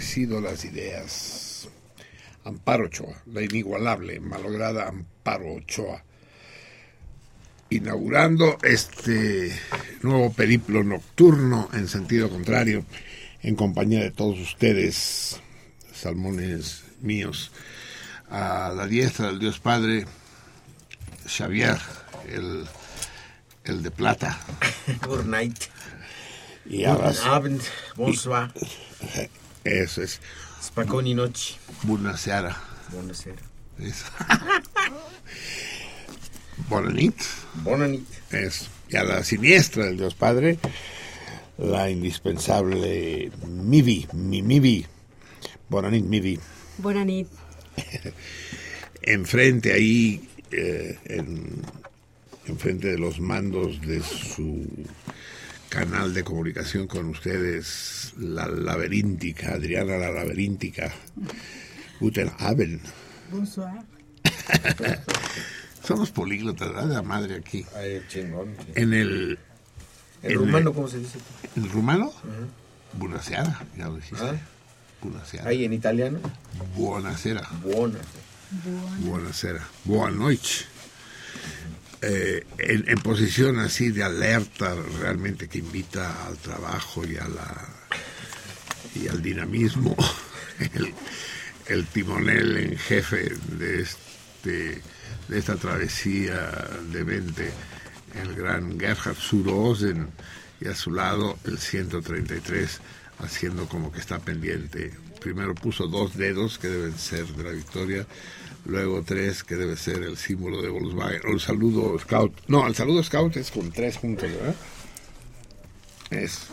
Crecido las ideas. Amparo Ochoa, la inigualable, malograda Amparo Ochoa, inaugurando este nuevo periplo nocturno en sentido contrario, en compañía de todos ustedes, salmones míos, a la diestra del Dios Padre, Xavier, el, el de plata, Good night. y Guten Abend. Bonsoir. Eso es, Spaconi noche. Buonasera. Buonasera. Es. Bonanit. Bonanit. Es. Y a la siniestra del Dios Padre, la indispensable Mivi, mi Mivi. Bonanit Mivi. Bona nit. Enfrente ahí, eh, en, enfrente de los mandos de su canal de comunicación con ustedes, la laberíntica, Adriana la laberíntica. Guten Abend. Bonsoir. Somos políglotas, ¿verdad? De la madre aquí. Ay, chingón. En el, ¿En En rumano el- cómo se dice? ¿en el rumano, Buonasera, ya lo dijiste. Ah. Buonasera. Ahí en italiano. Buonasera. Buona. Buonasera. Buenas noches. Eh, en, en posición así de alerta realmente que invita al trabajo y a la y al dinamismo el, el timonel en jefe de este de esta travesía de 20 el gran Gerhard Surosen y a su lado el 133 haciendo como que está pendiente. Primero puso dos dedos que deben ser de la victoria luego tres que debe ser el símbolo de Volkswagen o el saludo scout no el saludo scout es con tres juntos ¿verdad? es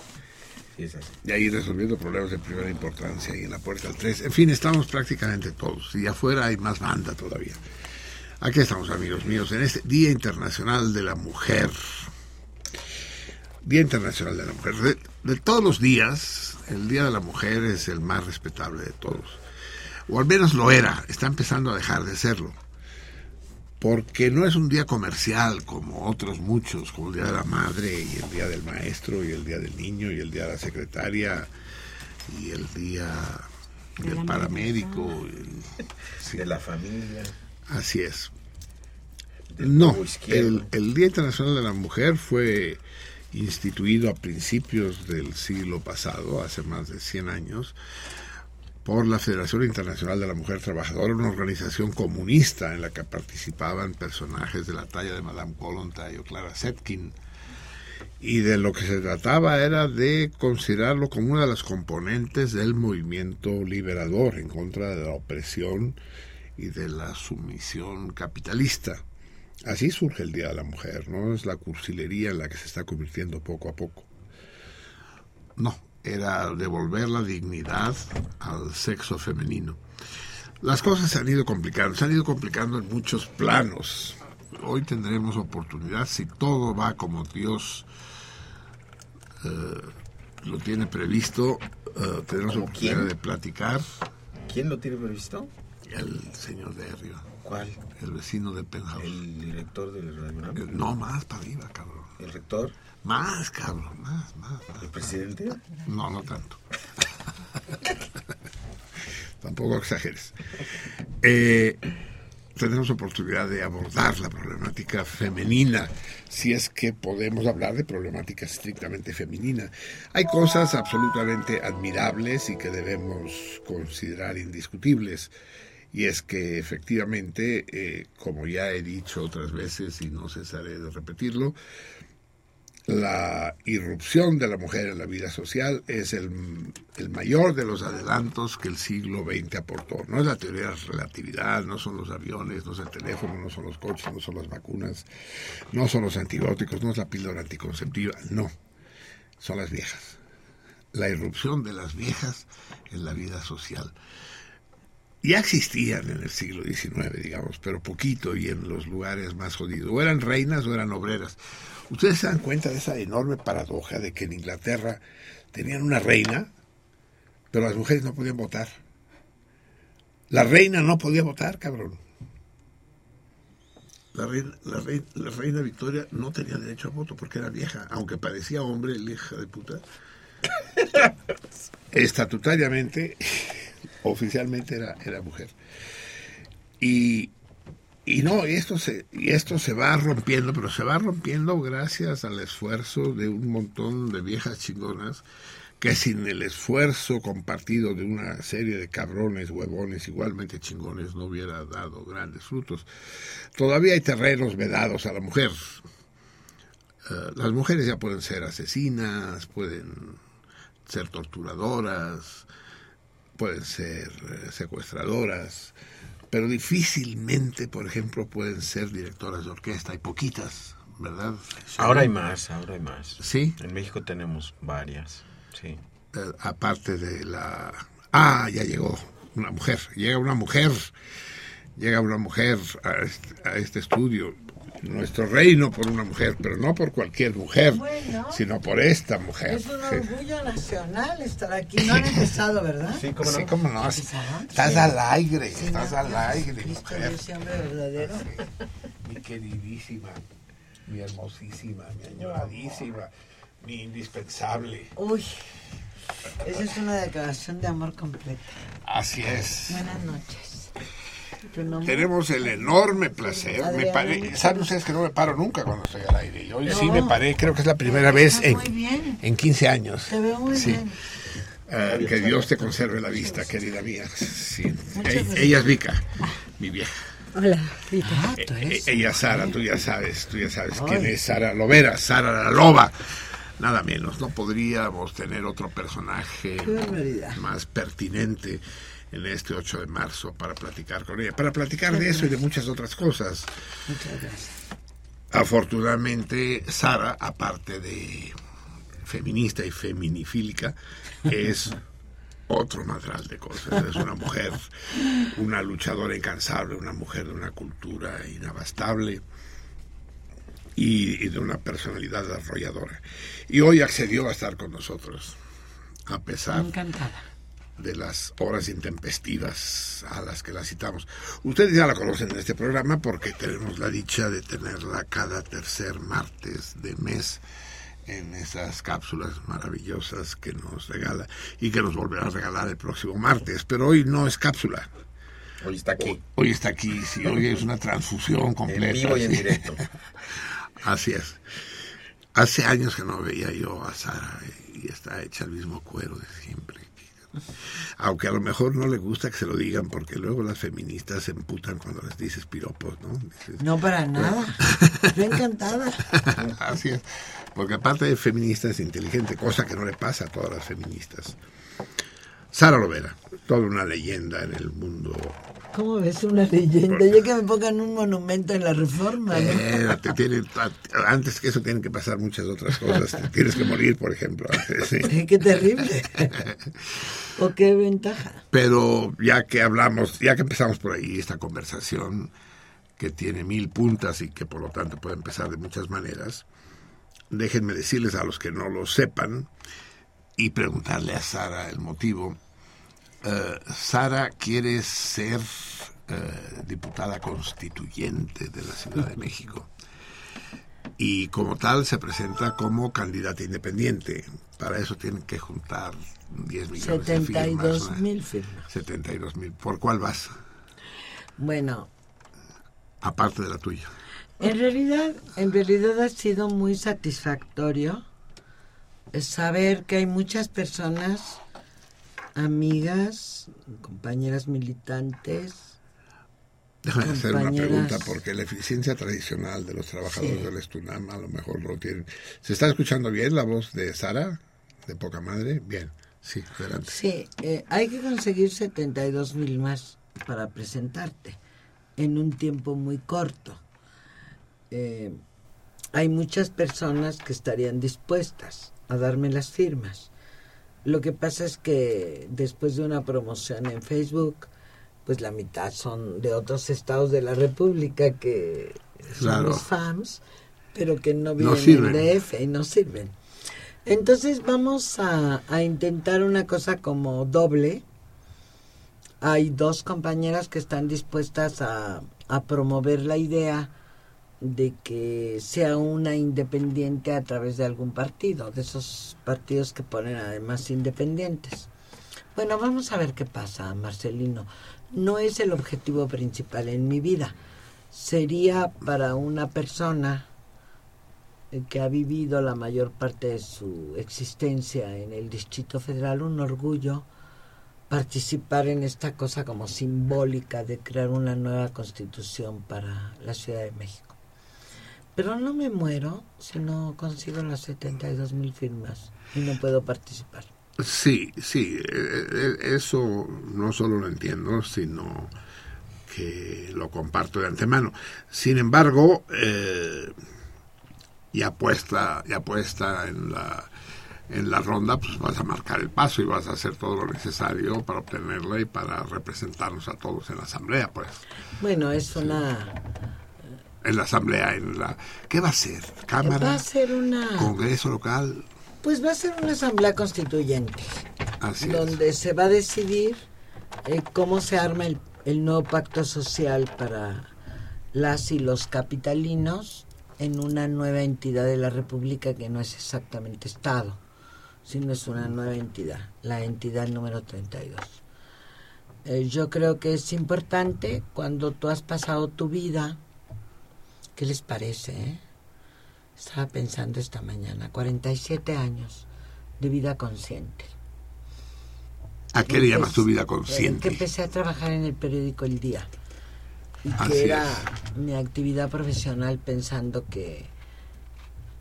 Sí, es así. y ahí resolviendo problemas de primera importancia y en la puerta al 3. En fin, estamos prácticamente todos. Y afuera hay más banda todavía. Aquí estamos, amigos míos, en este Día Internacional de la Mujer. Día Internacional de la Mujer. De, de todos los días, el Día de la Mujer es el más respetable de todos. O al menos lo era. Está empezando a dejar de serlo porque no es un día comercial como otros muchos, como el Día de la Madre y el Día del Maestro y el Día del Niño y el Día de la Secretaria y el Día De del la Paramédico. y- sí, De la familia. así es. No, el, el Día Internacional de la Mujer fue instituido a principios del siglo pasado, hace más de 100 años, por la Federación Internacional de la Mujer Trabajadora, una organización comunista en la que participaban personajes de la talla de Madame Kollontai o Clara Zetkin. Y de lo que se trataba era de considerarlo como una de las componentes del movimiento liberador en contra de la opresión y de la sumisión capitalista. Así surge el Día de la Mujer, ¿no? Es la cursilería en la que se está convirtiendo poco a poco. No, era devolver la dignidad al sexo femenino. Las cosas se han ido complicando, se han ido complicando en muchos planos. Hoy tendremos oportunidad, si todo va como Dios eh, lo tiene previsto, eh, tendremos ¿Como oportunidad quién? de platicar. ¿Quién lo tiene previsto? El señor de arriba, ¿Cuál? el vecino de Penthouse. ¿El director del Radio No, más para arriba, cabrón. ¿El rector? Más, cabrón, más, más, más. ¿El presidente? No, no tanto. Tampoco exageres. Eh, tenemos oportunidad de abordar la problemática femenina, si es que podemos hablar de problemática estrictamente femenina. Hay cosas absolutamente admirables y que debemos considerar indiscutibles. Y es que efectivamente, eh, como ya he dicho otras veces y no cesaré de repetirlo, la irrupción de la mujer en la vida social es el, el, mayor de los adelantos que el siglo XX aportó. No es la teoría de la relatividad, no son los aviones, no es el teléfono, no son los coches, no son las vacunas, no son los antibióticos, no es la píldora anticonceptiva, no, son las viejas. La irrupción de las viejas en la vida social. Ya existían en el siglo XIX, digamos, pero poquito y en los lugares más jodidos. O eran reinas o eran obreras. Ustedes se dan cuenta de esa enorme paradoja de que en Inglaterra tenían una reina, pero las mujeres no podían votar. La reina no podía votar, cabrón. La reina, la, reina, la reina, Victoria no tenía derecho a voto porque era vieja, aunque parecía hombre, el hija de puta. estatutariamente, oficialmente era, era mujer. Y, y no, y esto, se, y esto se va rompiendo, pero se va rompiendo gracias al esfuerzo de un montón de viejas chingonas que sin el esfuerzo compartido de una serie de cabrones, huevones, igualmente chingones, no hubiera dado grandes frutos. Todavía hay terrenos vedados a la mujer. Eh, las mujeres ya pueden ser asesinas, pueden ser torturadoras, pueden ser eh, secuestradoras, pero difícilmente, por ejemplo, pueden ser directoras de orquesta. Hay poquitas, ¿verdad? Ahora hay más, ahora hay más. Sí. En México tenemos varias. Sí. Eh, aparte de la... Ah, ya llegó una mujer, llega una mujer, llega una mujer a este, a este estudio. Nuestro reino por una mujer, pero no por cualquier mujer, Bueno. sino por esta mujer. Es un orgullo nacional estar aquí. No han empezado, ¿verdad? Sí, ¿cómo no? Sí, cómo no. Estás Sí. al aire, Sí, estás no, al aire, mujer. Verdadero. Mi queridísima, mi hermosísima, mi añoradísima, mi indispensable. Uy, esa es una declaración de amor completa. Así es. Buenas noches. Tenemos el enorme placer. Me paré, Saben ustedes que no me paro nunca cuando estoy al aire. Y hoy sí me paré, creo que es la primera vez en, en 15 años. Te veo muy Sí. bien. Ah, que Dios te conserve la vista, querida mía. Sí. Ella es Vika, mi vieja. Hola, Rita. Ah, E- e- eres. ella Sara, tú ya sabes, tú ya sabes quién es Sara Lovera, Sara la Loba. Nada menos, no podríamos tener otro personaje más pertinente en este 8 de marzo para platicar con ella, para platicar de eso y de muchas otras cosas. Muchas gracias. Afortunadamente, Sara, aparte de feminista y feminifílica, es otro madral de cosas. Es una mujer, una luchadora incansable, una mujer de una cultura inabastable y, y de una personalidad arrolladora. Y hoy accedió a estar con nosotros, a pesar Encantada. De las horas intempestivas a las que la citamos. Ustedes ya la conocen en este programa porque tenemos la dicha de tenerla cada tercer martes de mes en esas cápsulas maravillosas que nos regala y que nos volverá a regalar el próximo martes. Pero hoy no es cápsula. Hoy está aquí. Hoy está aquí, sí, hoy es una transfusión completa. En vivo y en sí. directo. Así es. Hace años que no veía yo a Sara y está hecha el mismo cuero de siempre. Aunque a lo mejor no le gusta que se lo digan porque luego las feministas se emputan cuando les dices piropos, ¿no? Dices, No para nada. Yo encantada. Así es. Porque aparte de feminista es inteligente, cosa que no le pasa a todas las feministas. Sara Lovera, toda una leyenda en el mundo. ¿Cómo ves una leyenda? Yo que me pongan un monumento en la reforma, ¿no? Espérate, tiene- antes que eso tienen que pasar muchas otras cosas. Tienes que morir, por ejemplo. sí. Qué terrible. o qué ventaja. Pero ya que hablamos, ya que empezamos por ahí esta conversación que tiene mil puntas y que por lo tanto puede empezar de muchas maneras, déjenme decirles a los que no lo sepan y preguntarle a Sara el motivo. Eh, Sara quiere ser eh, diputada constituyente de la Ciudad de México y como tal se presenta como candidata independiente. Para eso tienen que juntar 10 millones de firmas. 72 mil firmas. 72 mil. ¿Por cuál vas? Bueno, Aparte de la tuya. en realidad, en realidad ha sido muy satisfactorio saber que hay muchas personas, amigas, compañeras militantes, Déjame hacer una pregunta porque la eficiencia tradicional de los trabajadores Sí. del Estunam a lo mejor lo tienen. ¿Se está escuchando bien la voz de Sara? ¿De poca madre? Bien. Sí, adelante. Sí, eh, hay que conseguir 72 mil más para presentarte en un tiempo muy corto. Eh, hay muchas personas que estarían dispuestas a darme las firmas. Lo que pasa es que después de una promoción en Facebook, pues la mitad son de otros estados de la República que Claro. somos fans, pero que no No viven en DF y no sirven. Entonces vamos a, a intentar una cosa como doble. Hay dos compañeras que están dispuestas a, a promover la idea de que sea una independiente a través de algún partido, de esos partidos que ponen además independientes. Bueno, vamos a ver qué pasa, Marcelino. No es el objetivo principal en mi vida. Sería para una persona eh, que ha vivido la mayor parte de su existencia en el Distrito Federal un orgullo participar en esta cosa como simbólica de crear una nueva constitución para la Ciudad de México. Pero no me muero si no consigo las 72 mil firmas y no puedo participar. Sí, sí, eh, eh, eso no solo lo entiendo, sino que lo comparto de antemano. Sin embargo, eh, y apuesta, y apuesta en la en la ronda, pues vas a marcar el paso y vas a hacer todo lo necesario para obtenerla y para representarnos a todos en la asamblea, pues. Bueno, es una... En la asamblea, en la... ¿Qué va a ser? ¿Cámara? Va a ser una... ¿Congreso local? Pues va a ser una asamblea constituyente, Así es. donde se va a decidir eh, cómo se arma el, el nuevo pacto social para las y los capitalinos en una nueva entidad de la República que no es exactamente Estado, sino es una nueva entidad, la entidad número 32. Eh, yo creo que es importante cuando tú has pasado tu vida, ¿qué les parece? eh? Estaba pensando esta mañana, 47 años de vida consciente. ¿A qué le llamas tu vida eh, Que consciente? empecé a trabajar en el periódico El Día. Y Así que era es. mi actividad profesional pensando que,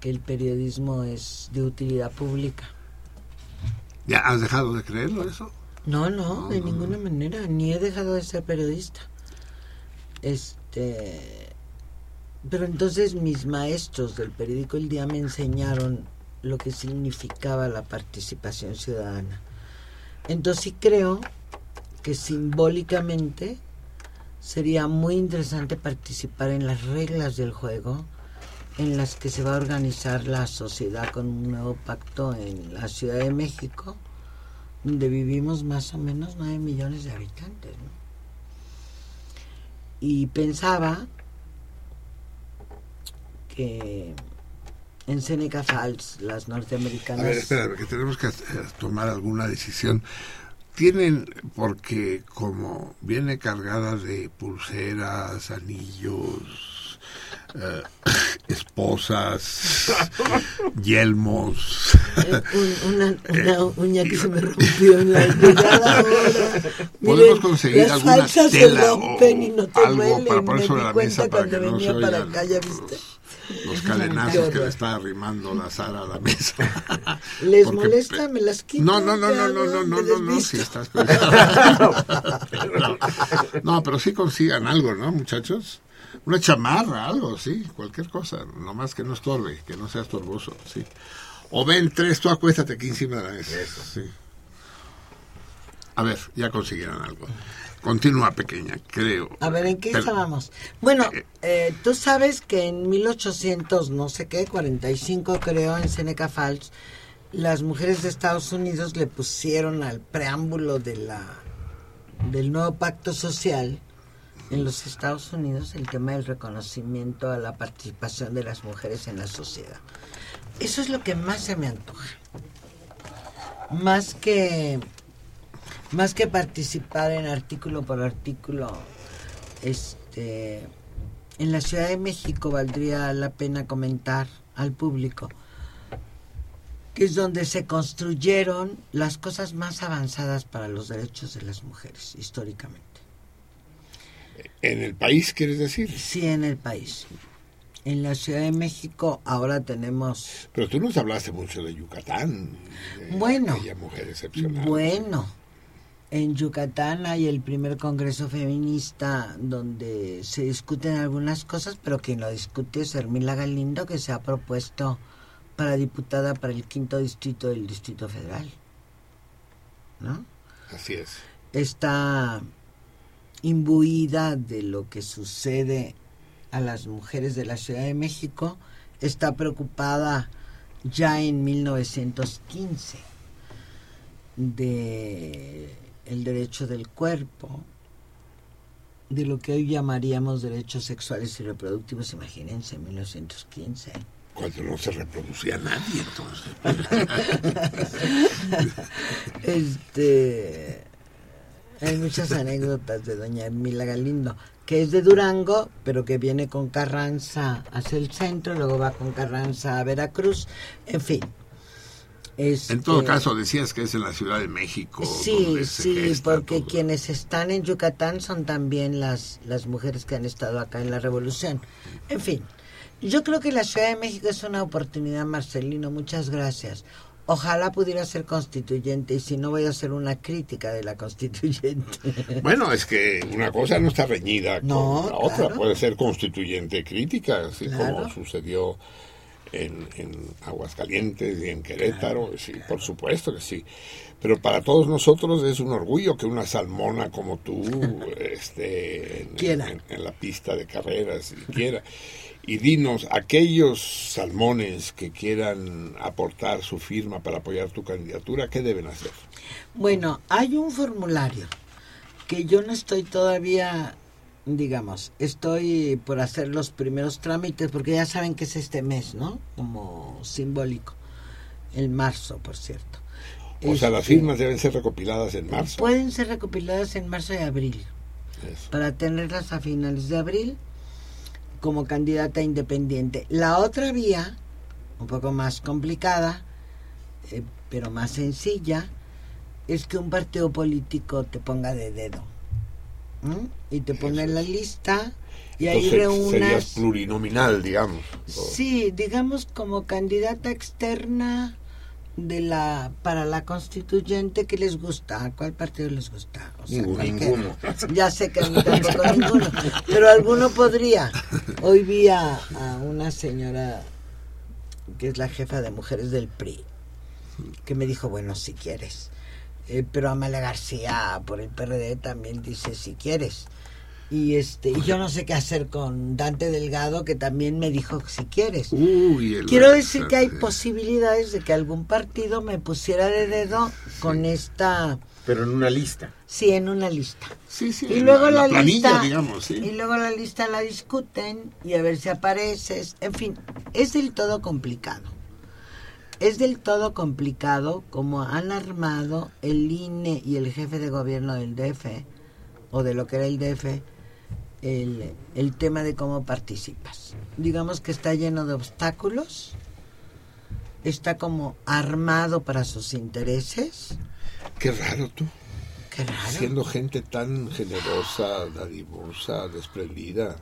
que el periodismo es de utilidad pública. ¿Ya has dejado de creerlo eso? No, no, de ninguna manera, ni he dejado de ser periodista. Este, pero entonces mis maestros del periódico El Día me enseñaron lo que significaba la participación ciudadana. Entonces sí creo que simbólicamente sería muy interesante participar en las reglas del juego en las que se va a organizar la sociedad con un nuevo pacto en la Ciudad de México donde vivimos más o menos 9 millones de habitantes. ¿no? Y pensaba que en Seneca Falls, las norteamericanas... A ver, espera, que tenemos que eh, tomar alguna decisión. Tienen, porque como viene cargada de pulseras, anillos, eh, esposas, yelmos. eh, un- una, una uña que se me rompió en la llegada ahora. Podemos conseguir las alguna falsas tela se rompen o y no te algo duelen. para poner sobre la cuenta mesa para cuando que no se venía para oigan acá, ya viste. Los Qué cadenazos que le está arrimando la Sara a la mesa. ¿Les Porque- molesta? ¿Me las quito? No, no, no, ¿Qué no, no, no, no, ¿Me no, no, si estás No, pero sí consigan algo, ¿no, muchachos? Una chamarra, algo, sí, cualquier cosa, nomás que no estorbe, que no sea estorboso, sí. O ven tres, tú acuéstate aquí encima de la mesa. Sí. A ver, ya consiguieron algo. Continúa, pequeña, creo. A ver, ¿en qué Pero- estábamos? Bueno, eh, tú sabes que en 1800, no sé qué, 45 creo, en Seneca Falls, las mujeres de Estados Unidos le pusieron al preámbulo de la del nuevo pacto social en los Estados Unidos el tema del reconocimiento a la participación de las mujeres en la sociedad. Eso es lo que más se me antoja. Más que más que participar en artículo por artículo, este, en la Ciudad de México valdría la pena comentar al público que es donde se construyeron las cosas más avanzadas para los derechos de las mujeres históricamente. En el país, ¿quieres decir? Sí, en el país. En la Ciudad de México ahora tenemos, Pero tú nos hablaste mucho de Yucatán. de Bueno. aquella mujer excepcional. bueno, en Yucatán hay el primer congreso feminista donde se discuten algunas cosas, pero quien lo discute es Hermila Galindo, que se ha propuesto para diputada para el quinto distrito del Distrito Federal. ¿No? Así es. está imbuida de lo que sucede a las mujeres de la Ciudad de México, está preocupada ya en 1915 de el derecho del cuerpo, de lo que hoy llamaríamos derechos sexuales y reproductivos, imagínense, en 1915. Cuando no se reproducía nadie, entonces. Este, hay muchas anécdotas de doña Mila Galindo, que es de Durango, pero que viene con Carranza hacia el centro, luego va con Carranza a Veracruz, en fin. Este, En todo caso, decías que es en la Ciudad de México. Sí, sí, porque todo. quienes están en Yucatán son también las, las mujeres que han estado acá en la revolución. En fin, yo creo que la Ciudad de México es una oportunidad, Marcelino, muchas gracias. Ojalá pudiera ser constituyente y si no voy a hacer una crítica de la constituyente. Bueno, es que una cosa no está reñida No, con la otra. Puede ser constituyente crítica, así Claro. como sucedió en, en Aguascalientes y en Querétaro. Sí, por supuesto que sí. Pero para todos nosotros es un orgullo que una salmona como tú esté en- en la pista de carreras y quiera. Y dinos, aquellos salmones que quieran aportar su firma para apoyar tu candidatura, ¿qué deben hacer? Bueno, hay un formulario que yo no estoy todavía, digamos, estoy por hacer los primeros trámites, porque ya saben que es este mes, ¿no? Como simbólico. El marzo, por cierto. O sea, las Este, firmas deben ser recopiladas en marzo. Pueden ser recopiladas en marzo y abril, Eso. para tenerlas a finales de abril como candidata independiente. La otra vía, un poco más complicada, eh, pero más sencilla, es que un partido político te ponga de dedo y te pone en la lista y ahí Entonces, serías reúnas plurinominal, digamos. O- sí digamos como candidata externa de la para la constituyente que les gusta a cuál partido les gusta O sea, Ninguno. ya sé que mí tampoco ninguno pero alguno podría. Hoy vi a, a una señora que es la jefa de mujeres del PRI que me dijo bueno si quieres Eh, pero Amalia García por el PRD también dice si quieres y este y yo no sé qué hacer con Dante Delgado que también me dijo si quieres Uy, Quiero decir que hay posibilidades de que algún partido me pusiera de dedo con esta, Pero en una lista. sí, en una lista. Sí, sí, Y luego la, planilla, lista, digamos, sí. y luego la lista la discuten y a ver si apareces. En fin, es del todo complicado. Es del todo complicado como han armado el INE y el jefe de gobierno del DF, o de lo que era el DF, el, el tema de cómo participas. Digamos que está lleno de obstáculos, está como armado para sus intereses. Qué raro tú. Qué raro. Siendo gente tan generosa, dadivosa, desprendida.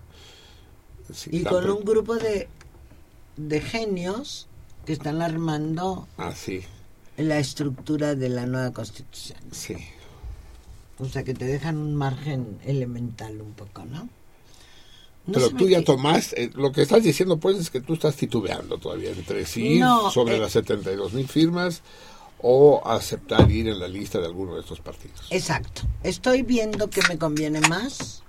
Y con un grupo de, de genios que están armando Ah, sí, la estructura de la nueva constitución. sí. O sea, que te dejan un margen elemental un poco, ¿no? No Pero tú ya qui- tomaste, eh, lo que estás diciendo pues es que tú estás titubeando todavía entre sí No, sobre eh, las 72 mil firmas o aceptar ir en la lista de alguno de estos partidos. Exacto. Estoy viendo que me conviene más.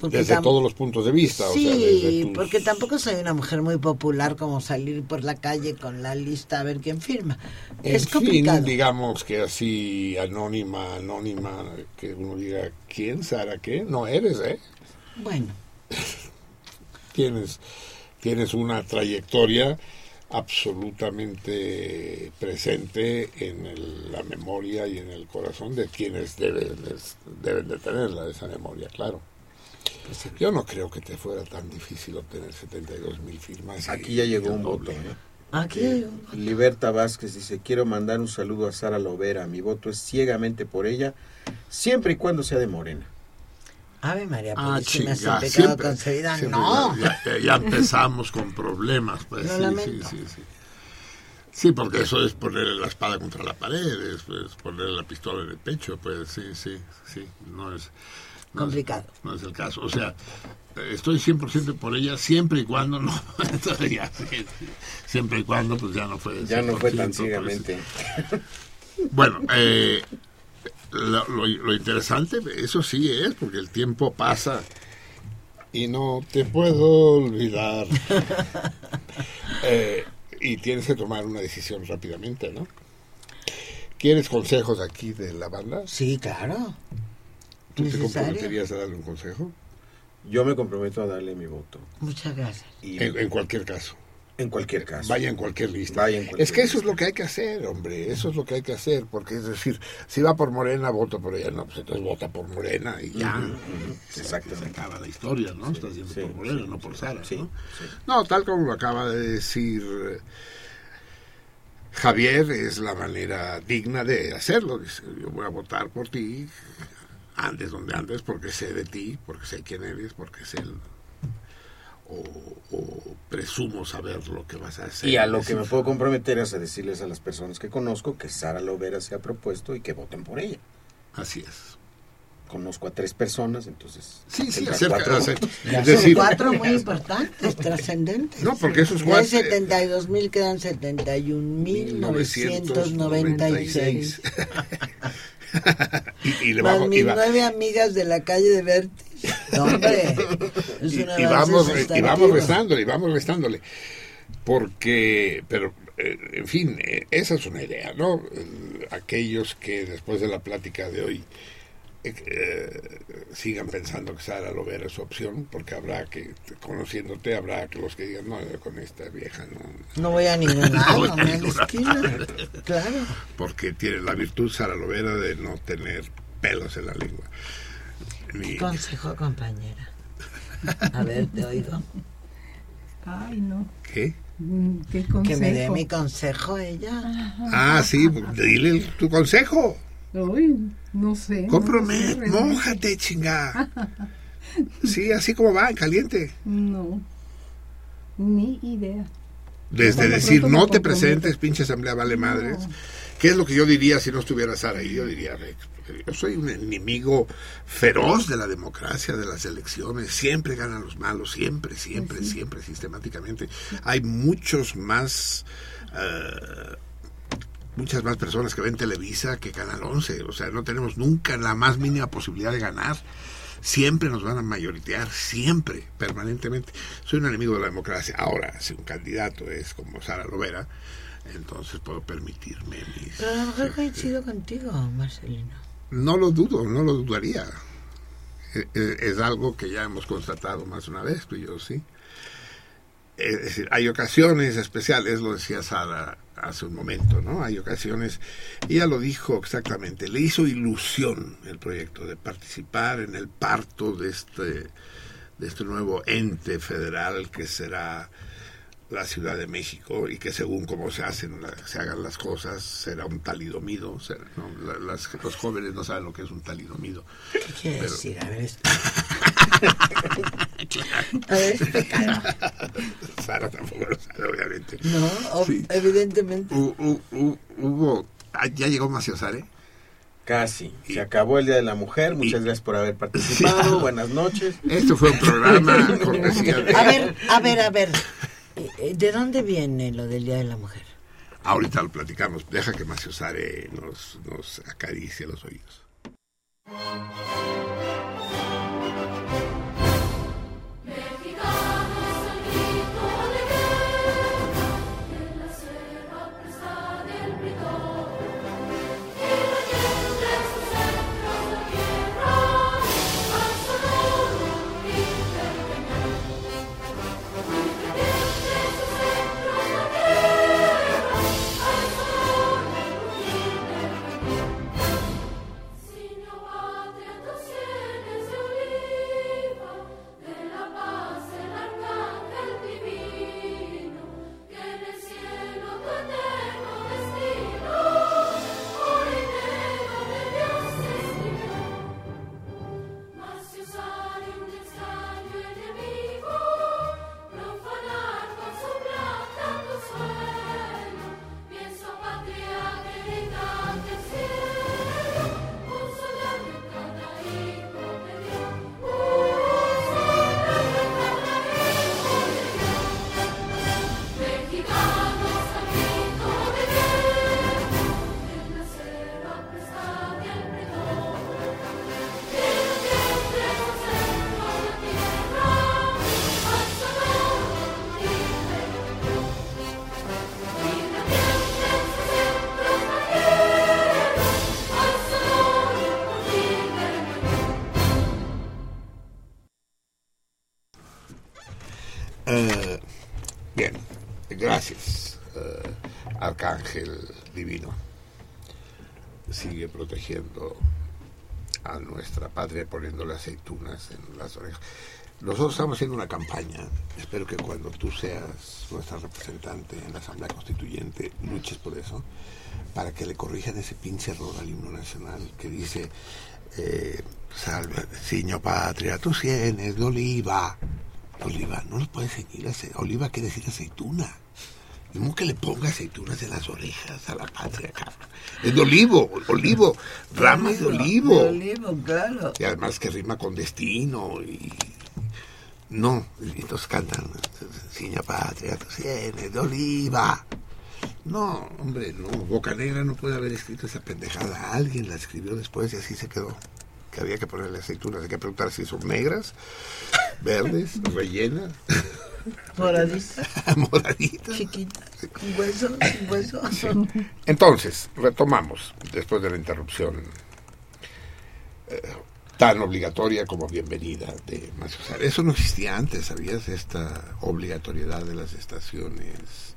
Porque Desde todos los puntos de vista. Sí, o sea, desde tus- porque tampoco soy una mujer muy popular como salir por la calle con la lista a ver quién firma. En es complicado. fin, digamos que así anónima, anónima, que uno diga, ¿quién, Sara? ¿Qué? No eres, ¿eh? Bueno, Tienes, tienes una trayectoria absolutamente presente en el- la memoria y en el corazón de quienes deben, de- deben de tenerla, esa memoria, claro. Yo no creo que te fuera tan difícil obtener 72 mil firmas. y- Aquí ya llegó un voto. ¿eh? aquí Eh, Liberta Vázquez dice, quiero mandar un saludo a Sara Lovera. Mi voto es ciegamente por ella, siempre y cuando sea de Morena. Ave María Ah, Purísima, sin chinga, pecado siempre, concebida. siempre No. Ya, ya- ya empezamos con problemas, pues. Lo sí, sí, sí, sí. Sí, porque eso es ponerle la espada contra la pared, es, es ponerle la pistola en el pecho, pues sí, sí, sí, no es... no es- Complicado. no es el caso. O sea, estoy 100% por ella siempre y cuando no. Ya, siempre y cuando, pues ya no fue. Ya no fue tan 100%, pues. ciegamente. Bueno, eh, lo, lo- lo interesante, eso sí es, porque el tiempo pasa y no te puedo olvidar. Eh, y tienes que tomar una decisión rápidamente, ¿no? ¿Quieres consejos aquí de la banda? Sí, claro. ¿Tú te comprometerías a darle un consejo? Yo me comprometo a darle mi voto. Muchas gracias. Y En, en cualquier caso. en cualquier caso. Vaya en cualquier lista. Vaya en cualquier es que eso es lo que hay que hacer, hombre. Eso es lo que hay que hacer. Porque es decir, si va por Morena, voto por ella. No, pues entonces vota por Morena y ya. Se- Exactamente. Se acaba la historia, ¿no? Estás yendo sí, por Morena, sí, no por Sara. sí, ¿no? sí. No, tal como lo acaba de decir eh, Javier, es la manera digna de hacerlo. Dice, yo voy a votar por ti, andes donde andes, porque sé de ti, porque sé quién eres, porque sé el- o, o presumo saber lo que vas a hacer. Y a lo que me puedo comprometer es a decirles a las personas que conozco que Sara Lovera se ha propuesto y que voten por ella. Así es. Conozco a tres personas, entonces. Sí, sí, acerca, cuatro son cuatro muy importantes, trascendentes. No, porque esos De cuatro- 72 mil quedan 71 mil 996. y, y le Más y mis va- nueve amigas de la calle de. No, hombre, es y, y vamos y sustantivo. vamos restándole y vamos restándole porque pero eh, en fin eh, esa es una idea no Eh, aquellos que después de la plática de hoy eh, eh, sigan pensando que Sara Lovera es su opción porque habrá que conociéndote habrá que los que digan no con esta vieja no No voy a ningún lado, lado. esquina. Claro. porque tiene la virtud Sara Lovera de no tener pelos en la lengua Ni- Consejo, compañera. A ver, te oigo. Ay, no. ¿qué? Mm, ¿Qué consejo? Que me dé mi consejo ella. ah sí dile tu consejo Uy, no sé. no Compromete, sé mójate, chinga. Sí, así como va, en caliente. No. Ni idea. Desde decir, no te presentes, pinche asamblea vale madres. ¿Qué es lo que yo diría si no estuviera Sara ahí? Yo diría, "Ve, yo soy un enemigo feroz de la democracia, de las elecciones. Siempre ganan los malos, siempre, siempre, siempre, sistemáticamente. Hay muchos más... eh, muchas más personas que ven Televisa que Canal 11. O sea, no tenemos nunca la más mínima posibilidad de ganar. Siempre nos van a mayoritear, siempre, permanentemente. Soy un enemigo de la democracia. Ahora, si un candidato es como Sara Lovera, entonces puedo permitirme mis... Pero a lo mejor coincido contigo, Marcelino. No lo dudo, no lo dudaría. E- e- Es algo que ya hemos constatado más una vez, tú y yo, sí. Es decir, hay ocasiones especiales, lo decía Sara hace un momento, ¿no? Hay ocasiones, ella lo dijo exactamente, le hizo ilusión el proyecto de participar en el parto de este, de este nuevo ente federal que será la Ciudad de México y que según cómo se hacen la- se hagan las cosas será un talidomido será- ¿no? La- las- los jóvenes no saben lo que es un talidomido ¿Qué quiere Pero- decir? A ver, explica. A ver, explícalo. Sara tampoco lo sabe obviamente No, Sí. evidentemente. Hu- hu- hu- hubo ah, ya llegó Macio Sare Casi. Y- Se acabó el Día de la Mujer. Muchas y- gracias por haber participado. Buenas noches. esto fue un programa cortesía de A ver, a ver, a ver. Eh, eh, ¿De dónde viene lo del Día de la Mujer? ahorita lo platicamos deja que Macio Sare nos, nos acaricie los oídos arcángel divino sigue protegiendo a nuestra patria poniéndole aceitunas en las orejas. Nosotros estamos haciendo una campaña. Espero que cuando tú seas nuestra representante en la Asamblea Constituyente luches por eso, para que le corrijan ese pinche error al himno nacional que dice eh, salve, Señor Patria, tú tienes de oliva. Oliva, no lo puedes seguir. Oliva quiere decir aceituna. No que le ponga aceitunas en las orejas a la patria, cabrón. Es de olivo, olivo, ramas de olivo. De olivo, claro. Y además que rima con destino y... No, entonces cantan, Seña Patria, tú tienes de oliva. No, hombre, no, Boca Negra no puede haber escrito esa pendejada. Alguien la escribió después y así se quedó. Que había que ponerle aceitunas, hay que preguntar si son negras, verdes, rellenas, Moradita, moraditas. chiquita, con hueso, sin hueso. Entonces, retomamos, después de la interrupción eh, tan obligatoria como bienvenida de Macio Sar. Eso no existía antes, ¿sabías? Esta obligatoriedad de las estaciones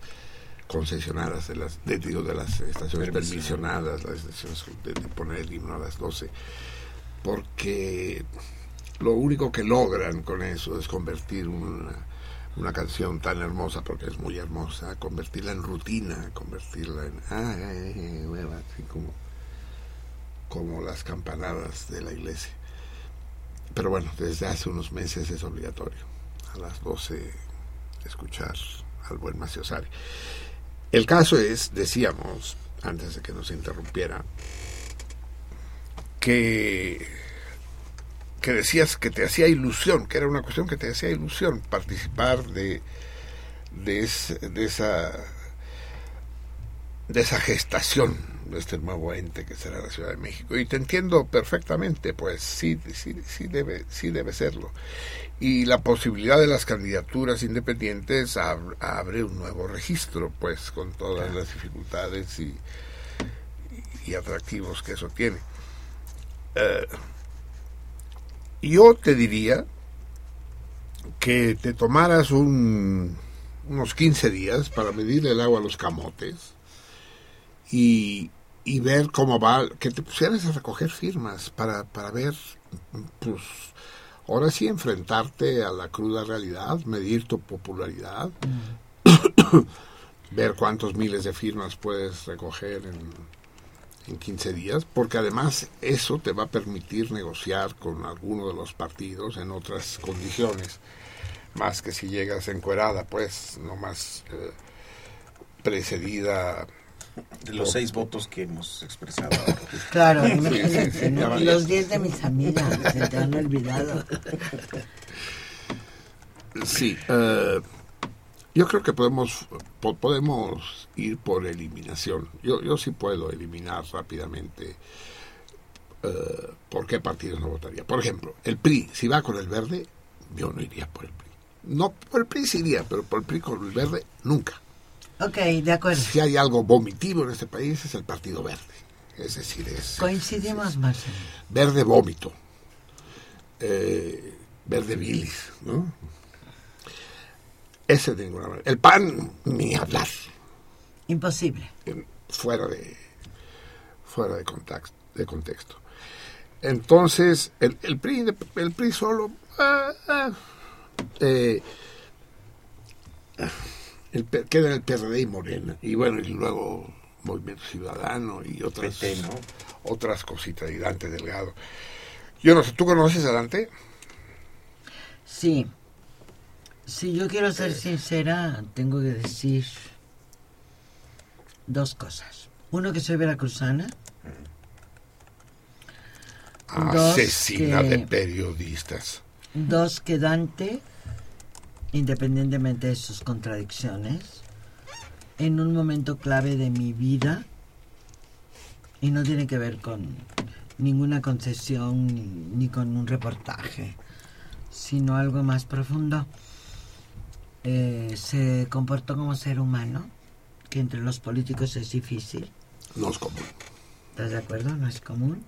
concesionadas, de las, de, digo, de las estaciones permisionadas, las estaciones de, de poner el himno a las 12, porque lo único que logran con eso es convertir una, una canción tan hermosa, porque es muy hermosa, convertirla en rutina, convertirla en... Ah, ay, ay, hueva, así como, como las campanadas de la iglesia. Pero bueno, desde hace unos meses es obligatorio a las 12 escuchar al buen Maciosari. El caso es, decíamos, antes de que nos interrumpiera, que, que decías que te hacía ilusión, que era una cuestión que te hacía ilusión participar de, de, esa de esa gestación de este nuevo ente que será la Ciudad de México. Y te entiendo perfectamente, pues sí, sí, sí debe, sí debe serlo. Y la posibilidad de las candidaturas independientes ab- abre un nuevo registro, pues con todas las dificultades y, y atractivos que eso tiene. Eh, yo te diría que te tomaras un, unos 15 días para medir el agua a los camotes y, y ver cómo va, que te pusieras a recoger firmas para, para ver, pues, ahora sí enfrentarte a la cruda realidad, medir tu popularidad, ver cuántos miles de firmas puedes recoger en, en 15 días, porque además eso te va a permitir negociar con alguno de los partidos en otras condiciones, más que si llegas encuerada, pues, no más eh, precedida De los seis votos que hemos expresado. Claro, sí, imagínate, sí, ¿no? ya Y va. los 10 de mis amigas, se te han olvidado. Sí, eh, yo creo que podemos po- podemos ir por eliminación. Yo, yo sí puedo eliminar rápidamente eh, por qué partidos no votaría. Por ejemplo, el PRI, si va con el verde, yo no iría por el PRI. No, por el PRI sí iría, pero por el PRI con el verde, nunca. Ok, de acuerdo. Si hay algo vomitivo en este país, es el Partido Verde. Es decir, es Coincidimos, Marcelo. verde vómito, eh, verde bilis, ¿no? Ese de ninguna manera. El pan, ni hablar, Imposible. fuera de fuera de contexto. De contexto. Entonces, el, el, PRI, de- el PRI solo... ah, ah, eh, el, queda el PRD y Morena. Y bueno, y luego Movimiento Ciudadano y otras, PT, ¿no? otras cositas. Y Dante Delgado. Yo no sé, ¿tú conoces a Dante? Sí. Si yo quiero ser sincera, tengo que decir dos cosas. Uno, que soy veracruzana. Dos, Asesina que- de periodistas. Dos, que Dante, independientemente de sus contradicciones, en un momento clave de mi vida, y no tiene que ver con ninguna concesión ni, ni con un reportaje, sino algo más profundo, eh, se comportó como ser humano, que entre los políticos es difícil. No es común. ¿Estás de acuerdo? No es común.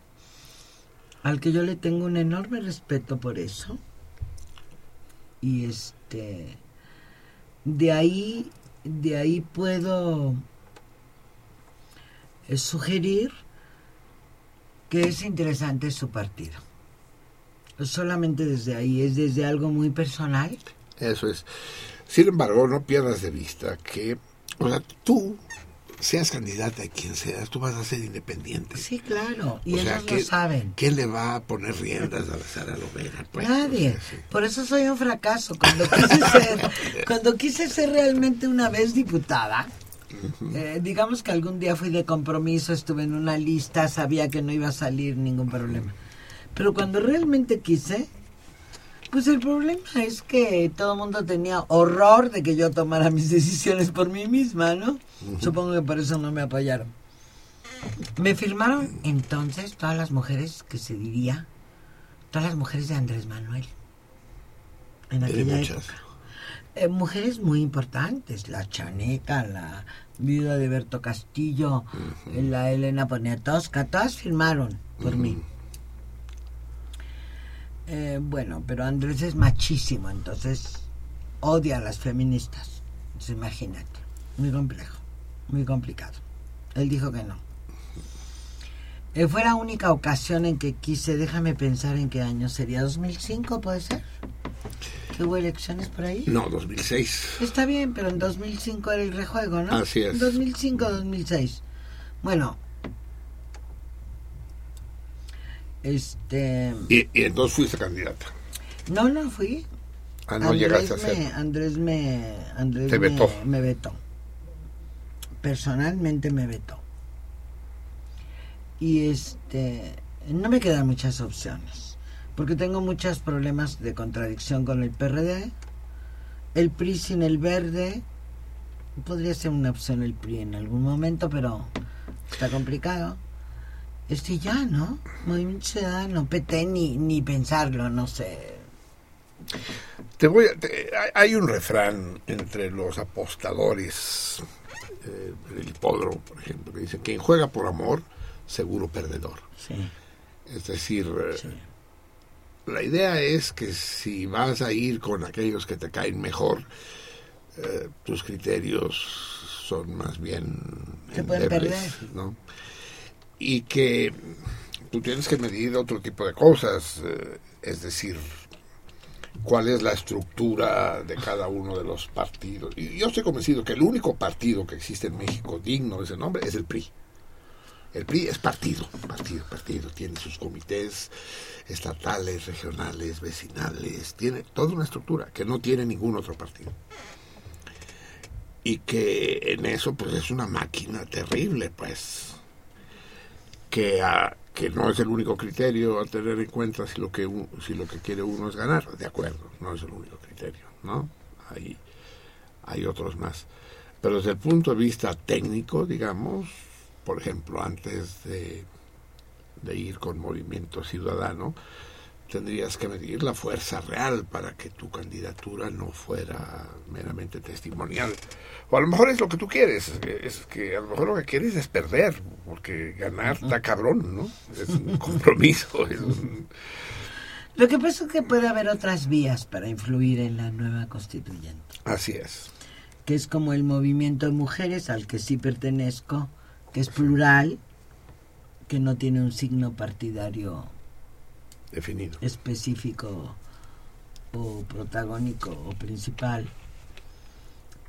Al que yo le tengo un enorme respeto por eso. Y este de ahí de ahí puedo es sugerir que es interesante su partido. Solamente desde ahí, es desde algo muy personal. Eso es. Sin embargo, no pierdas de vista que, o sea, tú, seas candidata de quien seas, tú vas a ser independiente. Sí, claro, y O sea, ellos ¿quién- lo saben. ¿Quién le va a poner riendas a la Sara Lovera? Pues, Nadie. sí. Por eso soy un fracaso. Cuando quise ser, cuando quise ser realmente una vez diputada, eh, digamos que algún día fui de compromiso, estuve en una lista, sabía que no iba a salir ningún problema. Pero cuando realmente quise, pues el problema es que todo el mundo tenía horror de que yo tomara mis decisiones por mí misma, ¿no? Supongo que por eso no me apoyaron. Me firmaron entonces todas las mujeres que se diría, todas las mujeres de Andrés Manuel. En aquella muchas. época. Eh, mujeres muy importantes, la Chaneca, la viuda de Berto Castillo, la Elena Poniatowska, todas firmaron por mí. Eh, bueno, pero Andrés es machísimo, entonces odia a las feministas. Entonces, imagínate, muy complejo, muy complicado. Él dijo que no. Eh, fue la única ocasión en que quise, déjame pensar en qué año sería, 2005 puede ser. ¿Que hubo elecciones por ahí? No, 2006. Está bien, pero en 2005 era el rejuego, ¿no? Así es. 2005-2006. Bueno. Este... Y, y entonces fuiste candidata. No, no fui. Ah, no llegaste a me, ser. Andrés me... Andrés Te me- vetó. Me, vetó. Personalmente me vetó. Y este... No me quedan muchas opciones. Porque tengo muchos problemas de contradicción con el PRD. El PRI sin el verde. Podría ser una opción el PRI en algún momento, pero está complicado. Este ya, ¿no? Movimiento Ciudadano, PT, ni, ni pensarlo, no sé. Te voy a- te- hay- un refrán entre los apostadores eh, del hipódromo, por ejemplo, que dice, quien juega por amor, seguro perdedor. Sí, Es decir, eh, sí. la idea es que si vas a ir con aquellos que te caen mejor, eh, tus criterios son más bien Se pueden perder. ¿no? Y que tú tienes que medir otro tipo de cosas, eh, es decir, cuál es la estructura de cada uno de los partidos. Y yo estoy convencido que el único partido que existe en México digno de ese nombre es el PRI. El PRI es partido, partido, partido. Tiene sus comités estatales, regionales, vecinales. Tiene toda una estructura que no tiene ningún otro partido. Y que en eso pues es una máquina terrible, pues. Que, ah, que no es el único criterio a tener en cuenta si lo que si lo que quiere uno es ganar. De acuerdo, no es el único criterio, ¿no? Hay, hay otros más. Pero desde el punto de vista técnico, digamos, por ejemplo, antes de, de ir con Movimiento Ciudadano, tendrías que medir la fuerza real para que tu candidatura no fuera meramente testimonial. O a lo mejor es lo que tú quieres, es que a lo mejor lo que quieres es perder, porque ganar está cabrón, ¿no? Es un compromiso, es un- Lo que pasa es que puede haber otras vías para influir en la nueva constituyente, así es. que es como el movimiento de mujeres al que sí pertenezco, que es plural, que no tiene un signo partidario Definido. específico o protagónico o principal,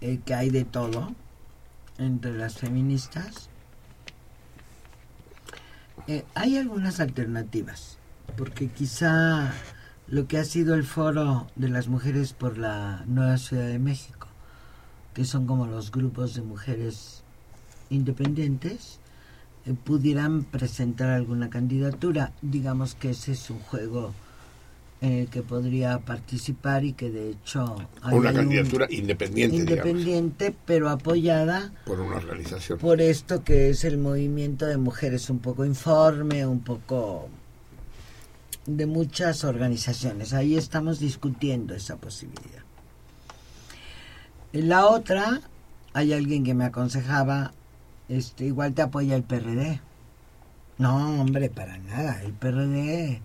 eh, que hay de todo entre las feministas. Eh, hay algunas alternativas, porque quizá lo que ha sido el foro de las mujeres por la nueva Ciudad de México, que son como los grupos de mujeres independientes, pudieran presentar alguna candidatura. Digamos que ese es un juego en el que podría participar y que de hecho hay Una un- candidatura independiente, independiente, pero apoyada por una organización. por esto que es el movimiento de mujeres un poco informe, un poco de muchas organizaciones. Ahí estamos discutiendo esa posibilidad. La otra, hay alguien que me aconsejaba, este, igual te apoya el PRD. No, hombre, para nada. El PRD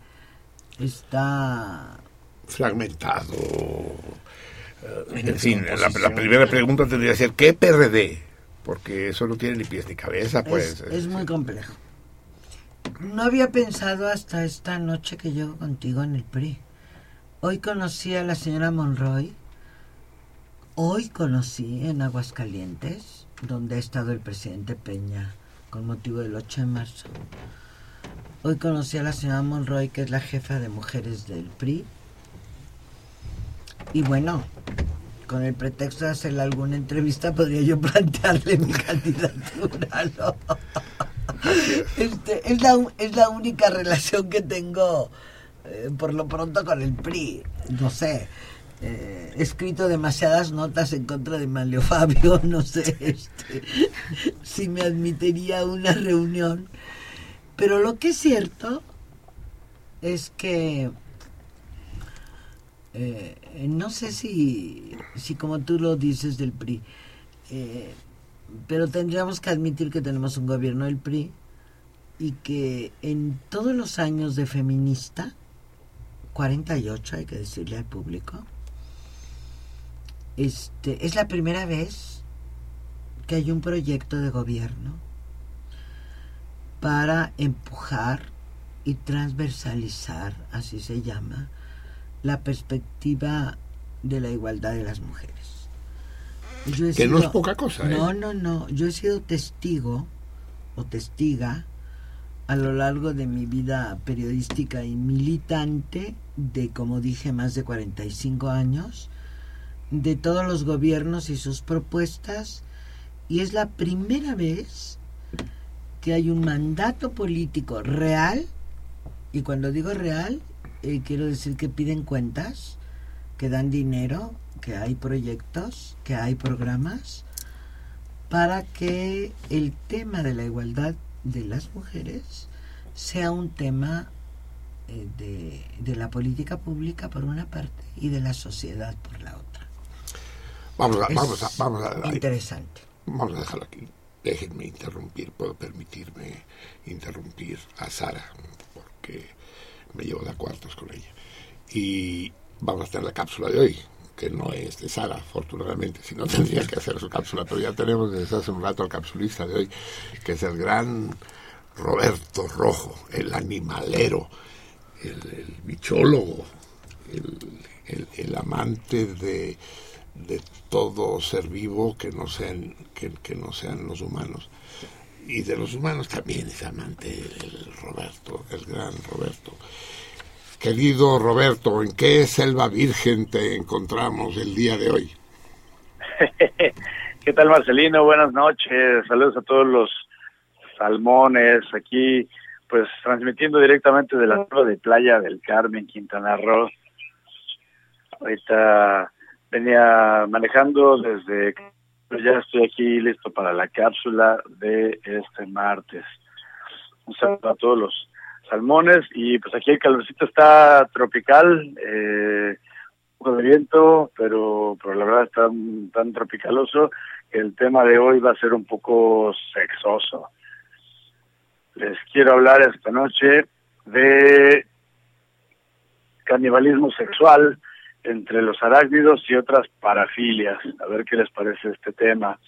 está fragmentado. En fin, la, la primera pregunta tendría que ser, ¿qué PRD? porque eso no tiene ni pies ni cabeza, pues. es, es muy complejo. No había pensado hasta esta noche que llego contigo en el PRI. Hoy conocí a la señora Monroy. Hoy conocí en Aguascalientes, donde ha estado el presidente Peña con motivo del 8 de marzo. Hoy conocí a la señora Monroy, que es la jefa de mujeres del PRI. Y bueno, con el pretexto de hacerle alguna entrevista, podría yo plantearle mi candidatura. ¿no? Este, es, la, es la única relación que tengo, eh, por lo pronto, con el PRI. No sé. Eh, escrito demasiadas notas en contra de Manlio Fabio, no sé este, si me admitiría una reunión. Pero lo que es cierto es que eh, no sé si, si como tú lo dices del PRI, eh, pero tendríamos que admitir que tenemos un gobierno del PRI y que en todos los años de feminista, 48 hay que decirle al público, este, es la primera vez que hay un proyecto de gobierno para empujar y transversalizar, así se llama, la perspectiva de la igualdad de las mujeres. Yo he Que no sido- es poca cosa, ¿eh? No, no, no. Yo he sido testigo o testiga a lo largo de mi vida periodística y militante de, como dije, más de 45 años, de todos los gobiernos y sus propuestas, y es la primera vez que hay un mandato político real, y cuando digo real, eh, quiero decir que piden cuentas, que dan dinero, que hay proyectos, que hay programas, para que el tema de la igualdad de las mujeres sea un tema eh, de, de la política pública por una parte y de la sociedad por la otra. Vamos a, vamos a, vamos a, interesante. vamos a dejarlo aquí. Déjenme interrumpir, puedo permitirme interrumpir a Sara, porque me llevo de cuartos con ella. Y vamos a tener la cápsula de hoy, que no es de Sara, afortunadamente, si no tendría que hacer su cápsula, pero ya tenemos desde hace un rato al capsulista de hoy, que es el gran Roberto Rojo, el animalero, el, el bichólogo, el, el- el amante de, de todo ser vivo que no sean que, no sean los humanos y de los humanos también es amante el Roberto el gran Roberto querido Roberto en qué selva virgen te encontramos el día de hoy ¿Qué tal, Marcelino? Buenas noches. Saludos a todos los salmones aquí, pues transmitiendo directamente de la zona de Playa del Carmen, Quintana Roo. Ahorita venía manejando desde ya estoy aquí listo para la cápsula de este martes. Un saludo a todos los salmones y pues aquí el calorcito está tropical, eh, un poco de viento, pero, pero la verdad está tan tropicaloso que el tema de hoy va a ser un poco sexoso. Les quiero hablar esta noche de canibalismo sexual entre los arácnidos y otras parafilias. A ver qué les parece este tema.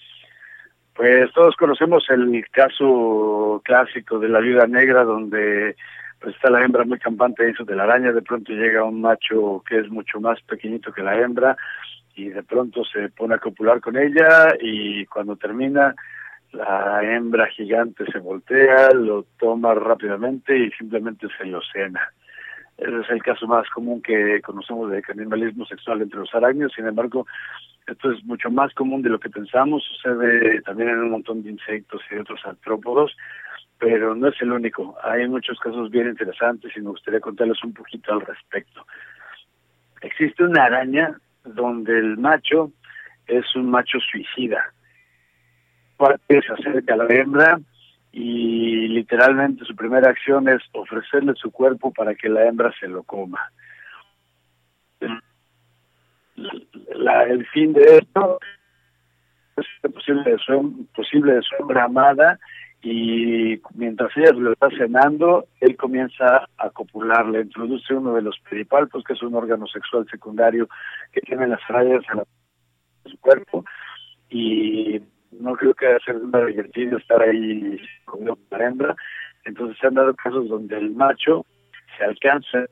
Pues todos conocemos el caso clásico de la viuda negra donde pues está la hembra muy campante de de la araña, de pronto llega un macho que es mucho más pequeñito que la hembra y de pronto se pone a copular con ella y cuando termina la hembra gigante se voltea, lo toma rápidamente y simplemente se lo cena. Ese es el caso más común que conocemos de canibalismo sexual entre los arácnidos, sin embargo, esto es mucho más común de lo que pensamos, sucede también en un montón de insectos y de otros artrópodos, pero no es el único. Hay muchos casos bien interesantes y me gustaría contarles un poquito al respecto. Existe una araña donde el macho es un macho suicida. Parte se acerca a la hembra y literalmente su primera acción es ofrecerle su cuerpo para que la hembra se lo coma. El fin de esto es posible de su, posible de su hembra amada y mientras ella lo está cenando, él comienza a copular, le introduce uno de los pedipalpos, que es un órgano sexual secundario que tiene las rayas en su cuerpo, y no creo que haya sido una divertido estar ahí comiendo la hembra. Entonces se han dado casos donde el macho se alcanza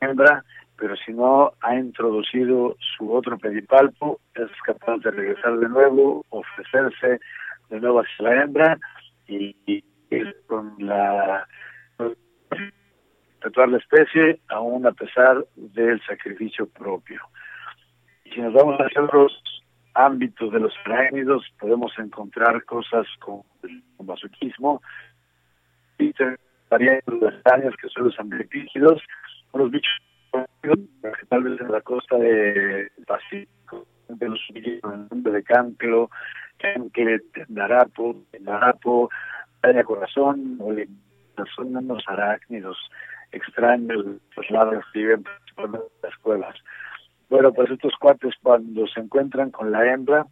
hembra, pero si no ha introducido su otro pedipalpo, es capaz de regresar de nuevo, ofrecerse de nuevo hacia la hembra y, y ir con la perpetuar la especie aún a pesar del sacrificio propio. Y si nos vamos hacia otros ámbitos de los arácnidos, podemos encontrar cosas como el masoquismo, y las arañas que son los amblipígidos, unos bichos que tal vez en la costa de Pacífico, de los nombre de Canclo, Canclet, Narapo, Narapo, Araña Corazón, o son unos arácnidos extraños, los largos que viven principalmente en las cuevas. Bueno, pues estos cuates cuando se encuentran con la hembra,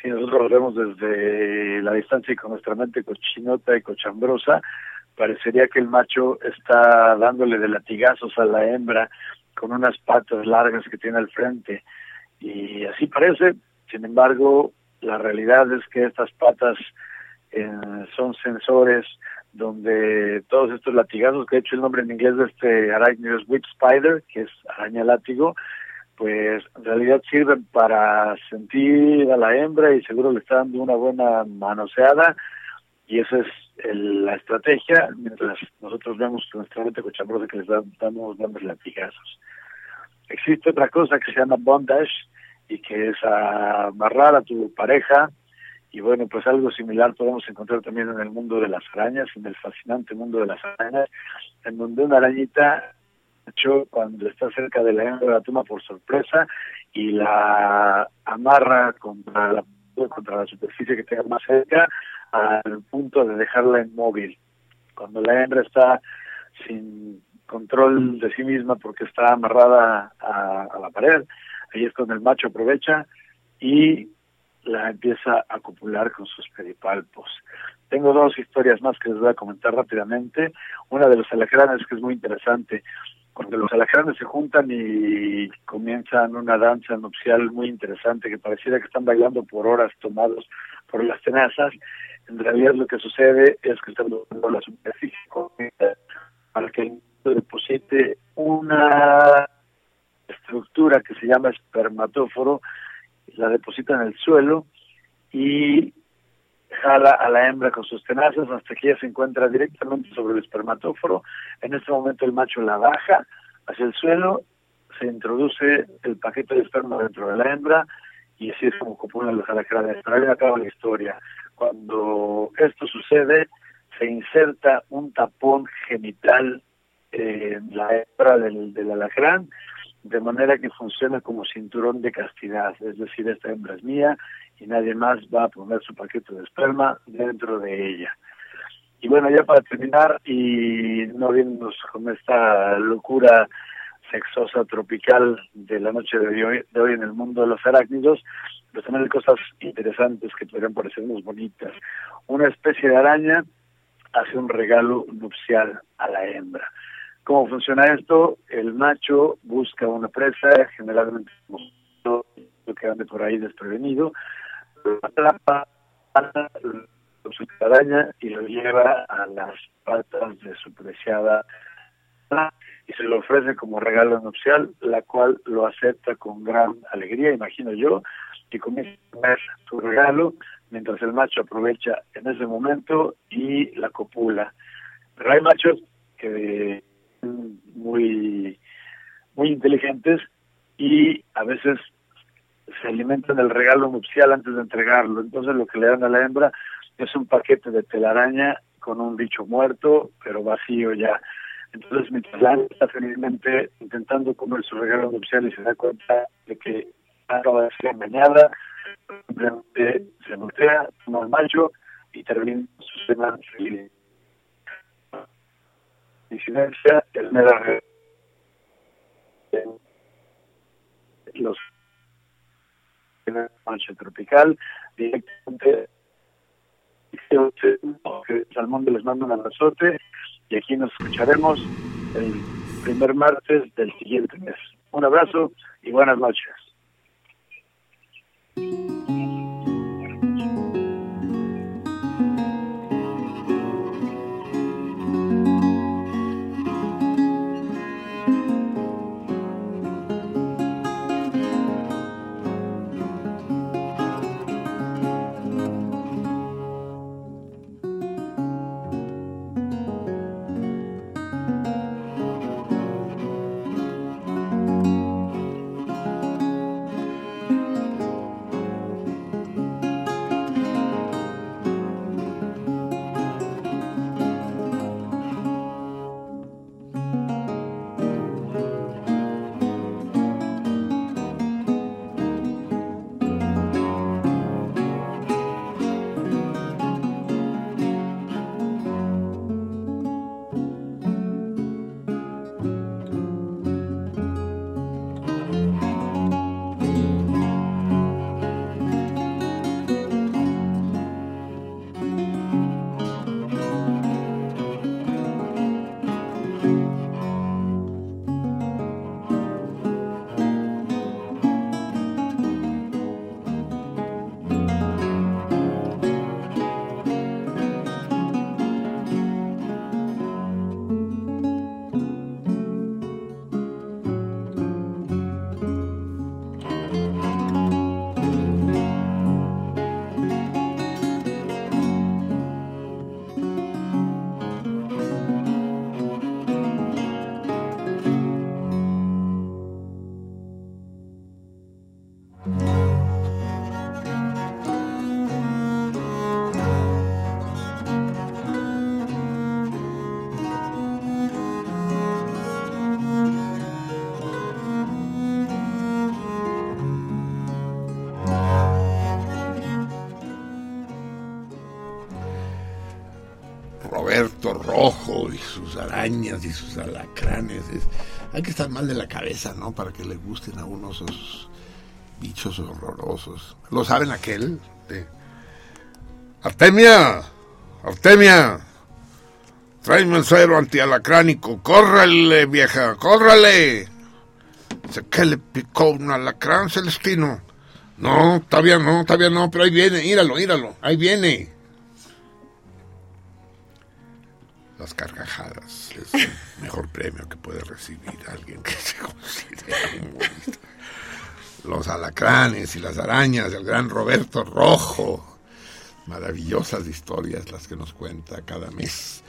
si nosotros lo vemos desde la distancia y con nuestra mente cochinota y cochambrosa, parecería que el macho está dándole de latigazos a la hembra con unas patas largas que tiene al frente. Y así parece, sin embargo, la realidad es que estas patas eh, son sensores donde todos estos latigazos, que de hecho el nombre en inglés de este arácnido es whip spider, que es araña látigo, pues en realidad sirven para sentir a la hembra y seguro le está dando una buena manoseada y esa es la estrategia, mientras nosotros vemos con nuestra mente cochambrosa que les dan- damos dando latigazos. Existe otra cosa que se llama bondage y que es amarrar a tu pareja y bueno, pues algo similar podemos encontrar también en el mundo de las arañas, en el fascinante mundo de las arañas, en donde una arañita cuando está cerca de la hembra la toma por sorpresa y la amarra contra la contra la superficie que tenga más cerca al punto de dejarla inmóvil. Cuando la hembra está sin control de sí misma porque está amarrada a, a la pared, ahí es cuando el macho aprovecha y la empieza a copular con sus pedipalpos. Tengo dos historias más que les voy a comentar rápidamente. Una de los alacranes que es muy interesante. Cuando los alacranes se juntan y comienzan una danza nupcial muy interesante que pareciera que están bailando por horas tomados por las tenazas, en realidad lo que sucede es que están buscando la superficie para que el deposite una estructura que se llama espermatóforo, la deposita en el suelo y jala a la hembra con sus tenazas hasta que ella se encuentra directamente sobre el espermatóforo. En este momento el macho la baja hacia el suelo, se introduce el paquete de esperma dentro de la hembra y así es como copulan los alacranes. Pero ahí acaba la historia. Cuando esto sucede, se inserta un tapón genital en la hembra del, del alacrán de manera que funciona como cinturón de castidad, es decir, esta hembra es mía y nadie más va a poner su paquete de esperma dentro de ella. Y bueno, ya para terminar y no viéndonos con esta locura sexosa tropical de la noche de hoy, de hoy en el mundo de los arácnidos, pues también hay cosas interesantes que podrían parecernos bonitas. Una especie de araña hace un regalo nupcial a la hembra. ¿Cómo funciona esto? El macho busca una presa, generalmente que ande por ahí desprevenido, lo atrapa su araña y lo lleva a las patas de su preciada y se lo ofrece como regalo nupcial, la cual lo acepta con gran alegría, imagino yo, y comienza a comer su regalo mientras el macho aprovecha en ese momento y la copula. Pero hay machos que muy muy inteligentes y a veces se alimentan del regalo nupcial antes de entregarlo. Entonces lo que le dan a la hembra es un paquete de telaraña con un bicho muerto, pero vacío ya. Entonces mientras la está felizmente intentando comer su regalo nupcial y se da cuenta de que acaba de ser engañada, simplemente se voltea, toma el macho y termina su cena feliz incidencia, el mera los mancha tropical directamente Salmón les manda un abrazote y aquí nos escucharemos el primer martes del siguiente mes. Un abrazo y buenas noches. Arañas y sus alacranes. Es- hay que estar mal de la cabeza, ¿no? Para que le gusten a uno esos bichos horrorosos. ¿Lo saben aquel? Artemia, Artemia, tráeme el suero antialacránico. Córrale, vieja, córrale. Dice, ¿qué le picó un alacrán, Celestino? No, todavía no, todavía no, pero ahí viene, míralo, míralo, ahí viene. Las carcajadas es el mejor premio que puede recibir alguien que se considera humorista. Los alacranes y las arañas del gran Roberto Rojo. Maravillosas historias las que nos cuenta cada mes.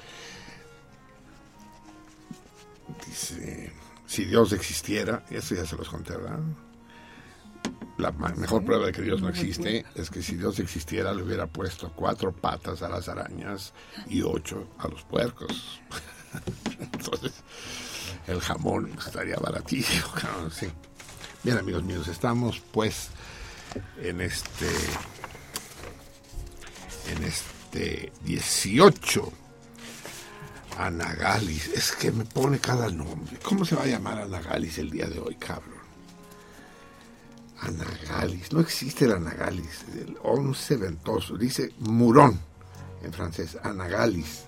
Dice, si Dios existiera, eso ya se los conté, ¿verdad? La mejor prueba de que Dios no existe es que si Dios existiera le hubiera puesto cuatro patas a las arañas y ocho a los puercos. Entonces, el jamón estaría baratísimo. claro, sí. Bien, amigos míos, estamos pues en este en este 18 Anagalis. Es que me pone cada nombre. ¿Cómo se va a llamar Anagalis el día de hoy, cabrón? Anagalis. No existe el Anagalis. El 11 ventoso. Dice Murón en francés. Anagalis.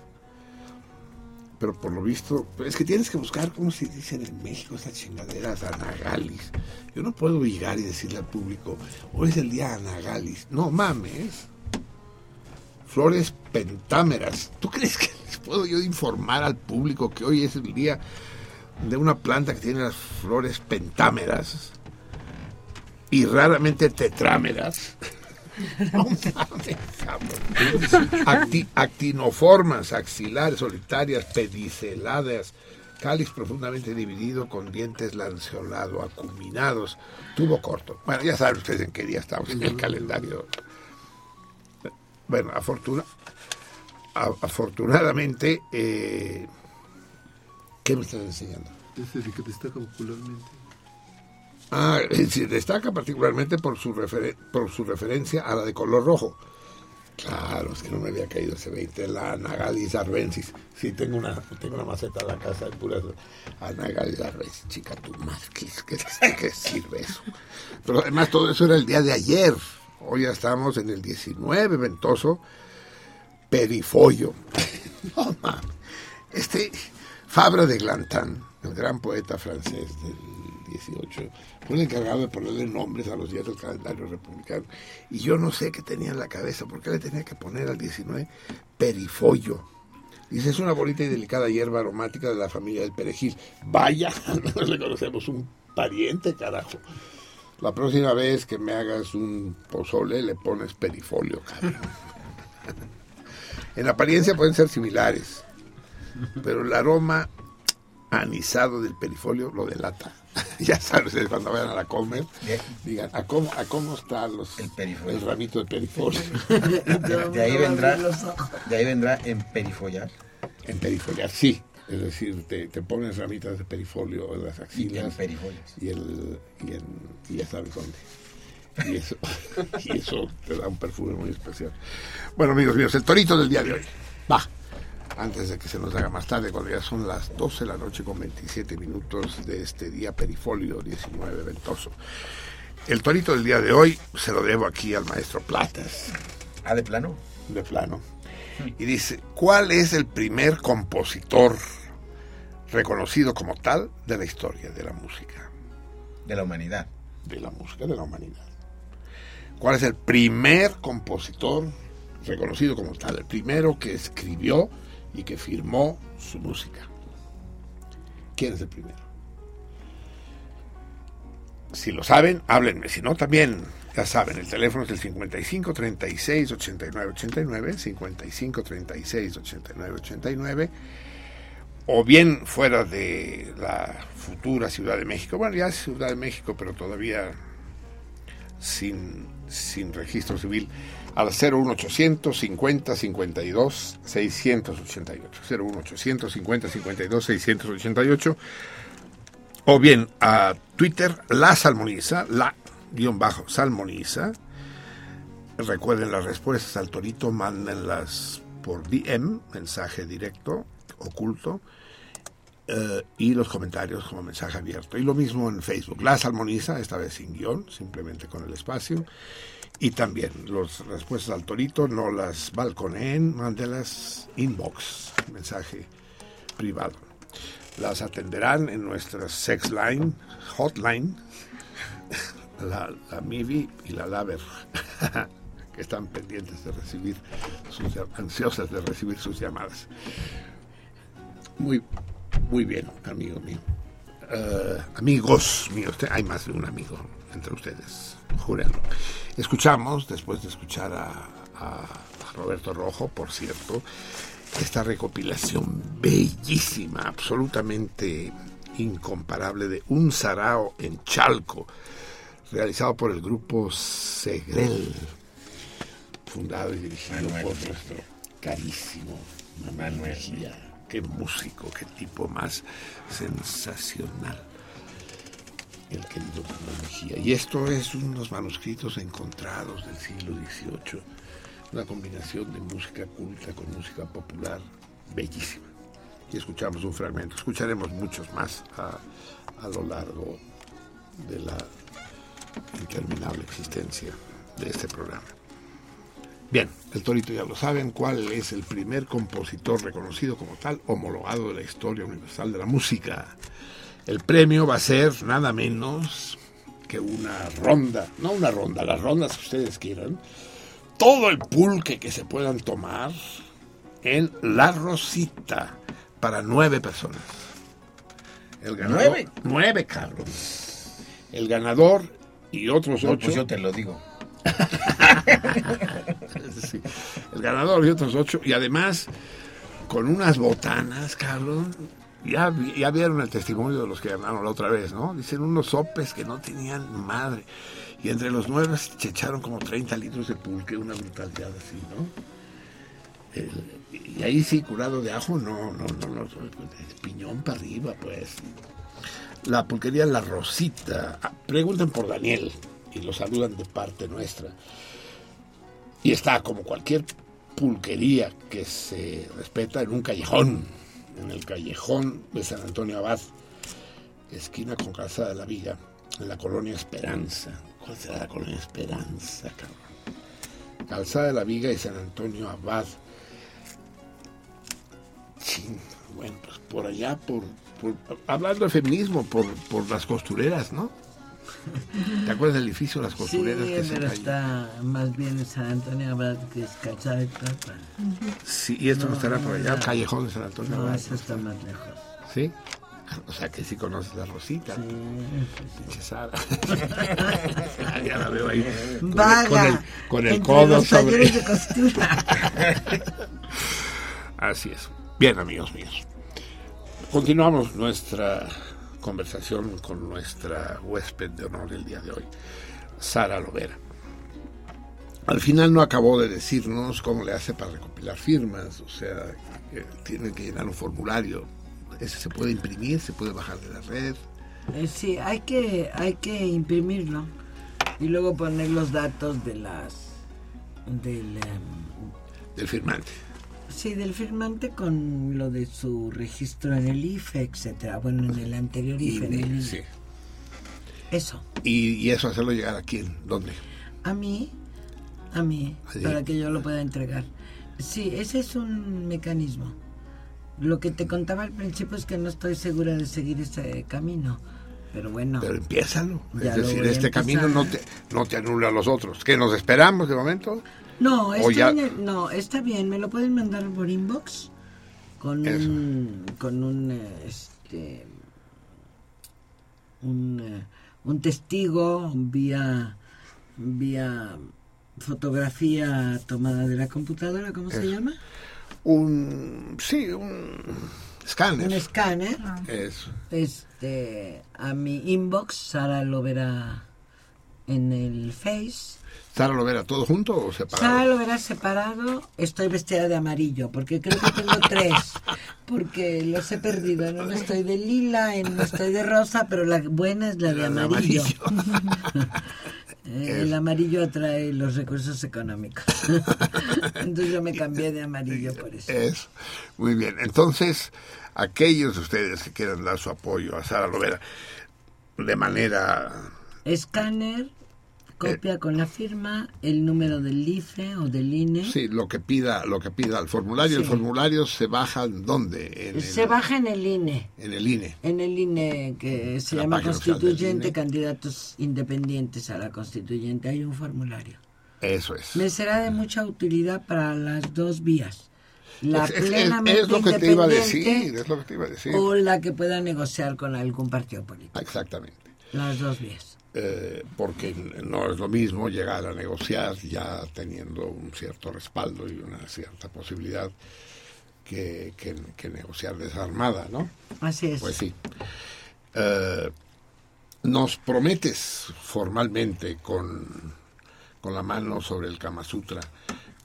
Pero por lo visto, es que tienes que buscar cómo se dicen en México esas chingaderas Anagalis. Yo no puedo llegar y decirle al público, hoy es el día Anagalis. No mames. Flores pentámeras. ¿Tú crees que les puedo yo informar al público que hoy es el día de una planta que tiene las flores pentámeras y raramente tetrámeras? No mames, cabrón. Acti- actinoformas, axilares, solitarias, pediceladas, cáliz profundamente dividido con dientes lanceolado, acuminados, tubo corto. Bueno, ya saben ustedes en qué día estamos en el calendario. Bueno, afortuna- a- afortunadamente, eh, ¿qué me estás enseñando? Ese de que destaca popularmente. Ah, eh, se destaca particularmente por su, referen- por su referencia a la de color rojo. Claro, es que no me había caído ese 20, la Anagalis arbensis. Sí, tengo una, tengo una maceta en la casa de puras Anagalis arbensis. Chica, tu madre, ¿qué, qué- sirve eso? Pero además todo eso era el día de ayer. Hoy ya estamos en el 19 ventoso, perifolio. no, mames. Este Fabra de Glantan, el gran poeta francés del 18, fue el encargado de ponerle nombres a los días del calendario republicano. Y yo no sé qué tenía en la cabeza, ¿por qué le tenía que poner al 19 perifolio? Dice, es una bonita y delicada hierba aromática de la familia del perejil. Vaya, menos le conocemos un pariente, carajo. La próxima vez que me hagas un pozole le pones perifolio, cabrón. En apariencia pueden ser similares, pero el aroma anisado del perifolio lo delata. ya saben ustedes cuando vayan a la comer, digan, ¿a cómo, a cómo está los, el, perifolio. ramito de perifolio? De, de ahí vendrá, de ahí vendrá en perifollar. En perifollar, sí. Es decir, te, te pones ramitas de perifolio en las axilas. Y, el, y, en- y ya sabes dónde. Y eso, y eso te da un perfume muy especial. Bueno, amigos míos, el torito del día de hoy. Va. Antes de que se nos haga más tarde, cuando ya son las 12 de la noche con 27 minutos de este día perifolio 19 ventoso. El torito del día de hoy se lo debo aquí al maestro Platas. ¿Ah, de plano? De plano. Y dice, ¿cuál es el primer compositor reconocido como tal de la historia de la música? De la humanidad. De la música de la humanidad. ¿Cuál es el primer compositor reconocido como tal? El primero que escribió y que firmó su música. ¿Quién es el primero? Si lo saben, háblenme. Si no, también, ya saben, el teléfono es el 55 36 89 89, 55 36 89 89, o bien fuera de la futura Ciudad de México. Bueno, ya es Ciudad de México, pero todavía sin, sin registro civil, al 01800 50 52 688. 01800 50 52 688 o bien a Twitter, la salmoniza, la guion bajo salmoniza. Recuerden las respuestas al torito, mándenlas por DM, mensaje directo, oculto, eh, y los comentarios como mensaje abierto. Y lo mismo en Facebook. Las armoniza, esta vez sin guion, simplemente con el espacio. Y también las respuestas al torito no las balconeen, mándelas inbox, mensaje privado. Las atenderán en nuestra sex line, hotline, la, la MIVI y la LAVER, que están pendientes de recibir sus, ansiosas de recibir sus llamadas. Muy, muy bien, amigo mío. Eh, amigos míos, hay más de un amigo entre ustedes, Escuchamos, después de escuchar a, a- a Roberto Rojo, por cierto, esta recopilación bellísima, absolutamente incomparable de Un Sarao en Chalco, realizado por el grupo Segrel, fundado y dirigido Manuel por nuestro carísimo Manuel. Qué músico, qué tipo más sensacional. El querido Manuel Mejía. Y esto es unos manuscritos encontrados del siglo XVIII. Una combinación de música culta con música popular bellísima. Y escuchamos un fragmento. Escucharemos muchos más a lo largo de la interminable existencia de este programa. Bien, el Torito ya lo saben, cuál es el primer compositor reconocido como tal, homologado de la historia universal de la música. El premio va a ser nada menos que una ronda, no una ronda, las rondas que ustedes quieran, todo el pulque que se puedan tomar en La Rosita para nueve personas. El ganador, ¿Nueve? Nueve, cabrón. El ganador y otros No, ocho. pues yo te lo digo. Sí. El ganador y otros ocho. Y además, con unas botanas, cabrón. Ya, ya vieron el testimonio de los que ganaron la otra vez, ¿no? Dicen unos sopes que no tenían madre. Y entre los nueve se echaron como 30 litros de pulque, una brutalidad así, ¿no? Y ahí sí, curado de ajo, no, no, no, no, piñón para arriba, pues. La pulquería La Rosita. Ah, Pregunten por Daniel y lo saludan de parte nuestra. Y está como cualquier pulquería que se respeta en un callejón, en el callejón de San Antonio Abad, esquina con Calzada de la Viga, en la colonia Esperanza. ¿Cuál será la colonia Esperanza, cabrón? Calzada de la Viga y San Antonio Abad. Chin, bueno, pues por allá, por, por- hablando de feminismo, por, por las costureras, ¿no? ¿Te acuerdas del edificio de las Sí, costureras que se pero cayó? está más bien en San Antonio Abad, que es calzada de plata. Sí, y esto no, No, estará por allá, no. Callejón de San Antonio. No, eso está más lejos. ¿Sí? O sea que sí conoces la Rosita. Sí. Ah, ya la veo ahí. Con el- Vaga. Con el, con el codo los sobre. talleres de costura. Así es. Bien, amigos míos. Continuamos nuestra conversación con nuestra huésped de honor del día de hoy, Sara Lovera. Al final no acabó de decirnos cómo le hace para recopilar firmas, o sea, tiene que llenar un formulario. Ese se puede imprimir, se puede bajar de la red. Eh, sí, hay que, hay que imprimirlo y luego poner los datos de las del em, del firmante. Sí del firmante con lo de su registro en el IFE, etcétera. Bueno, en el anterior IFE, en el INE. Sí. Eso. Y, y eso hacerlo llegar a quién, dónde. A mí, a mí, para que yo lo pueda entregar. Sí, ese es un mecanismo. Lo que te contaba al principio es que no estoy segura de seguir ese camino. Pero bueno, Pero empiézalo. Es decir, este camino no te, no te anula a los otros. ¿Qué nos esperamos de momento? No, o está ya- en el- no, está bien, me lo pueden mandar por inbox con Eso. un con un este un, eh, un testigo vía vía fotografía tomada de la computadora, ¿cómo se llama? Un. Sí, un. Escáner. Un escáner. Eso. este a mi inbox Sara lo verá en el face ¿Sara Lovera todo junto o separado? Sara lo verá separado estoy vestida de amarillo porque creo que tengo tres porque los he perdido en uno estoy de lila en uno estoy de rosa pero la buena es la de amarillo, Eh, el amarillo atrae los recursos económicos. Entonces yo me cambié de amarillo por eso. Es muy bien. Entonces, aquellos de ustedes que quieran dar su apoyo a Sara Lovera de manera Escáner, copia con la firma, el número del IFE o del INE. sí, lo que pida, lo que pida el formulario, el Sí. formulario se baja en dónde? En Se el, baja en el INE. en el INE. En el INE que se La llama Constituyente, INE. candidatos independientes a la Constituyente, hay un formulario. Eso es. Me será de mucha utilidad para las dos vías. La Es- plenamente es lo que te iba a independiente decir, es lo que te iba a decir. o la que pueda negociar con algún partido político. Exactamente. Las dos vías. Eh, porque no es lo mismo llegar a negociar ya teniendo un cierto respaldo y una cierta posibilidad que, que- que negociar desarmada, ¿no? Así es. Pues sí. Eh, nos prometes formalmente con, con la mano sobre el Kama Sutra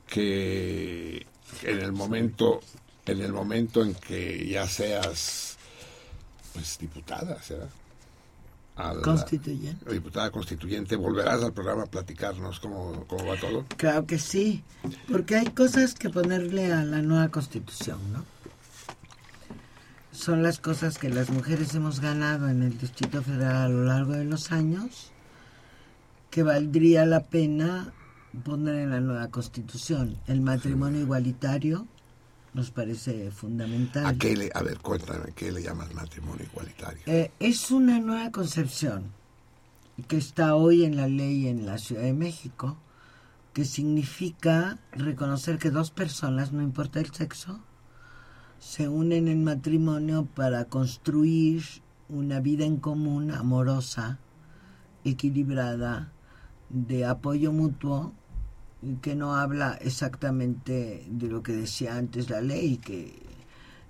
que en el momento en el momento en que ya seas pues diputada, ¿será? A la- Constituyente. diputada constituyente, volverás al programa a platicarnos cómo, cómo va todo. Claro que sí, porque hay cosas que ponerle a la nueva constitución, ¿no? Son las cosas que las mujeres hemos ganado en el Distrito Federal a lo largo de los años, que valdría la pena poner en la nueva constitución. El matrimonio igualitario nos parece fundamental. ¿A qué le, a ver, cuéntame, ¿qué le llamas matrimonio igualitario? Eh, es una nueva concepción que está hoy en la ley en la Ciudad de México, que significa reconocer que dos personas, no importa el sexo, se unen en matrimonio para construir una vida en común, amorosa, equilibrada, de apoyo mutuo, que no habla exactamente de lo que decía antes la ley, que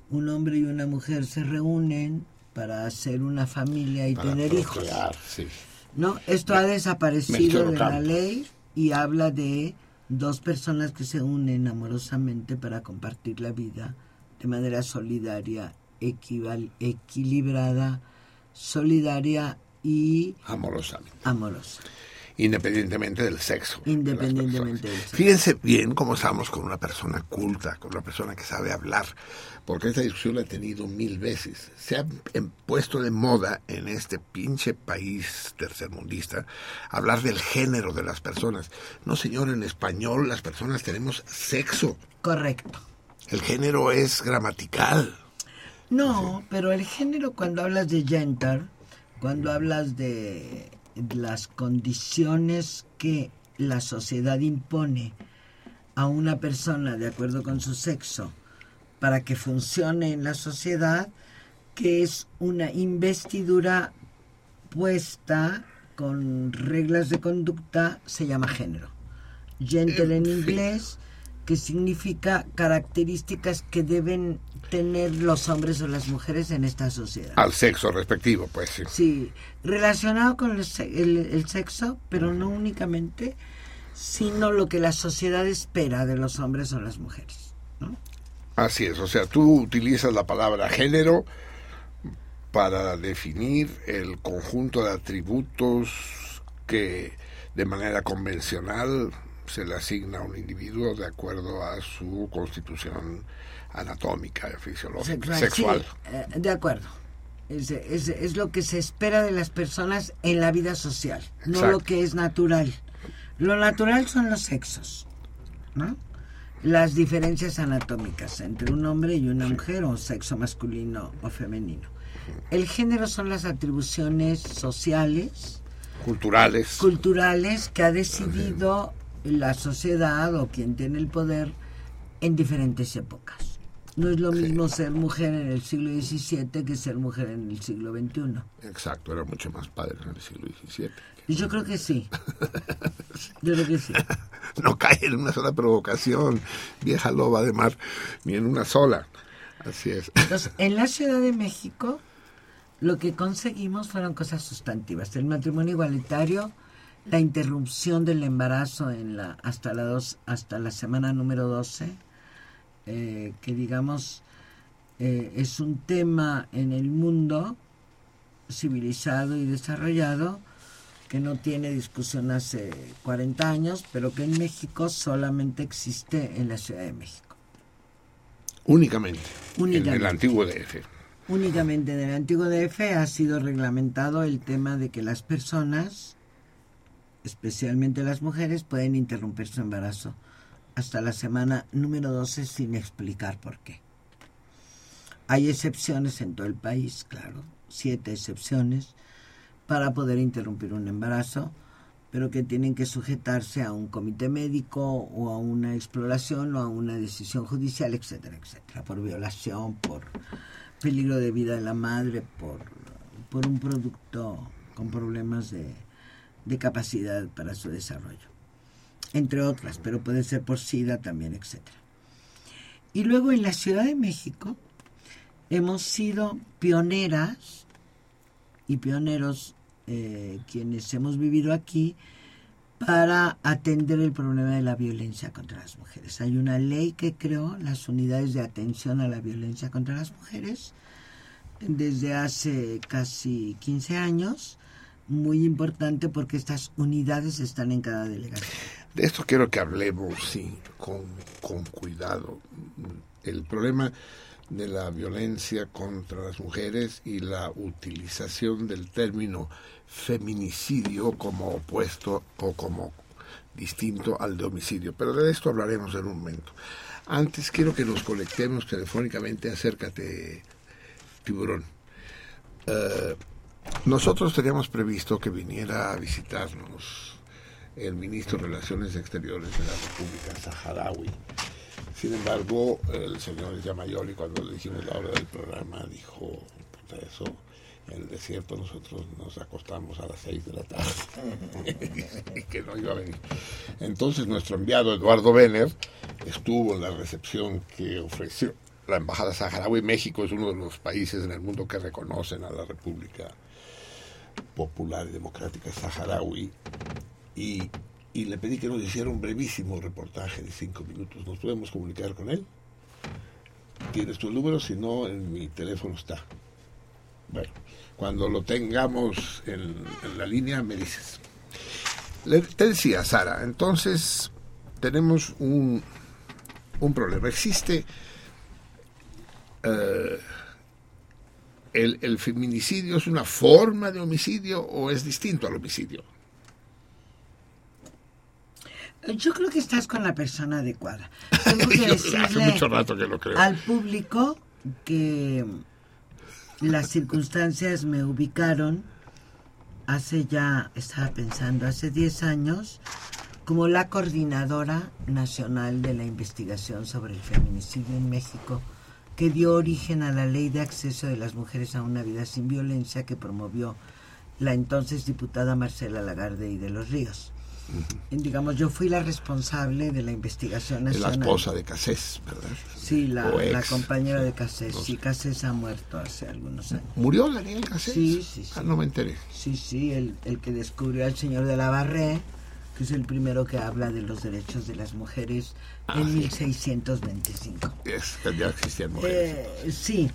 un hombre y una mujer se reúnen para hacer una familia y Para tener hijos. sí. No, esto ha desaparecido de la ley y habla de dos personas que se unen amorosamente para compartir la vida de manera solidaria, equival- equilibrada, solidaria y Amorosamente. amorosa. Independientemente del sexo. Independientemente del sexo. Fíjense bien cómo estamos con una persona culta, con una persona que sabe hablar, porque esta discusión la he tenido mil veces. Se ha em- puesto de moda en este pinche país tercermundista hablar del género de las personas. No, señor, en español las personas tenemos sexo. Correcto. El género es gramatical. No, pero el género cuando hablas de gender, cuando hablas de las condiciones que la sociedad impone a una persona de acuerdo con su sexo para que funcione en la sociedad, que es una investidura puesta con reglas de conducta, se llama género. Gender en inglés, que significa características que deben tener los hombres o las mujeres en esta sociedad. Al sexo respectivo, pues sí. Sí, relacionado con el, el- el sexo, pero no únicamente, sino lo que la sociedad espera de los hombres o las mujeres. ¿no? Así es, o sea, tú utilizas la palabra género para definir el conjunto de atributos que de manera convencional se le asigna a un individuo de acuerdo a su constitución anatómica, fisiológica, sexual. Sí, eh, de acuerdo. Es, es- es lo que se espera de las personas en la vida social, no lo que es natural. Lo natural son los sexos, ¿no? Las diferencias anatómicas entre un hombre y una mujer o sexo masculino o femenino. El género son las atribuciones sociales, Culturales. culturales que ha decidido la sociedad o quien tiene el poder en diferentes épocas. No es lo mismo ser mujer en el siglo XVII que ser mujer en el siglo XXI. Exacto, era mucho más padre en el siglo XVII. Y yo creo que sí. Yo creo que sí. No cae en una sola provocación, vieja loba de mar, ni en una sola. Así es. Entonces, en la Ciudad de México, lo que conseguimos fueron cosas sustantivas. El matrimonio igualitario, la interrupción del embarazo en la, hasta, la dos, hasta la semana número 12, eh, que digamos eh, es un tema en el mundo civilizado y desarrollado que no tiene discusión hace 40 años, pero que en México solamente existe en la Ciudad de México. Únicamente. Únicamente. En el antiguo DF. Únicamente en el antiguo DF ha sido reglamentado el tema de que las personas, especialmente las mujeres, pueden interrumpir su embarazo hasta la semana número 12 sin explicar por qué. Hay excepciones en todo el país, claro, siete excepciones para poder interrumpir un embarazo, pero que tienen que sujetarse a un comité médico o a una exploración o a una decisión judicial, etcétera, etcétera, por violación, por peligro de vida de la madre, por, por un producto con problemas de, de capacidad para su desarrollo, entre otras, pero puede ser por SIDA también, etcétera. Y luego en la Ciudad de México hemos sido pioneras y pioneros eh, quienes hemos vivido aquí para atender el problema de la violencia contra las mujeres. Hay una ley que creó las unidades de atención a la violencia contra las mujeres desde hace casi 15 años, muy importante porque estas unidades están en cada delegación. De esto quiero que hablemos, sí, con, con cuidado. El problema de la violencia contra las mujeres y la utilización del término feminicidio como opuesto o como distinto al de homicidio. Pero de esto hablaremos en un momento. Antes quiero que nos conectemos telefónicamente. Acércate, tiburón. Eh, nosotros teníamos previsto que viniera a visitarnos el ministro de Relaciones Exteriores de la República Saharaui. Sin embargo, el señor Yamayoli, cuando le dijimos la hora del programa, dijo, puta, eso, en el desierto nosotros nos acostamos a las seis de la tarde y que no iba a venir. Entonces nuestro enviado Eduardo Benner estuvo en la recepción que ofreció la Embajada Saharaui. México es uno de los países en el mundo que reconocen a la República Popular y Democrática Saharaui y, le pedí que nos hiciera un brevísimo reportaje de cinco minutos. ¿Nos podemos comunicar con él? ¿Tienes tu número? Si no, en mi teléfono está. Bueno, cuando lo tengamos en, la línea me dices. Le, te decía, Sara, entonces tenemos un, un problema. Existe eh, el feminicidio, es una forma de homicidio o es distinto al homicidio? Yo creo que estás con la persona adecuada. Tengo que hace mucho rato que lo creo. al público que las circunstancias me ubicaron hace ya, estaba pensando, hace 10 años, como la coordinadora nacional de la investigación sobre el feminicidio en México, que dio origen a la ley de acceso de las mujeres a una vida sin violencia que promovió la entonces diputada Marcela Lagarde y de los Ríos. Digamos, yo fui la responsable de la investigación Es la nacional. esposa de Casés, ¿verdad? Sí, la, la compañera de Casés. No Sí, sé. Casés ha muerto hace algunos años. ¿Murió Daniel Casés? Sí, sí, sí. Ah, no me enteré. Sí, sí, el, el que descubrió al señor de la Barré, que es el primero que habla de los derechos de las mujeres Ah, en sí. 1625. Es, ya existían mujeres. Eh, sí,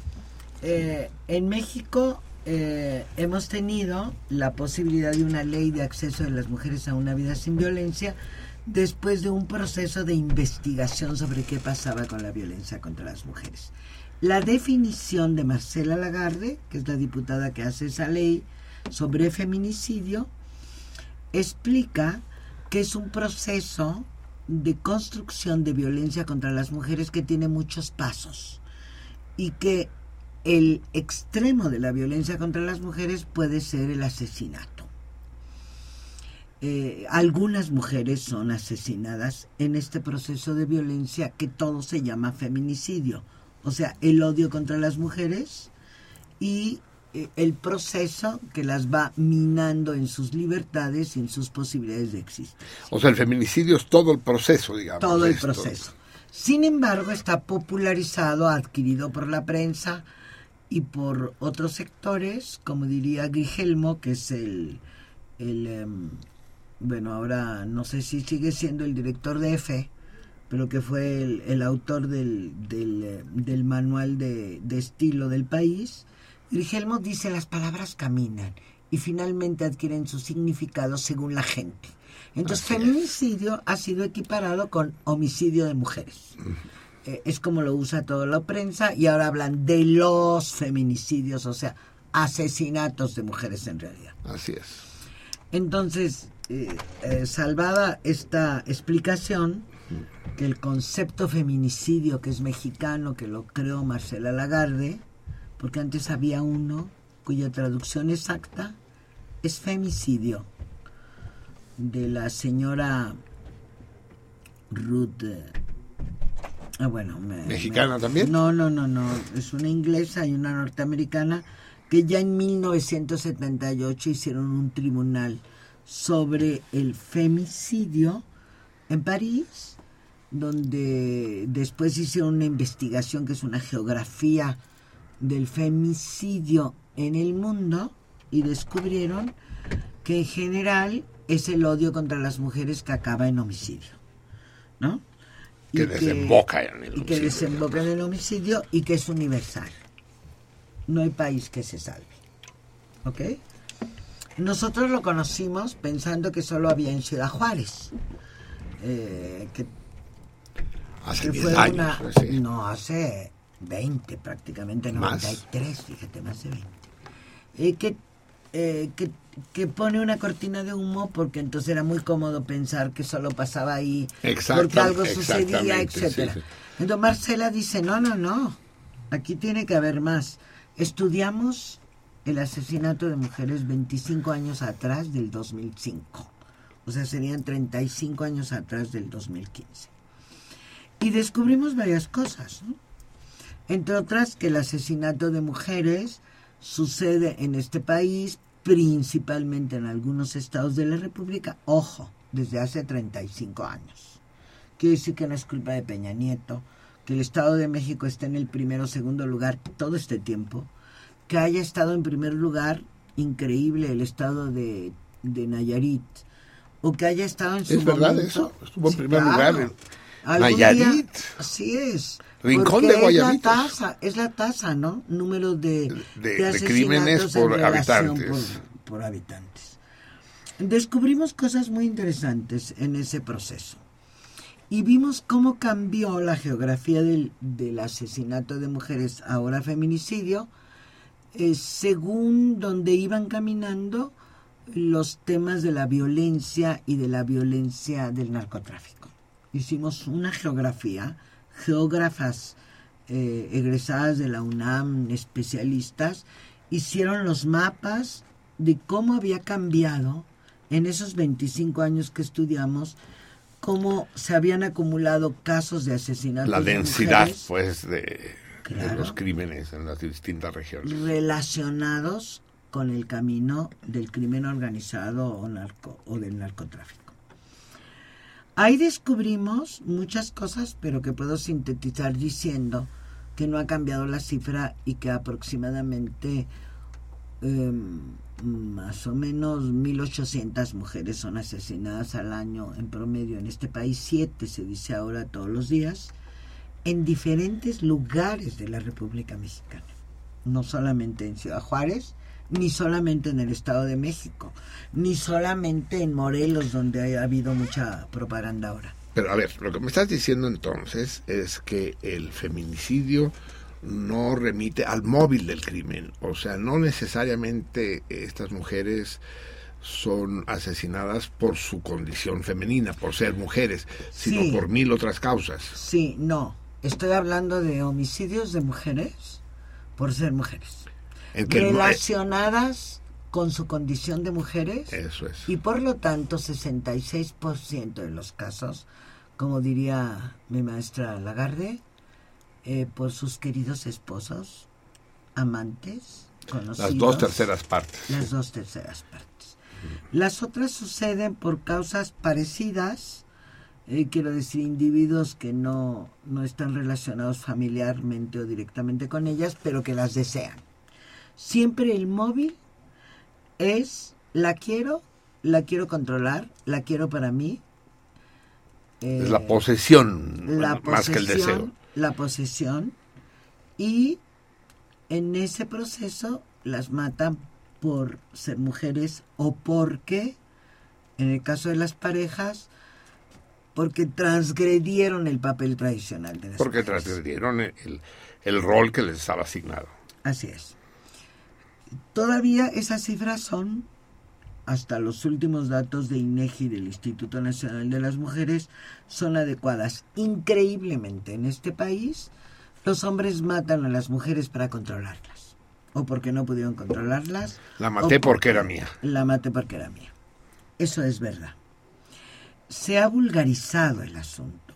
Eh, en México eh, hemos tenido la posibilidad de una ley de acceso de las mujeres a una vida sin violencia después de un proceso de investigación sobre qué pasaba con la violencia contra las mujeres. La definición de Marcela Lagarde, que es la diputada que hace esa ley sobre feminicidio, explica que es un proceso de construcción de violencia contra las mujeres que tiene muchos pasos y que el extremo de la violencia contra las mujeres puede ser el asesinato. Eh, algunas mujeres son asesinadas en este proceso de violencia que todo se llama feminicidio, o sea, el odio contra las mujeres y eh, el proceso que las va minando en sus libertades y en sus posibilidades de existir. O sea, el feminicidio es todo el proceso, digamos. Todo el proceso. Sin embargo, está popularizado, adquirido por la prensa y por otros sectores, como diría Grigelmo, que es el, el em, bueno, ahora no sé si sigue siendo el director de EFE, pero que fue el, el autor del, del, eh, del manual de, de estilo del país. Grigelmo dice las palabras caminan y finalmente adquieren su significado según la gente. Entonces, Así es. feminicidio ha sido equiparado con homicidio de mujeres. Eh, es como lo usa toda la prensa y ahora hablan de los feminicidios, o sea, asesinatos de mujeres en realidad. Así es. Entonces, eh, eh, salvada esta explicación, que el concepto feminicidio, que es mexicano, que lo creó Marcela Lagarde, porque antes había uno cuya traducción exacta es femicidio, de la señora Ruth. Ah, bueno, me- ¿Mexicana me- también? No, no, no, no. Es una inglesa y una norteamericana que ya en 1978 hicieron un tribunal sobre el femicidio en París, donde después hicieron una investigación que es una geografía del femicidio en el mundo y descubrieron que en general es el odio contra las mujeres que acaba en homicidio, ¿no? Que desemboca en el y que homicidio. desemboca en el homicidio y que es universal. No hay país que se salve. ¿Ok? Nosotros lo conocimos pensando que solo había en Ciudad Juárez. Eh, que, Hace que 10 fue años. una- pues, sí. No, hace 20, prácticamente Más. 93, fíjate, más de 20. Eh, que, eh, que, que pone una cortina de humo porque entonces era muy cómodo pensar que solo pasaba ahí porque algo sucedía, exactamente, sí, etcétera. sí. Entonces Marcela dice, no, no, no, aquí tiene que haber más. Estudiamos el asesinato de mujeres 25 años atrás del 2005. O sea, serían 35 años atrás del 2015. Y descubrimos varias cosas, ¿no? Entre otras que el asesinato de mujeres sucede en este país, principalmente en algunos estados de la República, ojo, desde hace 35 años. Quiere decir que no es culpa de Peña Nieto, que el Estado de México esté en el primero o segundo lugar todo este tiempo, que haya estado en primer lugar, increíble, el estado de, de Nayarit, o que haya estado en su ¿Es verdad momento- eso? Estuvo en Sí, primer claro. lugar en Nayarit. día- así es. Rincón de es la Guayabitos. tasa, es la tasa, ¿no? Número de, De- de asesinatos crímenes en por habitantes. Por, por habitantes. Descubrimos cosas muy interesantes en ese proceso. Y vimos cómo cambió la geografía del, del asesinato de mujeres, ahora feminicidio, eh, según donde iban caminando los temas de la violencia y de la violencia del narcotráfico. Hicimos una geografía, geógrafas eh, egresadas de la UNAM, especialistas, hicieron los mapas de cómo había cambiado en esos 25 años que estudiamos, cómo se habían acumulado casos de asesinatos La de densidad, mujeres pues, de, de los crímenes en las distintas regiones. relacionados con el camino del crimen organizado o, narco, o del narcotráfico. Ahí descubrimos muchas cosas, pero que puedo sintetizar diciendo que no ha cambiado la cifra y que aproximadamente eh, más o menos 1.800 mujeres son asesinadas al año en promedio en este país, siete se dice ahora todos los días, en diferentes lugares de la República Mexicana. No solamente en Ciudad Juárez, ni solamente en el Estado de México, ni solamente en Morelos, donde ha habido mucha propaganda ahora. Pero a ver, lo que me estás diciendo entonces es que el feminicidio no remite al móvil del crimen. O sea, no necesariamente estas mujeres son asesinadas por su condición femenina, por ser mujeres, sino Sí. por mil otras causas. Sí, no. Estoy hablando de homicidios de mujeres por ser mujeres. Que el- relacionadas con su condición de mujeres Eso es. y por lo tanto 66% de los casos, como diría mi maestra Lagarde, eh, por sus queridos esposos, amantes, conocidos. Las dos terceras partes. Las dos terceras partes. Las otras suceden por causas parecidas, eh, quiero decir, individuos que no, no están relacionados familiarmente o directamente con ellas, pero que las desean. Siempre el móvil es, la quiero, la quiero controlar, la quiero para mí. Es eh, la posesión la más que el posesión, deseo. La posesión. Y en ese proceso las matan por ser mujeres o porque, en el caso de las parejas, porque transgredieron el papel tradicional de las Porque mujeres. transgredieron el, el rol que les estaba asignado. Así es. Todavía esas cifras son, hasta los últimos datos de INEGI del Instituto Nacional de las Mujeres, son adecuadas. Increíblemente, en este país, los hombres matan a las mujeres para controlarlas. O porque no pudieron controlarlas. La maté porque era mía. La maté porque era mía. Eso es verdad. Se ha vulgarizado el asunto.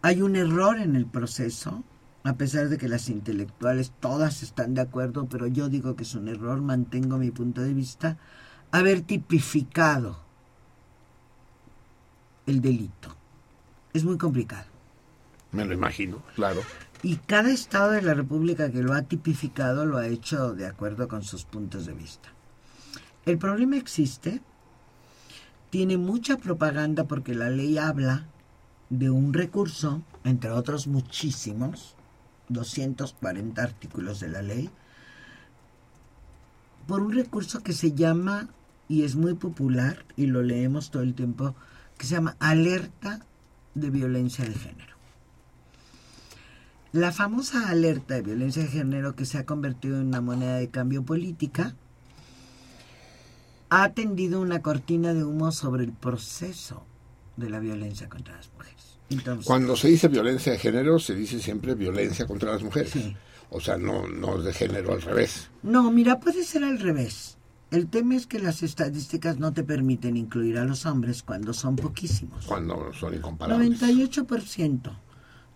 Hay un error en el proceso, a pesar de que las intelectuales todas están de acuerdo, pero yo digo que es un error, mantengo mi punto de vista, haber tipificado el delito. Es muy complicado. Me lo imagino, claro. Y cada estado de la República que lo ha tipificado lo ha hecho de acuerdo con sus puntos de vista. El problema existe, tiene mucha propaganda porque la ley habla de un recurso, entre otros muchísimos, 240 artículos de la ley, por un recurso que se llama, y es muy popular, y lo leemos todo el tiempo, que se llama alerta de violencia de género. La famosa alerta de violencia de género que se ha convertido en una moneda de cambio política ha tendido una cortina de humo sobre el proceso de la violencia contra las mujeres. Entonces, Cuando se dice violencia de género, se dice siempre violencia contra las mujeres. Sí. O sea, no, no de género al revés. No, mira, puede ser al revés. El tema es que las estadísticas no te permiten incluir a los hombres cuando son poquísimos. Cuando son incomparables. 98%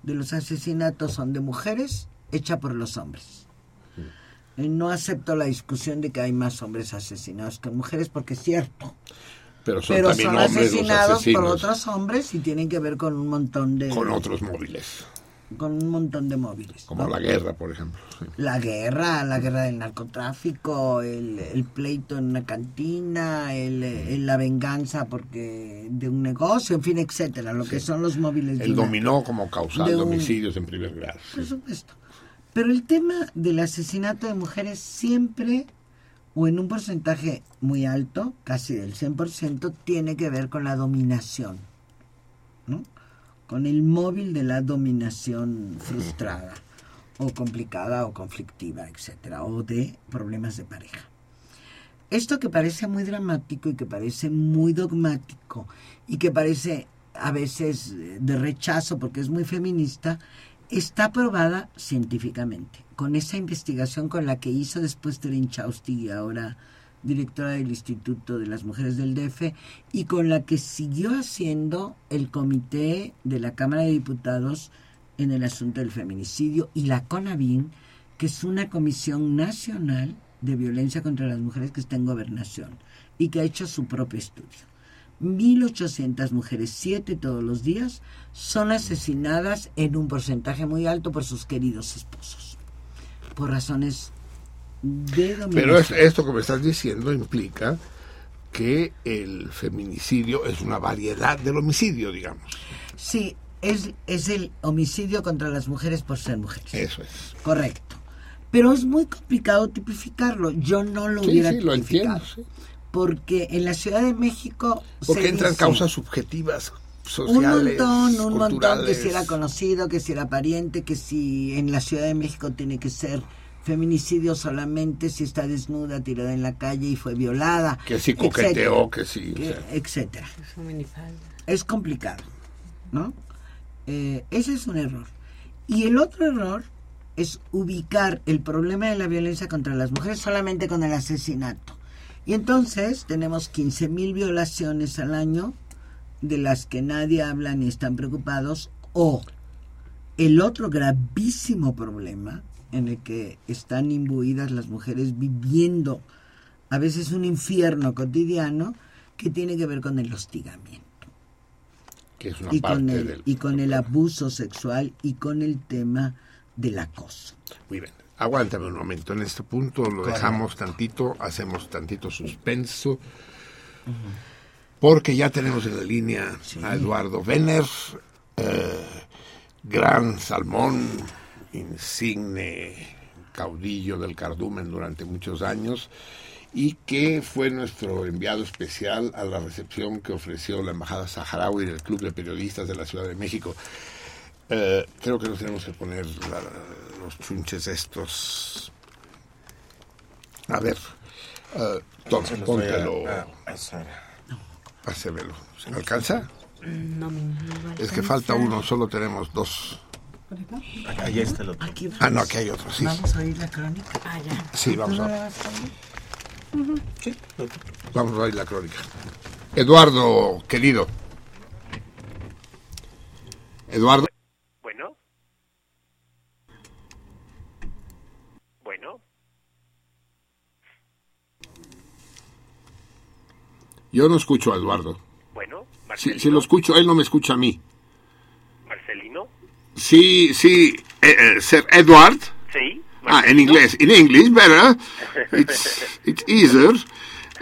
de los asesinatos son de mujeres hecha por los hombres. Eh, No acepto la discusión de que hay más hombres asesinados que mujeres porque es cierto. Pero son Pero también son hombres los asesinados por otros hombres y tienen que ver con un montón de con otros móviles. con un montón de móviles. Como ¿no? la guerra, por ejemplo. sí. La guerra, la guerra del narcotráfico, el, el pleito en una cantina, el, el- la venganza porque de un negocio, en fin, etcétera, lo que son los móviles. de El una- dominó como causal de de un- homicidios en primer grado. Por supuesto. Pero el tema del asesinato de mujeres siempre, o en un porcentaje muy alto, casi del 100%, tiene que ver con la dominación, ¿no? Con el móvil de la dominación frustrada, o complicada, o conflictiva, etcétera, o de problemas de pareja. Esto que parece muy dramático y que parece muy dogmático y que parece a veces de rechazo porque es muy feminista, está probada científicamente. Con esa investigación con la que hizo después Terin Chaustig, ahora directora del Instituto de las Mujeres del DF, y con la que siguió haciendo el comité de la Cámara de Diputados en el asunto del feminicidio y la CONAVIN, que es una comisión nacional de violencia contra las mujeres que está en gobernación y que ha hecho su propio estudio. 1.800 mujeres, siete todos los días, son asesinadas en un porcentaje muy alto por sus queridos esposos, por razones de dominación. Pero es- esto que me estás diciendo implica que el feminicidio es una variedad del homicidio, digamos. Sí, es, es el homicidio contra las mujeres por ser mujeres. Eso es. Correcto. Pero es muy complicado tipificarlo. Yo no lo Sí, hubiera sí, lo entiendo. sí. Porque en la Ciudad de México. Porque se entran dice causas subjetivas Un montón, un montón, que si era conocido, que si era pariente, que si en la Ciudad de México tiene que ser feminicidio solamente si está desnuda, tirada en la calle y fue violada. Que si etcétera. coqueteó, que si... o Que- sea, etcétera. Es complicado, ¿no? Eh, ese es un error. Y el otro error es ubicar el problema de la violencia contra las mujeres solamente con el asesinato. Y entonces tenemos 15.000 violaciones al año de las que nadie habla ni están preocupados, o el otro gravísimo problema en el que están imbuidas las mujeres viviendo a veces un infierno cotidiano que tiene que ver con el hostigamiento que es una y parte con el, del... y con el abuso sexual y con el tema del acoso. Muy bien. Aguántame un momento. En este punto lo dejamos tantito, hacemos tantito suspenso. Porque ya tenemos en la línea a Eduardo Venner, eh, gran salmón, insigne caudillo del cardumen durante muchos años y que fue nuestro enviado especial a la recepción que ofreció la Embajada Saharaui del Club de Periodistas de la Ciudad de México. Eh, creo que nos tenemos que poner la- los chunches estos. A ver, eh, a- a- a Sara. Pásemelo. ¿Se me alcanza? No, me- no va a Es que falta uno, solo tenemos dos. Ahí está el otro. Aquí Ah, no, aquí hay otro, sí. Vamos a oír la crónica. Ah, ya. Sí, vamos ¿Tú no a, oír? vamos a ver la crónica. Eduardo, querido. Eduardo. Bueno. Bueno. Yo no escucho a Eduardo. Bueno. Marcelino. si lo escucho, él no me escucha a mí. Marcelino. Sí, sí, eh, eh, Sir Edward. Sí. Ah, en inglés. In English, better. It's, it's easier.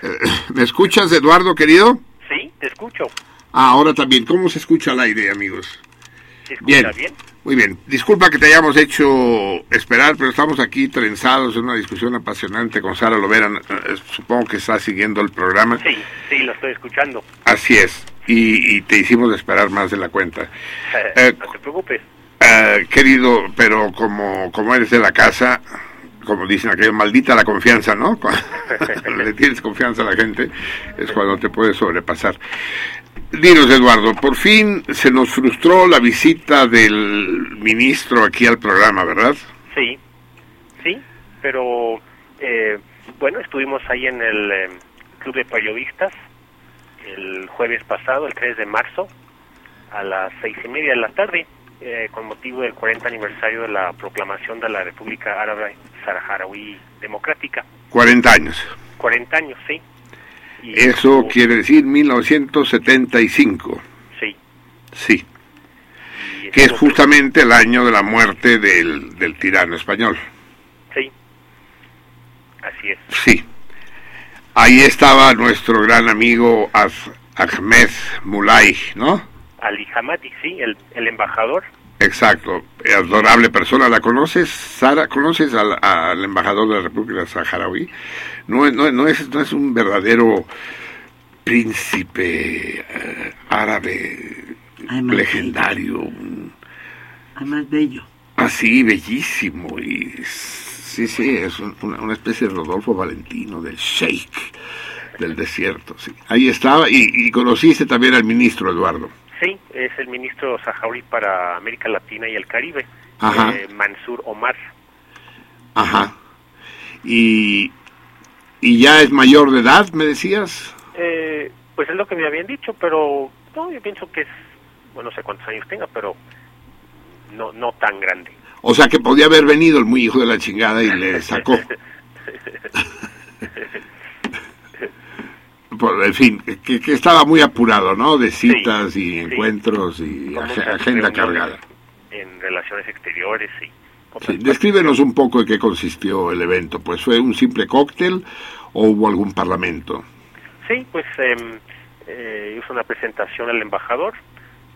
Eh, ¿Me escuchas, Eduardo, querido? Sí, te escucho. Ah, ahora también. ¿Cómo se escucha al aire, amigos? ¿Se escucha Bien. bien? Muy bien. Disculpa que te hayamos hecho esperar, pero estamos aquí trenzados en una discusión apasionante con Sara Lovera. Eh, Supongo que está siguiendo el programa. Sí, sí, lo estoy escuchando. Así es. Y, y te hicimos esperar más de la cuenta. Eh, no te preocupes. Eh, querido, pero como, como eres de la casa, como dicen aquello, maldita la confianza, ¿no? Cuando le tienes confianza a la gente es cuando te puedes sobrepasar. Dinos, Eduardo, por fin se nos frustró la visita del ministro aquí al programa, ¿verdad? Sí, sí, pero eh, bueno, estuvimos ahí en el eh, Club de Periodistas el jueves pasado, el 3 de marzo, a las seis y media de la tarde, eh, con motivo del 40 aniversario de la proclamación de la República Árabe Saharaui Democrática. 40 años. 40 años, sí. Eso quiere decir 1975. Sí. Sí. Que es justamente el año de la muerte del, del tirano español. Sí, así es. Sí. Ahí estaba nuestro gran amigo Ahmed Mulay, ¿no? Ali Hamadi, sí, el, el embajador. Exacto. Adorable persona. ¿La conoces, Sara? ¿Conoces al, al embajador de la República Saharaui? No, es- no, no es, no es un verdadero príncipe eh, árabe Además, legendario. un- Además, bello. Así, bellísimo. Y sí, sí, es un- una, una especie de Rodolfo Valentino, del Sheikh del desierto. Sí. Ahí estaba. Y, y conociste también al ministro Eduardo. Sí, es el ministro saharaui para América Latina y el Caribe, eh, Mansur Omar. Ajá. Y, y ya es mayor de edad, me decías. Eh, pues es lo que me habían dicho, pero no, yo pienso que es, bueno, no sé cuántos años tenga, pero no no tan grande. O sea que podía haber venido el muy hijo de la chingada y le sacó. Por, en fin, que, que estaba muy apurado, ¿no? De citas Sí, y sí. encuentros y ag- agenda cargada. En relaciones exteriores otras Sí, descríbenos un poco en qué consistió el evento. Pues fue un simple cóctel o hubo algún parlamento. Sí, pues em, eh, hizo una presentación al embajador,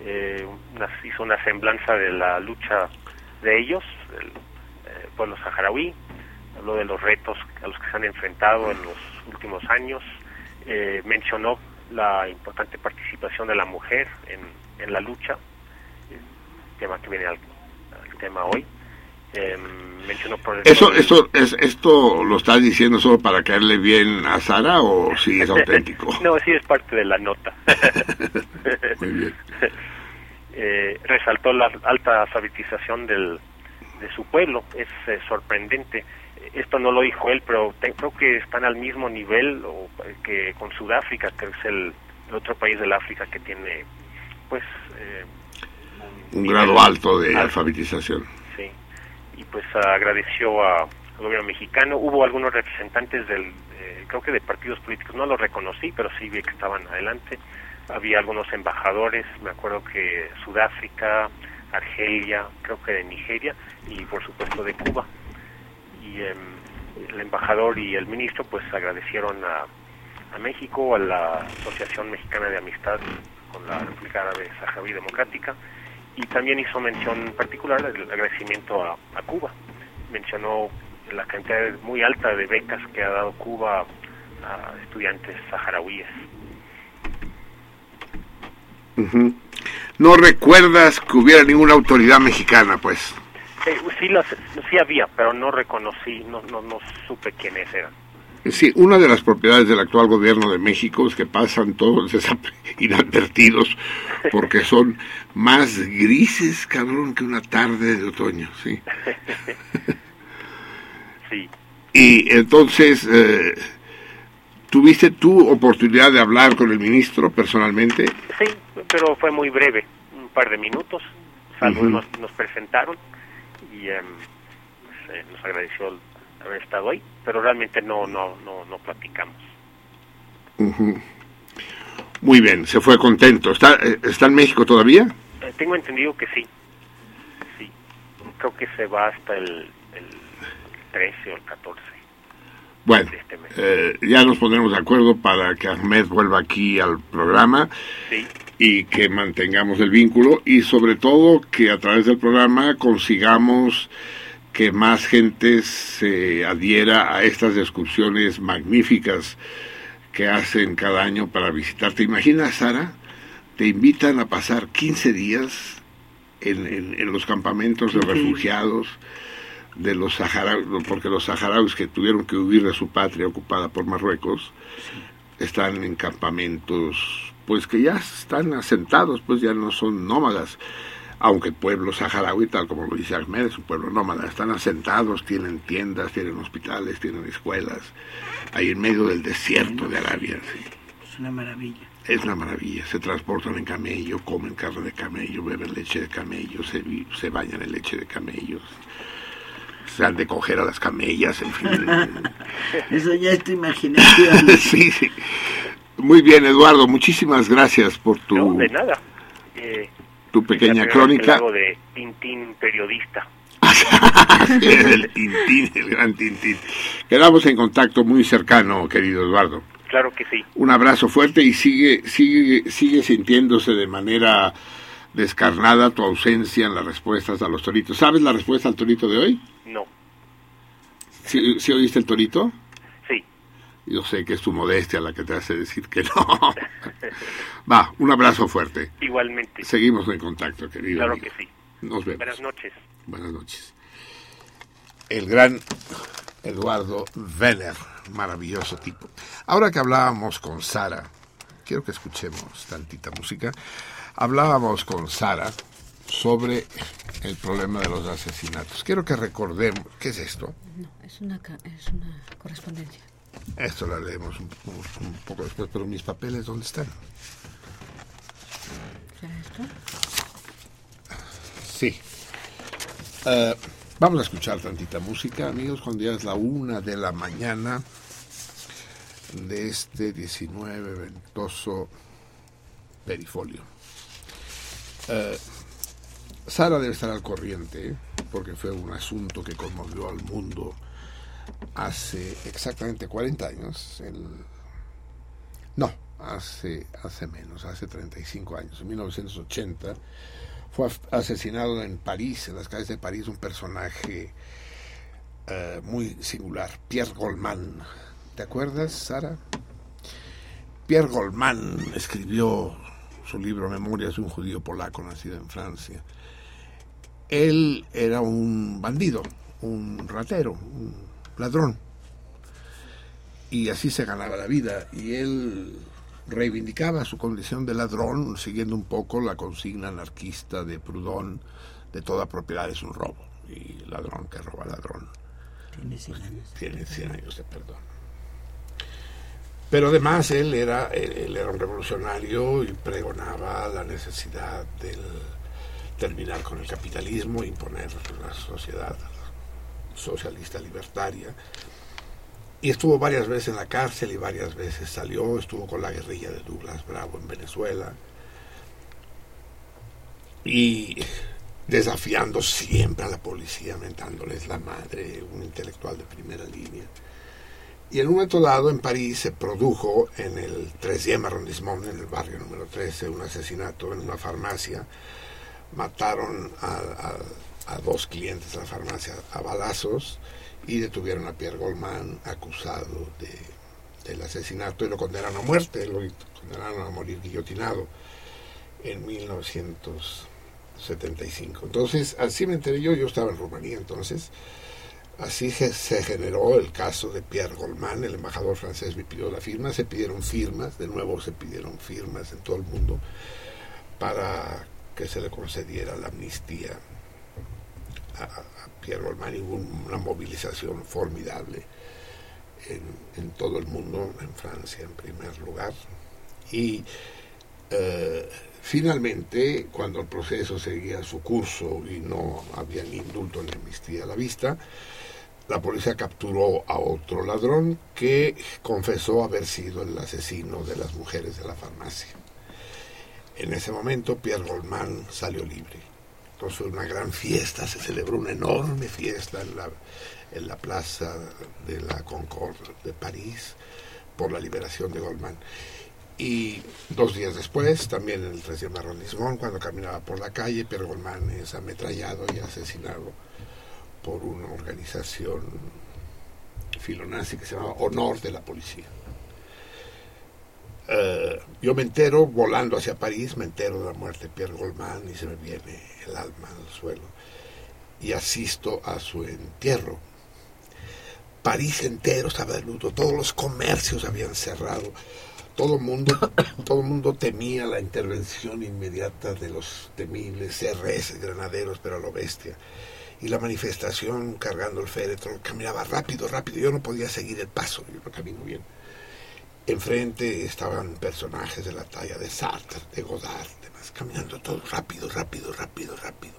eh, una- hizo una semblanza de la lucha de ellos, el eh, pueblo saharaui, habló de los retos a los que se han enfrentado en los últimos años, eh, mencionó la importante participación de la mujer en, en la lucha, tema que viene al, al tema hoy. Em, mencionó por ¿Eso, eso, es, ¿Esto lo estás diciendo solo para caerle bien a Sara o si es auténtico? no, sí es parte de la nota. Muy bien. eh, resaltó la alta alfabetización del, de su pueblo. Es eh, sorprendente. Esto no lo dijo él, pero te- creo que están al mismo nivel o, que con Sudáfrica, que es el, el otro país del África que tiene, pues, eh, Un grado alto de alto. alfabetización. Sí. Y pues agradeció a- al gobierno mexicano. Hubo algunos representantes del, eh, creo que de partidos políticos, no los reconocí, pero sí vi que estaban adelante. Había algunos embajadores, me acuerdo que Sudáfrica, Argelia, creo que de Nigeria y por supuesto de Cuba. Y em, el embajador y el ministro pues agradecieron a, México, a la Asociación Mexicana de Amistad con la República Árabe Saharaui Democrática y también hizo mención particular del agradecimiento a, Cuba. Mencionó la cantidad muy alta de becas que ha dado Cuba a estudiantes saharauíes. No recuerdas que hubiera ninguna autoridad mexicana, pues. Eh, sí, las, sí había, pero no reconocí, no, no, no supe quiénes eran. Sí, una de las propiedades del actual gobierno de México es que pasan todos inadvertidos porque son más grises, cabrón, que una tarde de otoño, sí. Sí, Y entonces, eh, ¿tuviste tu oportunidad de hablar con el ministro personalmente? sí, pero fue muy breve, un par de minutos. Salvo Ujú. nos, nos presentaron y em, pues, eh, nos agradeció el haber estado ahí, pero realmente no, no, no, no platicamos. Ujú. Muy bien, se fue contento. ¿Está, eh, ¿Está en México todavía? Eh, tengo entendido que sí. Sí. Creo que se va hasta el, el 13 o el 14. Bueno, de este mes. eh, ya nos pondremos de acuerdo para que Ahmed vuelva aquí al programa Sí, y que mantengamos el vínculo y sobre todo que a través del programa consigamos que más gente se adhiera a estas excursiones magníficas que hacen cada año para visitar. ¿Te imaginas, Sara? Te invitan a pasar 15 días en, en- en los campamentos de refugiados de los saharauis, porque los saharauis que tuvieron que huir de su patria ocupada por Marruecos están en campamentos pues que ya están asentados, pues ya no son nómadas, aunque el pueblo saharaui, tal como lo dice Ahmed, es un pueblo nómada, están asentados, tienen tiendas, tienen hospitales, tienen escuelas, ahí en medio del desierto de Arabia. sí. Es una maravilla. Es una maravilla, se transportan en camello, comen carne de camello, beben leche de camello, se, se bañan en leche de camellos, se han de coger a las camellas, en fin. Eso ya es tu imaginación. sí, sí. Muy bien, Eduardo, muchísimas gracias por tu, no, de nada. Eh, tu pequeña crónica. de Tintín periodista. el Tintín, el gran Tintín. Quedamos en contacto muy cercano, querido Eduardo. Claro que sí. Un abrazo fuerte y sigue, sigue, sigue sintiéndose de manera descarnada tu ausencia en las respuestas a los toritos. ¿Sabes la respuesta al torito de hoy? ¿Sí, sí oíste el torito? Sí. Yo sé que es tu modestia la que te hace decir que no. Va, un abrazo fuerte. Igualmente. Seguimos en contacto, querido. Claro amigo. que sí. Nos vemos. Buenas noches. Buenas noches. El gran Eduardo Venner, maravilloso tipo. Ahora que hablábamos con Sara, quiero que escuchemos tantita música. Hablábamos con Sara sobre el problema de los asesinatos. Quiero que recordemos, ¿qué es esto? No, es una, ca- es una correspondencia. Esto la leemos un, un- un poco después, pero mis papeles, ¿dónde están? ¿Será esto? Sí. Eh, vamos a escuchar tantita música, amigos, cuando ya es la una de la mañana de este 19 ventoso perifolio. Eh, Sara debe estar al corriente, porque fue un asunto que conmovió al mundo hace exactamente 40 años. No, hace, hace menos, hace 35 años, en 1980 fue asesinado en París, en las calles de París, un personaje eh, muy singular, Pierre Goldman. ¿Te acuerdas, Sara? Pierre Goldman escribió su libro Memorias de un judío polaco nacido en Francia. Él era un bandido, un ratero, un ladrón. Y así se ganaba la vida. Y él reivindicaba su condición de ladrón, siguiendo un poco la consigna anarquista de Proudhon, de toda propiedad es un robo. Y ladrón que roba ladrón Tiene 100 años. tiene 100 años de perdón. Pero además él era, él, él era un revolucionario y pregonaba la necesidad del terminar con el capitalismo, imponer la sociedad socialista libertaria. Y estuvo varias veces en la cárcel y varias veces salió, estuvo con la guerrilla de Douglas Bravo en Venezuela. Y desafiando siempre a la policía, mentándoles la madre, un intelectual de primera línea. Y en un momento dado en París se produjo en el 13e arrondissement, en el barrio número 13, un asesinato en una farmacia. Mataron a dos clientes de la farmacia a balazos y detuvieron a Pierre Goldman acusado de, del asesinato y lo condenaron a muerte, lo condenaron a morir guillotinado en 1975. Entonces, así me enteré yo, yo estaba en Rumanía entonces, así se generó el caso de Pierre Goldman, el embajador francés me pidió la firma, se pidieron firmas, de nuevo se pidieron firmas en todo el mundo para que se le concediera la amnistía a, a y hubo una movilización formidable en, en, todo el mundo, en Francia en primer lugar. Y eh, finalmente, cuando el proceso seguía su curso y no había ni indulto ni amnistía a la vista, la policía capturó a otro ladrón que confesó haber sido el asesino de las mujeres de la farmacia. En ese momento Pierre Goldman salió libre. Entonces una gran fiesta, se celebró una enorme fiesta en la, en la plaza de la Concorde de París por la liberación de Goldman. Y dos días después, también en el 13 arrondissement, cuando caminaba por la calle, Pierre Goldman es ametrallado y asesinado por una organización filonazi que se llamaba Honor de la Policía. Uh, yo me entero, volando hacia París, me entero de la muerte de Pierre Goldman y se me viene el alma al suelo. Y asisto a su entierro. París entero estaba de luto, todos los comercios habían cerrado, todo el mundo, todo el mundo temía la intervención inmediata de los temibles CRS, granaderos, pero a lo bestia. Y la manifestación cargando el féretro caminaba rápido, rápido. Yo no podía seguir el paso, yo no camino bien. Enfrente estaban personajes de la talla de Sartre, de Godard, demás, caminando todo rápido, rápido, rápido, rápido.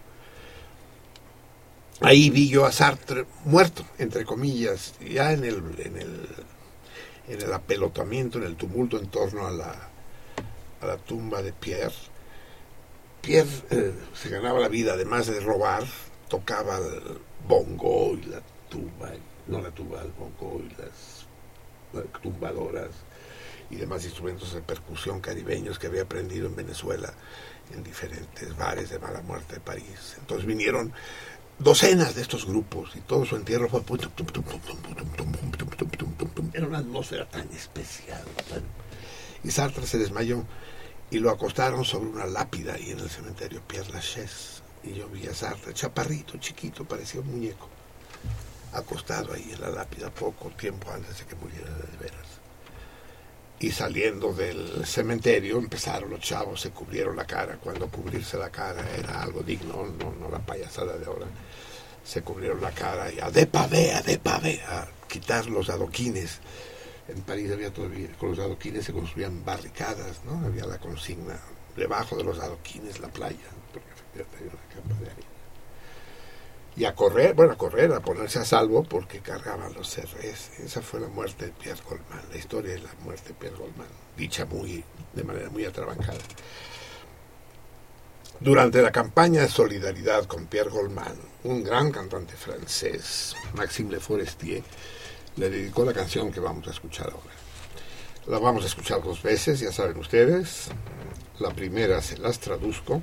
Ahí vi yo a Sartre muerto, entre comillas, ya en el, en el, en el apelotamiento, en el tumulto en torno a la, a la tumba de Pierre. Pierre eh, se ganaba la vida, además de robar, tocaba el bongo y la tuba, no la tuba, el bongo y las tumbadoras y demás instrumentos de percusión caribeños que había aprendido en Venezuela en diferentes bares de mala muerte de París. Entonces vinieron docenas de estos grupos y todo su entierro fue era una atmósfera tan especial tan... y Sartre se desmayó y lo acostaron sobre una lápida ahí en el cementerio Pierre Lachaise y yo vi a Sartre chaparrito chiquito parecía un muñeco acostado ahí en la lápida poco tiempo antes de que muriera de veras y saliendo del cementerio empezaron los chavos, se cubrieron la cara, cuando cubrirse la cara era algo digno, no, no la payasada de ahora, se cubrieron la cara y a de pavé, a de pavé, a quitar los adoquines. En París había todavía, con los adoquines se construían barricadas, ¿no? Había la consigna, debajo de los adoquines la playa, porque efectivamente una de. Y a correr, bueno, a correr, a ponerse a salvo porque cargaban los CRS. Esa fue la muerte de Pierre Goldman, la historia de la muerte de Pierre Goldman, dicha muy, de manera muy atrabancada. Durante la campaña de solidaridad con Pierre Goldman, un gran cantante francés, Maxime Le Forestier, le dedicó la canción que vamos a escuchar ahora. La vamos a escuchar dos veces, ya saben ustedes. La primera se las traduzco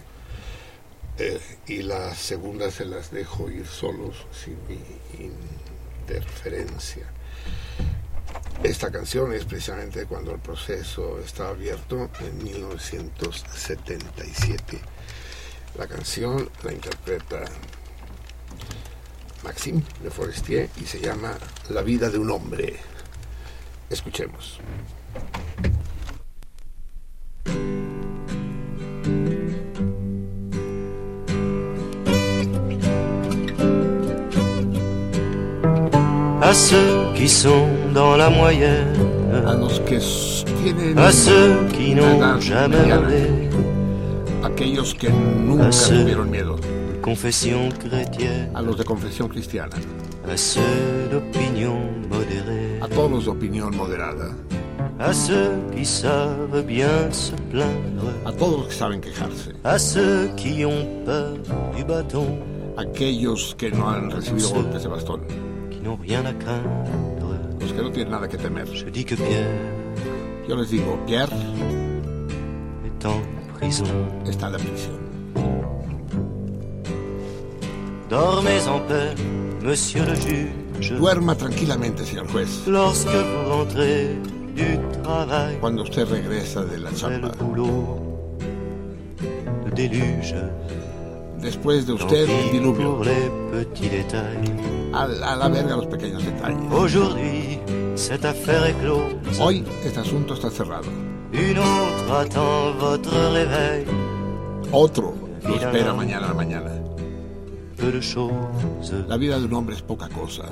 eh, y la segunda se las dejo ir solos sin mi interferencia. Esta canción es precisamente cuando el proceso estaba abierto en 1977. La canción la interpreta Maxime de Forestier y se llama La vida de un hombre. Escuchemos. À ceux qui sont dans la moyenne, a los que tienen à ceux qui n'ont jamais rêvé, aquellos que nunca à ceux de confession chrétienne, a los de confesión cristiana, à ceux d'opinion modérée, a todos los de opinión moderada, à ceux qui savent bien se plaindre, a todos los que saben quejarse, à ceux qui ont peur du bâton, aquellos que no han recibido golpes de bastón, n'ont rien à craindre. que no tienen nada que temer. Je dis que Pierre Yo les digo, Pierre est en prison. está en la. Dormez en paix, monsieur le juge. Duerma tranquilamente, señor juez. Lorsque vous rentrez du travail, Cuando usted regresa de la le chamba, boulot, le déluge. después de Tant usted el pis diluvio, pour les petits détails. A, a la verga los pequeños detalles. Hoy este asunto está cerrado. Otro lo espera mañana a la mañana. La vida de un hombre es poca cosa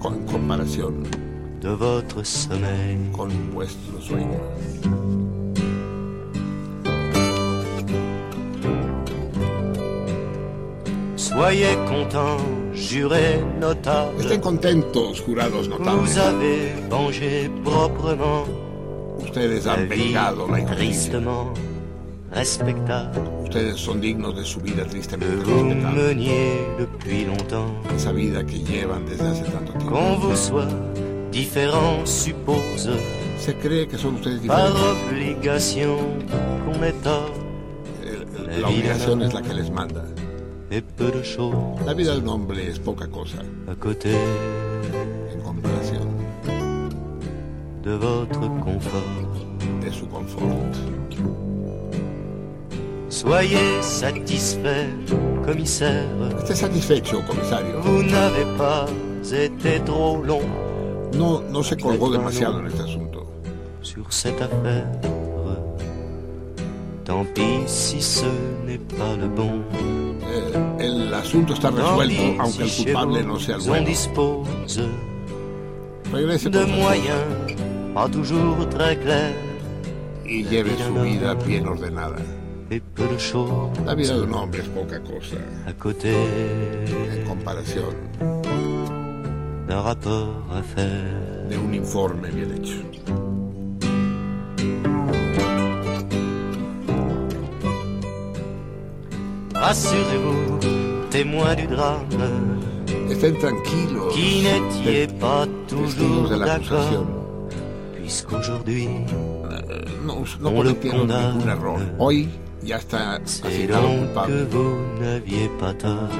con comparación de votre sommeil. con vuestro sueño. Soyez contents, jurés notables. Estén contentos, jurados Vous notables. avez vengé proprement Ustedes han vengado la injusticia. tristement respectable Ustedes son dignos de su vida tristemente vous respetable. Esa vida que llevan desde hace tanto Qu'on tiempo. vous soit différent suppose Se cree que son ustedes par diferentes. El- el- La obligación es la que les manda. Et peu de choses La vida de un hombre es poca cosa à côté en comparación de votre confort. de su confort. Soyez satisfait, commissaire. Esté satisfecho, comisario. Vous n'avez pas été trop long No, no se colgó demasiado en este asunto. sur cette affaire. Tant pis si ce n'est pas le bon. Eh, el asunto está Tant resuelto, pis aunque el si chez culpable no sea el bueno. dispose Regrese de moyens pas toujours très clairs y lleve su vida bien ordenada. La vida de un hombre es poca cosa côté en comparación de un informe bien hecho. Rassurez-vous, témoin du drame, Estén tranquilos, qui n'étiez pas toujours d'accord, puisqu'aujourd'hui, No, no On le condamne. Hoy ya está culpable. vous n'aviez pas tort.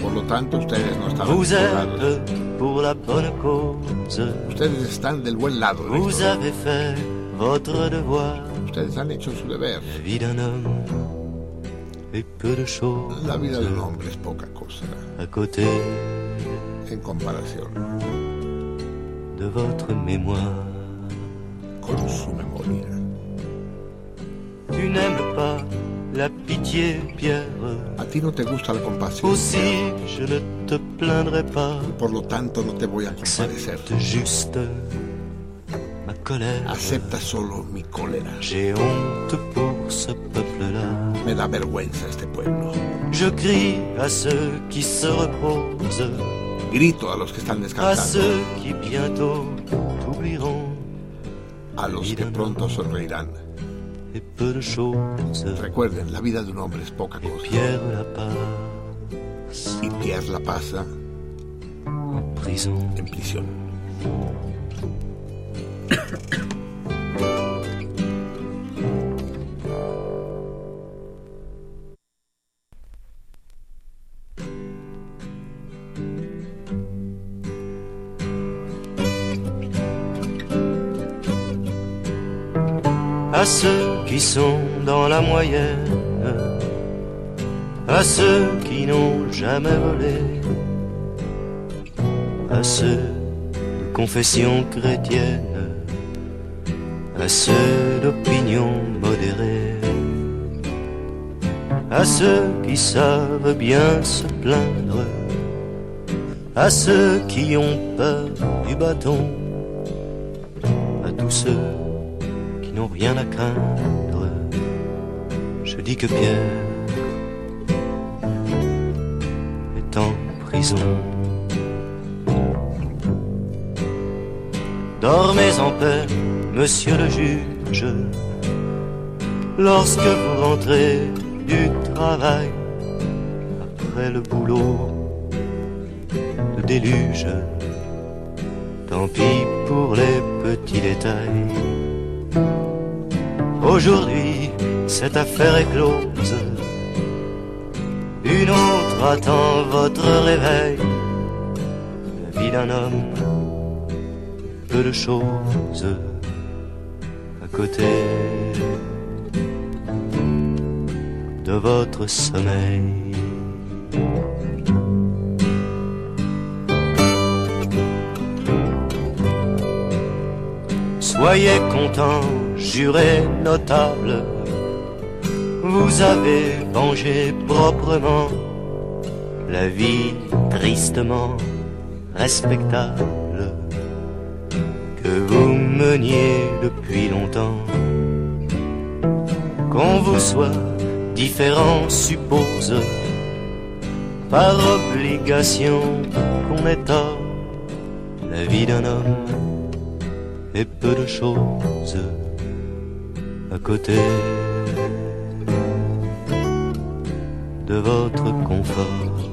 Por lo tanto, ustedes no estaban Vous êtes pour la bonne cause, Ustedes están del buen lado de la vous avez fait votre devoir. Ustedes han hecho su deber. La vie d'un homme est peu de choses La vida de un hombre es poca cosa à côté en comparación de votre mémoire. con su memoria. Tu n'aimes pas la pitié, Pierre. A ti no te gusta la compasión. Aussi, je ne te plaindrai pas. Por lo tanto, no te voy a compadecer. Accepte juste ma colère. Acepta solo mi cólera. J'ai honte pour ce peuple-là. Me da vergüenza este pueblo. Je crie à ceux qui se reposent, Grito a los que están à descansando, ceux qui bientôt t'oublieront. a los que pronto sonreirán. Et peu de choses. Recuerden, la vida de un hombre es poca cosa. Pierre la passe Y Pierre la pasa en prison. en prisión. à ceux qui sont dans la moyenne, à ceux qui n'ont jamais volé, à ceux de confession chrétienne, à ceux d'opinion modérée, à ceux qui savent bien se plaindre, à ceux qui ont peur du bâton, à tous ceux rien à craindre. Je dis que Pierre est en prison. Dormez en paix, monsieur le juge, lorsque vous rentrez du travail, après le boulot, le déluge. Tant pis pour les petits détails. Aujourd'hui, cette affaire est close. une autre attend votre réveil. La vie d'un homme, peu de choses à côté de votre sommeil. Soyez content, jurez notable, vous avez vengé proprement la vie tristement respectable que vous meniez depuis longtemps. Qu'on vous soit différent suppose par obligation qu'on est tort la vie d'un homme et peu de choses à côté de votre confort.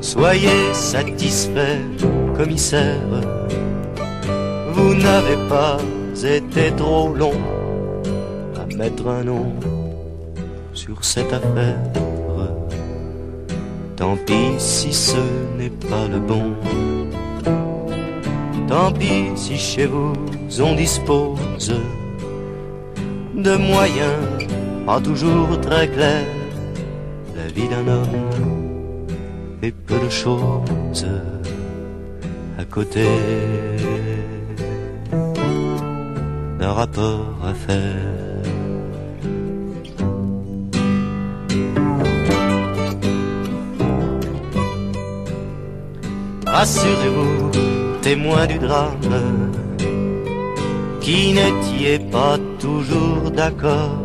Soyez satisfait, commissaire, vous n'avez pas été trop long à mettre un nom sur cette affaire. Tant pis si ce n'est pas le bon. Tant pis si chez vous on dispose de moyens pas toujours très clairs. La vie d'un homme et peu de choses à côté d'un rapport à faire. Rassurez-vous, témoin du drame, qui n'étiez pas toujours d'accord,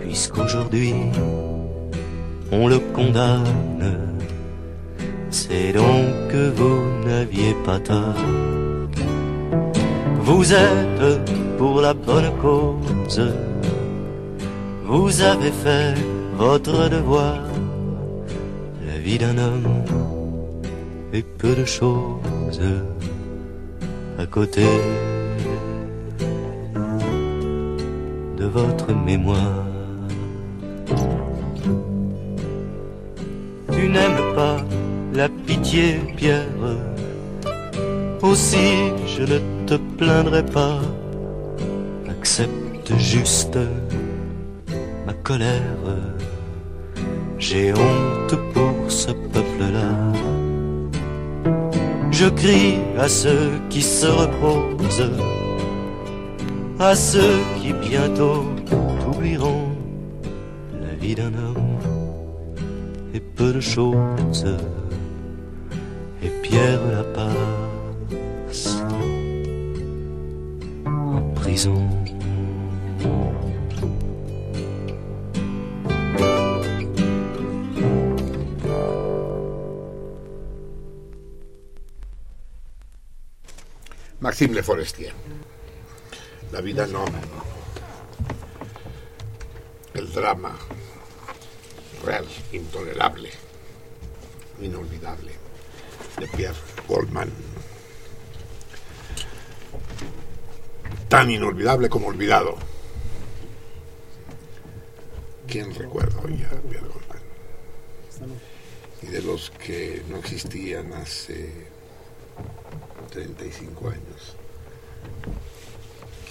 puisqu'aujourd'hui on le condamne. C'est donc que vous n'aviez pas tort. Vous êtes pour la bonne cause, vous avez fait votre devoir. La vie d'un homme et peu de choses côté de votre mémoire. Tu n'aimes pas la pitié, Pierre. Aussi, je ne te plaindrai pas. Accepte juste ma colère. J'ai honte pour ce peuple-là. Je crie à ceux qui se reposent, à ceux qui bientôt oublieront la vie d'un homme et peu de choses. Et Pierre la passe en prison. Maxime Le Forestier. La vida no. El drama real, intolerable, inolvidable de Pierre Goldman. Tan inolvidable como olvidado. ¿Quién recuerda hoy a Pierre Goldman? Y de los que no existían hace 35 años.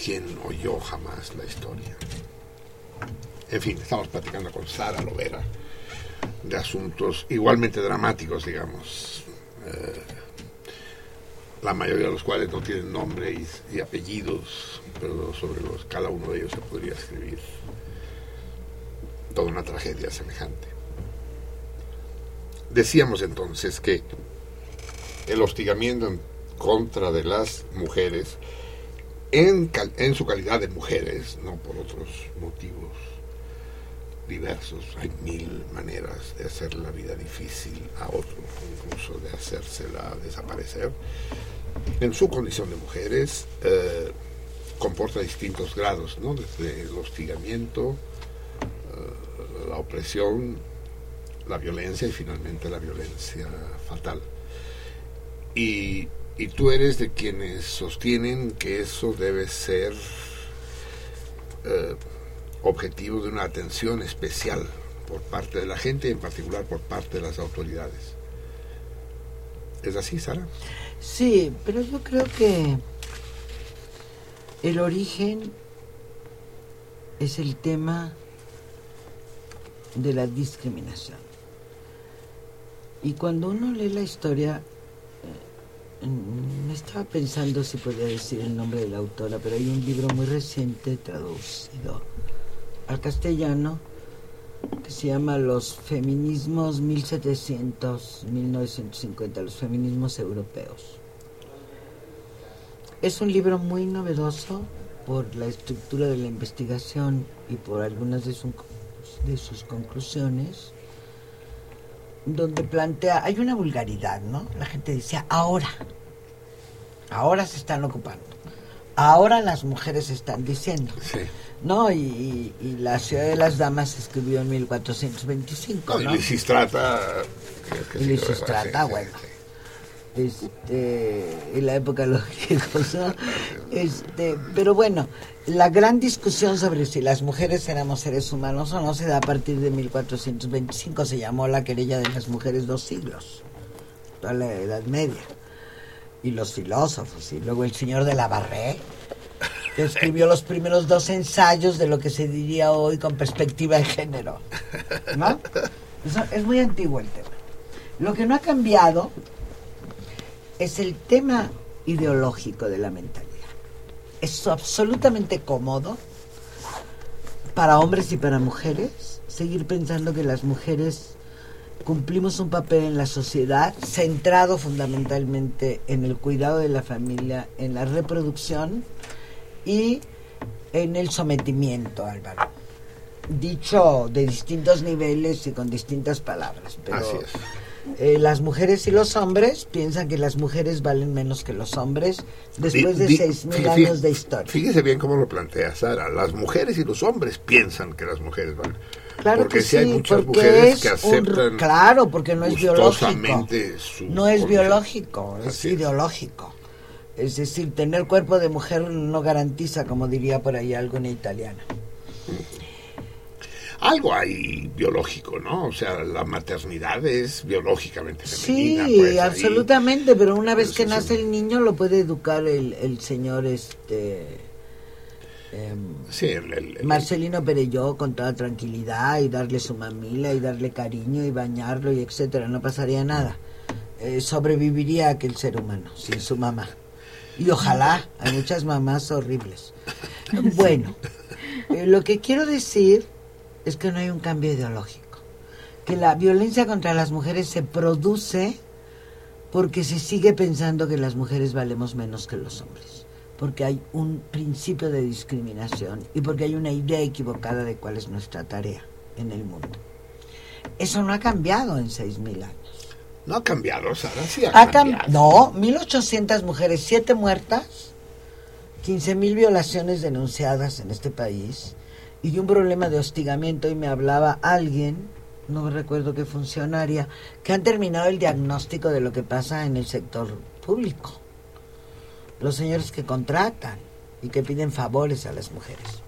¿Quién oyó jamás la historia? En fin, estamos platicando con Sara Lovera de asuntos igualmente dramáticos, digamos, eh, la mayoría de los cuales no tienen nombre y, y apellidos, pero sobre los cada uno de ellos se podría escribir toda una tragedia semejante. Decíamos entonces que el hostigamiento en contra de las mujeres en, su calidad de mujeres, no por otros motivos diversos. Hay mil maneras de hacer la vida difícil a otro, incluso de hacérsela desaparecer. En su condición de mujeres eh, comporta distintos grados, ¿no? desde el hostigamiento, eh, la opresión, la violencia y finalmente la violencia fatal. Y, y tú eres de quienes sostienen que eso debe ser eh, objetivo de una atención especial por parte de la gente, en particular por parte de las autoridades. ¿Es así, Sara? Sí, pero yo creo que el origen es el tema de la discriminación. Y cuando uno lee la historia, me estaba pensando si podía decir el nombre de la autora, pero hay un libro muy reciente traducido al castellano que se llama Los feminismos 1700-1950, los feminismos europeos. Es un libro muy novedoso por la estructura de la investigación y por algunas de, su- de sus conclusiones, donde plantea, hay una vulgaridad, ¿no? La gente dice, ahora, ahora se están ocupando, ahora las mujeres están diciendo. No, y, la ciudad de las damas se escribió en 1425, No, y ¿no? Lisistrata... Y Lisistrata, bueno. Este, en la época de los griegos, ¿no? Este, pero bueno, la gran discusión sobre si las mujeres éramos seres humanos o no se da a partir de 1425, se llamó la querella de las mujeres dos siglos, toda la Edad Media, y los filósofos, y luego el señor de la Barré, que escribió los primeros dos ensayos de lo que se diría hoy con perspectiva de género, ¿no? Eso- es muy antiguo el tema. Lo que no ha cambiado es el tema ideológico de la mentalidad. Es absolutamente cómodo para hombres y para mujeres seguir pensando que las mujeres cumplimos un papel en la sociedad centrado fundamentalmente en el cuidado de la familia, en la reproducción y en el sometimiento al varón. Dicho de distintos niveles y con distintas palabras, pero. Eh, las mujeres y los hombres piensan que las mujeres valen menos que los hombres después Di- de seis mil años de historia. Fíjese bien cómo lo plantea Sara. Las mujeres y los hombres piensan que las mujeres van. Claro porque que sí hay muchas mujeres es que un- aceptan. claro, porque no es biológico. No es biológico, es ideológico. Es decir, tener cuerpo de mujer no garantiza, como diría por ahí alguna italiana. Algo hay biológico, ¿no? O sea, la maternidad es biológicamente Sí, pues, ahí- absolutamente, pero una vez que nace el niño lo puede educar el, el señor este em, Sí, el- el- el- Marcelino Perelló con toda tranquilidad y darle su mamila y darle cariño y bañarlo y etcétera, no pasaría nada. Eh, sobreviviría aquel ser humano sin su mamá. Y ojalá, hay muchas mamás horribles. Bueno, eh, lo que quiero decir es que no hay un cambio ideológico. Que la violencia contra las mujeres se produce porque se sigue pensando que las mujeres valemos menos que los hombres. Porque hay un principio de discriminación y porque hay una idea equivocada de cuál es nuestra tarea en el mundo. Eso no ha cambiado en 6.000 años. No ha cambiado, Sara, sí ha, Ha cam- cambiado. no, 1.800 mujeres, 7 muertas, 15.000 violaciones denunciadas en este país y un problema de hostigamiento. Y me hablaba alguien, no me recuerdo qué funcionaria, que han terminado el diagnóstico de lo que pasa en el sector público. Los señores que contratan y que piden favores a las mujeres.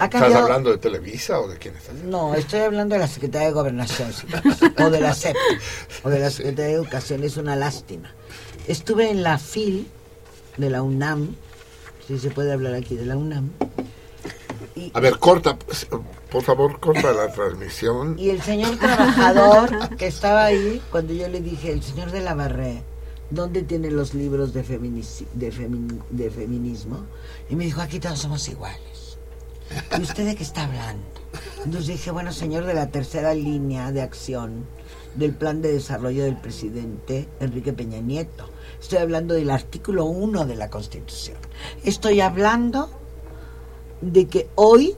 ¿Estás hablando de Televisa o de quién estás? no, estoy hablando de la Secretaría de Gobernación, sí, o de la SEP, o de la Secretaría de Educación, es una lástima. Estuve en la FIL de la UNAM, si se puede hablar aquí de la UNAM, A ver, corta, por favor, corta la transmisión. y el señor trabajador que estaba ahí, cuando yo le dije, el señor de la Barré, ¿dónde tiene los libros de, feminici- de, femi- de feminismo? Y me dijo, aquí todos somos iguales. ¿Y usted de qué está hablando? Entonces dije, bueno, señor de la tercera línea de acción del plan de desarrollo del presidente Enrique Peña Nieto. Estoy hablando del artículo 1 de la Constitución. Estoy hablando de que hoy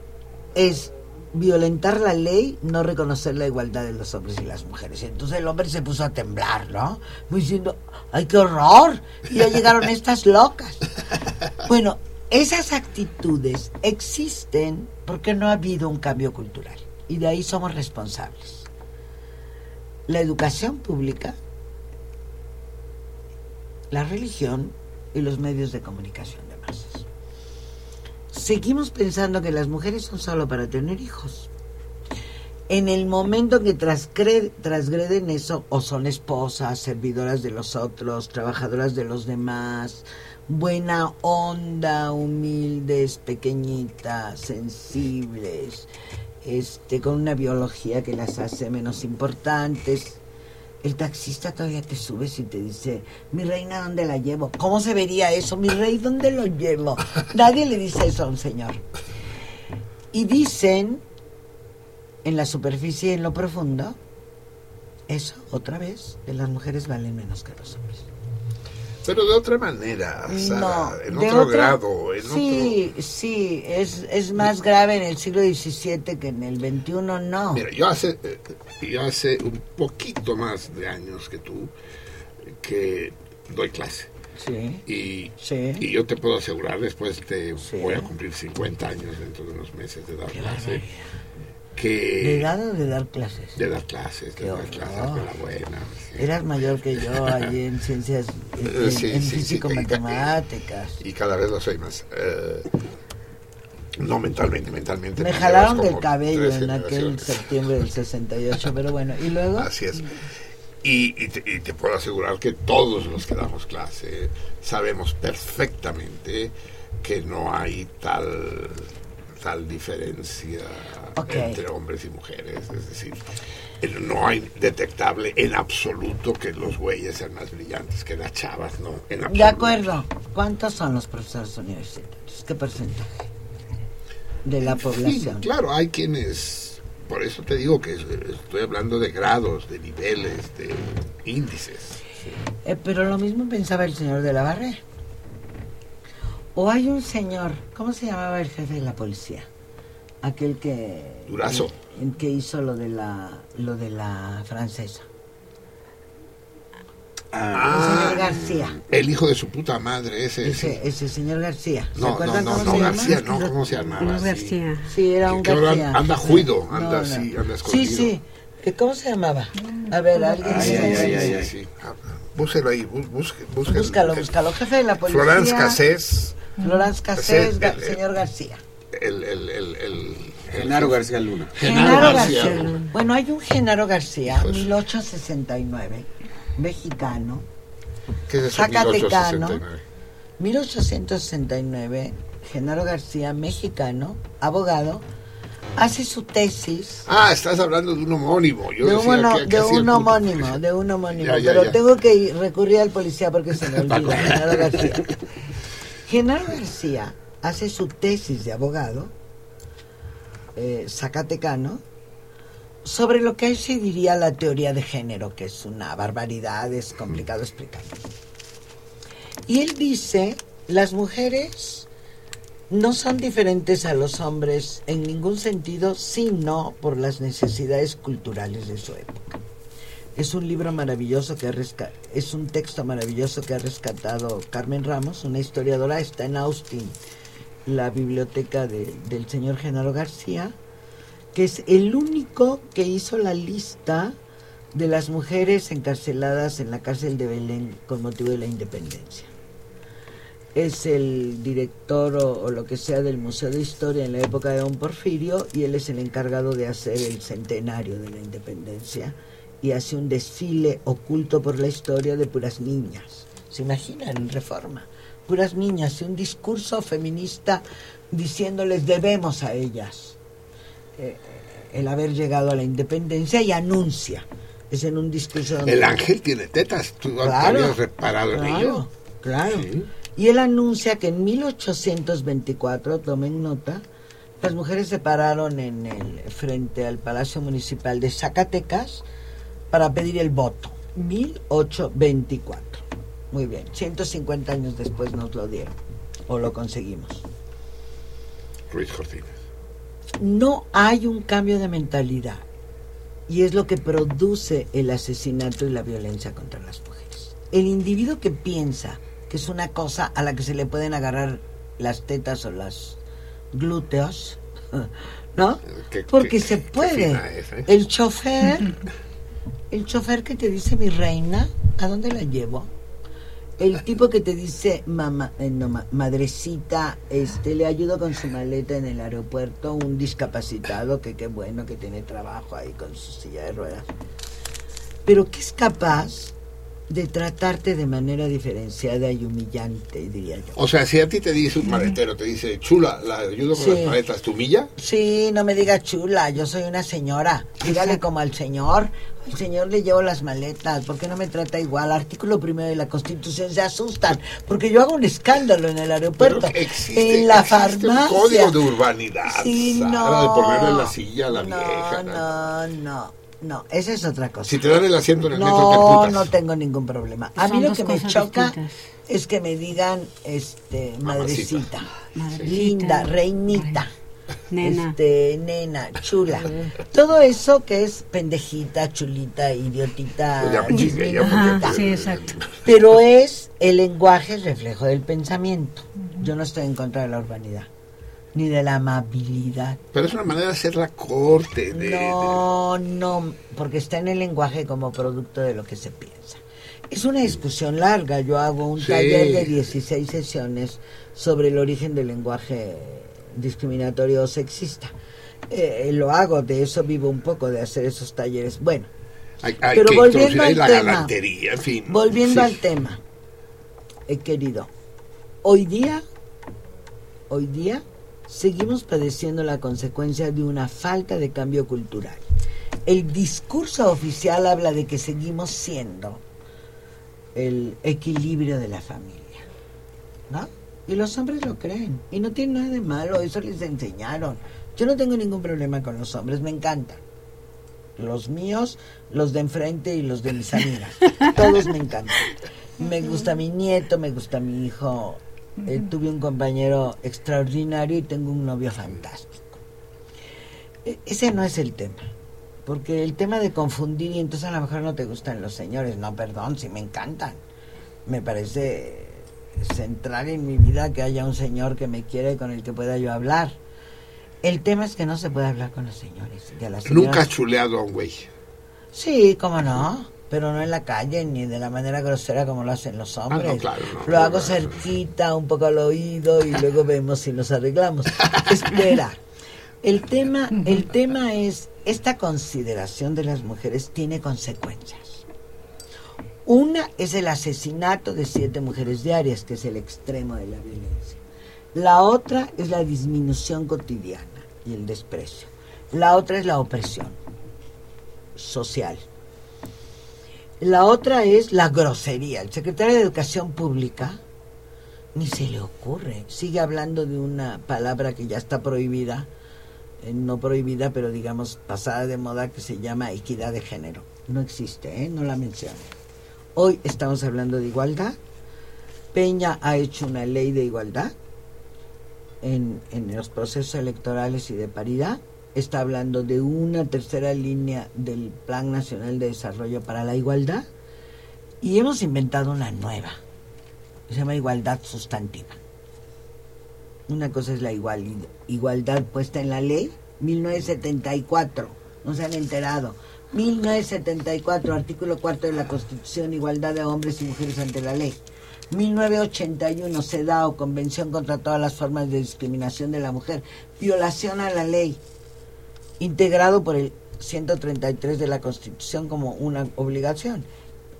es violentar la ley, no reconocer la igualdad de los hombres y las mujeres. Entonces el hombre se puso a temblar, ¿no? Diciendo, ¡ay, qué horror! Y ya llegaron estas locas. Bueno, esas actitudes existen porque no ha habido un cambio cultural. Y de ahí somos responsables. La educación pública, la religión y los medios de comunicación de masas. Seguimos pensando que las mujeres son solo para tener hijos. En el momento que transgre- transgreden eso, o son esposas, servidoras de los otros, trabajadoras de los demás, buena onda, humildes, pequeñitas, sensibles, este, con una biología que las hace menos importantes. El taxista todavía te subes y te dice, mi reina, ¿dónde la llevo? ¿Cómo se vería eso? Mi rey, ¿dónde lo llevo? Nadie le dice eso a un señor. Y dicen, en la superficie y en lo profundo, eso, otra vez, que las mujeres valen menos que los hombres. Pero de otra manera, No, en otro otra- grado, en sí, sí, es, es más grave en el siglo XVII que en el XXI, no. Mira, yo hace, eh, yo hace un poquito más de años que tú que doy clase. Sí. Y, Sí. y yo te puedo asegurar, después de voy a cumplir 50 años dentro de unos meses de dar clase, que... ¿De edad o de dar clases? De dar clases, de dar clases con la buena. Eras mayor que yo allí en ciencias, en, Eh, sí, en sí, sí, físico-matemáticas. Y cada vez lo soy más. eh, no mentalmente, mentalmente. Me jalaron del cabello en aquel septiembre del 68, pero bueno, ¿y luego? Así es. Y, y te, y te puedo asegurar que todos los que damos clase sabemos perfectamente que no hay tal tal diferencia Entre hombres y mujeres. Es decir, no hay detectable en absoluto que los güeyes sean más brillantes que las chavas, ¿no? En De acuerdo. ¿Cuántos son los profesores universitarios? ¿Qué porcentaje de la Sí, población? claro, hay quienes, por eso te digo que es- estoy hablando de grados, de niveles, de índices. Eh, pero lo mismo pensaba el señor de la Barrera. O hay un señor, ¿cómo se llamaba el jefe de la policía? Aquel que Durazo. que, que hizo lo de la lo de la francesa. el señor García. El hijo de su puta madre, ese. Ese, sí. ese señor García. ¿Se No, no, no, cómo no, se García, llama? no, ¿cómo se llamaba? Sí. García. Sí, era un García. anda Sí. juido, No, anda no. así, anda Sí, escondido. sí. ¿Que ¿Cómo se llamaba? A ver, alguien. Ay, se- ay, ay, ay, ay, sí. Ah, Búsquelo ahí, busque, busque- Búscalo, búscalo. Jefe de la policía. Florence Cassés. Florence Cassés, el- señor García. El, el, el, el, Genaro García Luna. Genaro García. Bueno, hay un Genaro García, 1869, mexicano, ¿Qué es eso, zacatecano, 1869? 1869, Genaro García, mexicano, abogado, hace su tesis Ah, estás hablando de un homónimo. Yo de decía un, que- que de un puto homónimo, de un homónimo, Ya, ya, pero ya. tengo que ir- recurrir al policía porque se me olvida, Genaro García. Genaro García hace su tesis de abogado, eh, zacatecano, sobre lo que ahí se diría la teoría de género, que es una barbaridad, es complicado explicar. Y él dice, las mujeres no son diferentes a los hombres en ningún sentido, sino por las necesidades culturales de su época. Es un libro maravilloso que ha es un texto maravilloso que ha rescatado Carmen Ramos, una historiadora, está en Austin, la biblioteca de- del señor Genaro García, que es el único que hizo la lista de las mujeres encarceladas en la cárcel de Belén con motivo de la independencia es el director o, o lo que sea del Museo de Historia en la época de Don Porfirio y él es el encargado de hacer el centenario de la independencia y hace un desfile oculto por la historia de puras niñas. ¿Se imaginan Reforma? Puras niñas y un discurso feminista diciéndoles debemos a ellas eh, el haber llegado a la independencia y anuncia. Es en un discurso donde- El ángel tiene tetas. ¿Tú te habías reparado en ello? Claro. Y él anuncia que en 1824, tomen nota, las mujeres se pararon en el frente al Palacio Municipal de Zacatecas para pedir el voto. 1824. Muy bien, 150 años después nos lo dieron o lo conseguimos. Ruiz Cortines. No hay un cambio de mentalidad y es lo que produce el asesinato y la violencia contra las mujeres. El individuo que piensa que es una cosa a la que se le pueden agarrar las tetas o las glúteos, ¿no? Qué- Porque qué- se puede. es, ¿eh? El chofer, el chofer que te dice mi reina, ¿a dónde la llevo? El tipo que te dice, mamá, eh, no, ma- madrecita, este, le ayudo con su maleta en el aeropuerto, un discapacitado que qué bueno que tiene trabajo ahí con su silla de ruedas. Pero que es capaz de tratarte de manera diferenciada y humillante, diría yo. O sea, si a ti te dice un maletero, te dice, chula, la ayudo con Sí. las maletas, ¿tu milla? Sí, no me diga chula, yo soy una señora. Dígale como al señor. Señor le llevo las maletas, ¿por qué no me trata igual? Artículo primero de la Constitución, se asustan, porque yo hago un escándalo en el aeropuerto, Existe, en la existe un farmacia. código de urbanidad, Sí, Sara, no. de ponerle la silla a la no, vieja. No, no, no, esa es otra cosa. Si te dan el asiento en el metro, te No, putas. no tengo ningún problema. A Son mí lo que me choca distintas. es que me digan, este, madrecita, Madrecita. linda, reinita, Nena. este, nena, chula. Todo eso que es pendejita, chulita, idiotita, Pues ya, Ajá, sí, exacto. Pero es el lenguaje reflejo del pensamiento. Yo no estoy en contra de la urbanidad, ni de la amabilidad. Pero es una manera de hacer la corte. De, No, no, porque está en el lenguaje como producto de lo que se piensa. Es una discusión larga. Yo hago un Sí. taller de 16 sesiones sobre el origen del lenguaje discriminatorio o sexista. Eh, lo hago, de eso vivo un poco, de hacer esos talleres. Bueno, hay, hay pero que volviendo al la tema. galantería, en fin. volviendo Sí. al tema, he querido, hoy día, hoy día, seguimos padeciendo la consecuencia de una falta de cambio cultural. El discurso oficial habla de que seguimos siendo el equilibrio de la familia, ¿no? Y los hombres lo creen. Y no tiene nada de malo, eso les enseñaron. Yo no tengo ningún problema con los hombres, me encantan. Los míos, los de enfrente y los de mis amigas. Todos me encantan. Me gusta mi nieto, me gusta mi hijo. Eh, tuve un compañero extraordinario y tengo un novio fantástico. E- ese no es el tema. Porque el tema de confundir y entonces a lo mejor no te gustan los señores. No, perdón, sí me encantan. Me parece central en mi vida que haya un señor que me quiera y con el que pueda yo hablar. El tema es que no se puede hablar con los señores. y a las Nunca has chuleado a un güey. Sí, cómo no, pero no en la calle ni de la manera grosera como lo hacen los hombres. Ah, no, claro, no, lo hago cerquita, un poco al oído y luego vemos si nos arreglamos. Espera, el tema, el tema es esta consideración de las mujeres tiene consecuencias. Una es el asesinato de siete mujeres diarias, que es el extremo de la violencia. La otra es la disminución cotidiana y el desprecio. La otra es la opresión social. La otra es la grosería. El secretario de Educación Pública ni se le ocurre. Sigue hablando de una palabra que ya está prohibida, eh, no prohibida, pero digamos pasada de moda, que se llama equidad de género. No existe, ¿eh? no la menciona. Hoy estamos hablando de igualdad. Peña ha hecho una ley de igualdad en, en los procesos electorales y de paridad. Está hablando de una tercera línea del Plan Nacional de Desarrollo para la Igualdad. Y hemos inventado una nueva. Se llama igualdad sustantiva. Una cosa es la igual- igualdad puesta en la ley, 1974, no se han enterado. 1974, artículo cuarto de la Constitución, igualdad de hombres y mujeres ante la ley. 1981, CEDAW, Convención contra todas las formas de discriminación de la mujer, violación a la ley, integrado por el 133 de la Constitución como una obligación.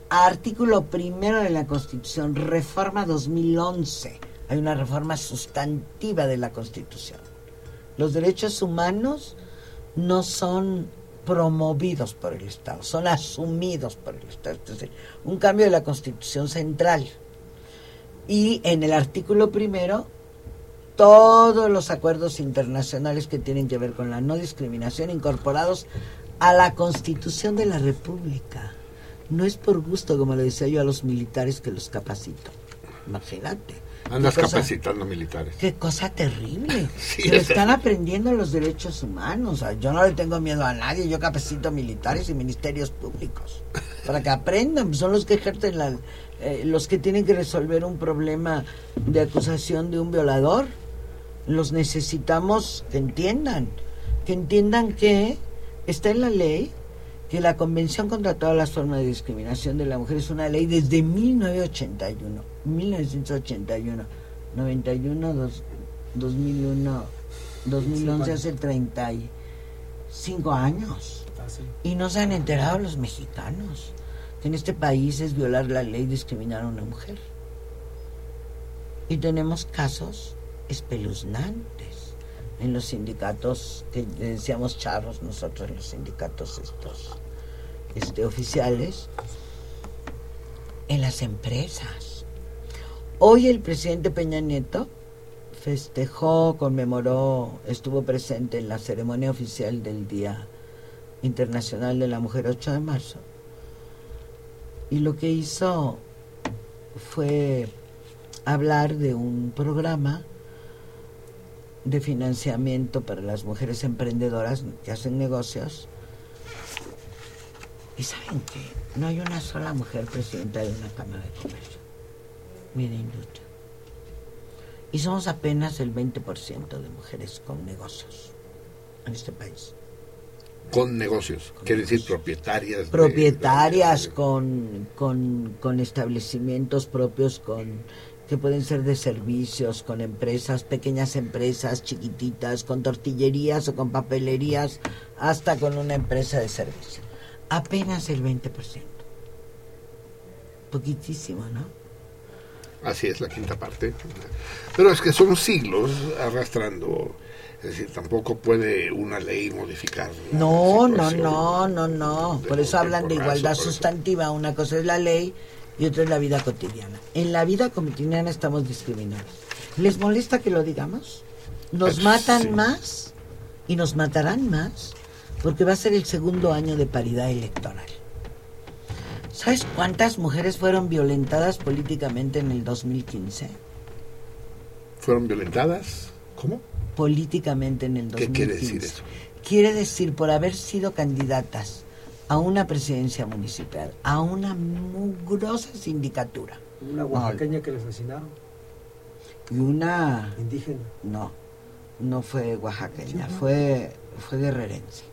Artículo primero de la Constitución, reforma 2011. Hay una reforma sustantiva de la Constitución. Los derechos humanos no son promovidos por el Estado, son asumidos por el Estado. Es decir, un cambio de la Constitución central. Y en el artículo primero, todos los acuerdos internacionales que tienen que ver con la no discriminación incorporados a la Constitución de la República. No es por gusto, como le decía yo a los militares que los capacito. Imagínate. Andas cosa- capacitando militares. Qué cosa terrible. Sí, Pero es- están aprendiendo los derechos humanos. Yo no le tengo miedo a nadie. Yo capacito militares y ministerios públicos. Para que aprendan. Son los que ejercen la, eh, los que tienen que resolver un problema de acusación de un violador. Los necesitamos que entiendan. Que entiendan que está en la ley que la Convención contra todas las formas de discriminación de la mujer es una ley desde 1981, 1981, 91, dos- 2001, 2011, hace 35 años. Y no se han enterado los mexicanos que en este país es violar la ley discriminar a una mujer. Y tenemos casos espeluznantes en los sindicatos que decíamos charros nosotros los sindicatos estos este oficiales en las empresas hoy el presidente Peña Nieto festejó conmemoró estuvo presente en la ceremonia oficial del día internacional de la mujer 8 de marzo y lo que hizo fue hablar de un programa de financiamiento para las mujeres emprendedoras que hacen negocios. Y saben que no hay una sola mujer presidenta de una Cámara de Comercio ni de industria. Y somos apenas el 20% de mujeres con negocios en este país. Con negocios, quiere decir propietarias. de- Propietarias con, con, con establecimientos propios, con que pueden ser de servicios, con empresas, pequeñas empresas, chiquititas, con tortillerías o con papelerías, hasta con una empresa de servicio. Apenas el 20%. Poquitísimo, ¿no? Así es la quinta parte. Pero es que son siglos arrastrando. Es decir, tampoco puede una ley modificar. No, no, no, no, no. Por eso hablan de igualdad sustantiva. Una cosa es la ley y otra es la vida cotidiana. En la vida cotidiana estamos discriminados. ¿Les molesta que lo digamos? Nos Eh, matan más y nos matarán más porque va a ser el segundo año de paridad electoral. ¿Sabes cuántas mujeres fueron violentadas políticamente en el 2015? ¿Fueron violentadas? ¿Cómo? Políticamente en el ¿Qué 2015. quiere decir eso? Quiere decir por haber sido candidatas a una presidencia municipal, a una mugrosa sindicatura. Una oaxaqueña que le asesinaron, Y una... indígena. No, no fue oaxaqueña, fue, fue guerrerense.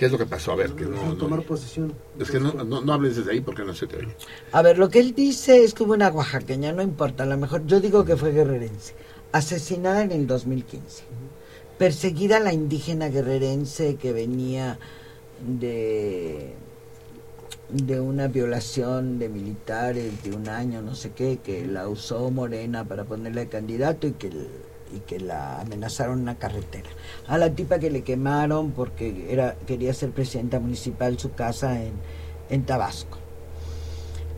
¿Qué es lo que pasó? A ver, que no, no- tomar posesión. es que no, no, no hables desde ahí porque no se te oye. A ver, lo que él dice es que hubo una oaxaqueña, no importa, a lo mejor yo digo que fue guerrerense, asesinada en el 2015. Perseguida la indígena guerrerense que venía de de una violación de militares de un año, no sé qué, que la usó Morena para ponerle candidato y que el- y que la amenazaron en una carretera. A la tipa que le quemaron porque era quería ser presidenta municipal su casa en, en Tabasco,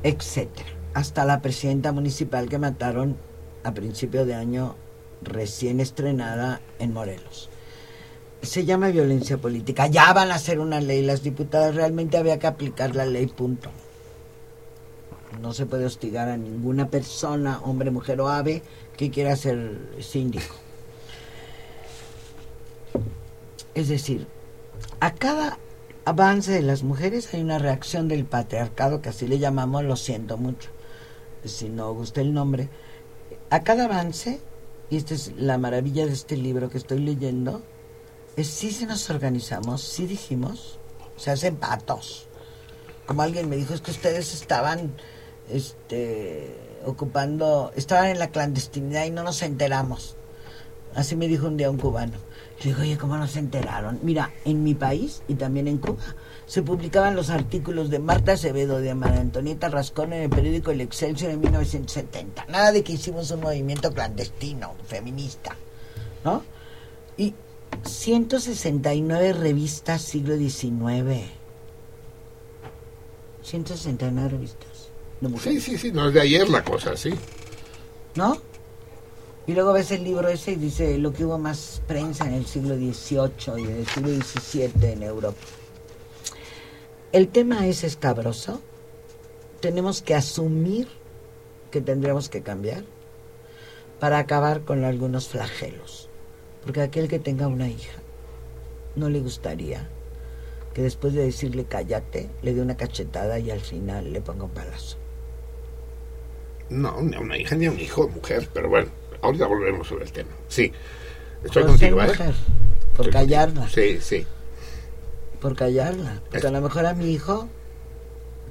etcétera. Hasta la presidenta municipal que mataron a principio de año recién estrenada en Morelos. Se llama violencia política. Ya van a hacer una ley las diputadas. Realmente había que aplicar la ley, punto. No se puede hostigar a ninguna persona, hombre, mujer o ave, que quiera ser síndico. Es decir, a cada avance de las mujeres hay una reacción del patriarcado, que así le llamamos, lo siento mucho, si no gusta el nombre. A cada avance, y esta es la maravilla de este libro que estoy leyendo, es si se nos organizamos, si dijimos, se hacen patos. Como alguien me dijo, es que ustedes estaban este, ocupando, estaban en la clandestinidad y no nos enteramos. Así me dijo un día un cubano. Le digo, oye, ¿cómo no se enteraron? Mira, en mi país y también en Cuba se publicaban los artículos de Marta Acevedo, de María Antonieta Rascón en el periódico El Excelsior en 1970. Nada de que hicimos un movimiento clandestino, feminista, ¿no? Y 169 revistas siglo XIX. 169 revistas. De Sí, sí, sí, no es de ayer la cosa, sí. ¿no? Y luego ves el libro ese y dice lo que hubo más prensa en el siglo XVIII y en el siglo XVII en Europa. El tema es escabroso. Tenemos que asumir que tendremos que cambiar para acabar con algunos flagelos. Porque aquel que tenga una hija no le gustaría que después de decirle cállate, le dé una cachetada y al final le ponga un palazo. No, ni a una hija ni a un hijo, mujer, pero bueno, ahorita volvemos sobre el tema. Sí, estoy Por ser contigo, ¿eh? mujer, por callarnos. Sí, sí. por callarla. Porque a lo mejor a mi hijo,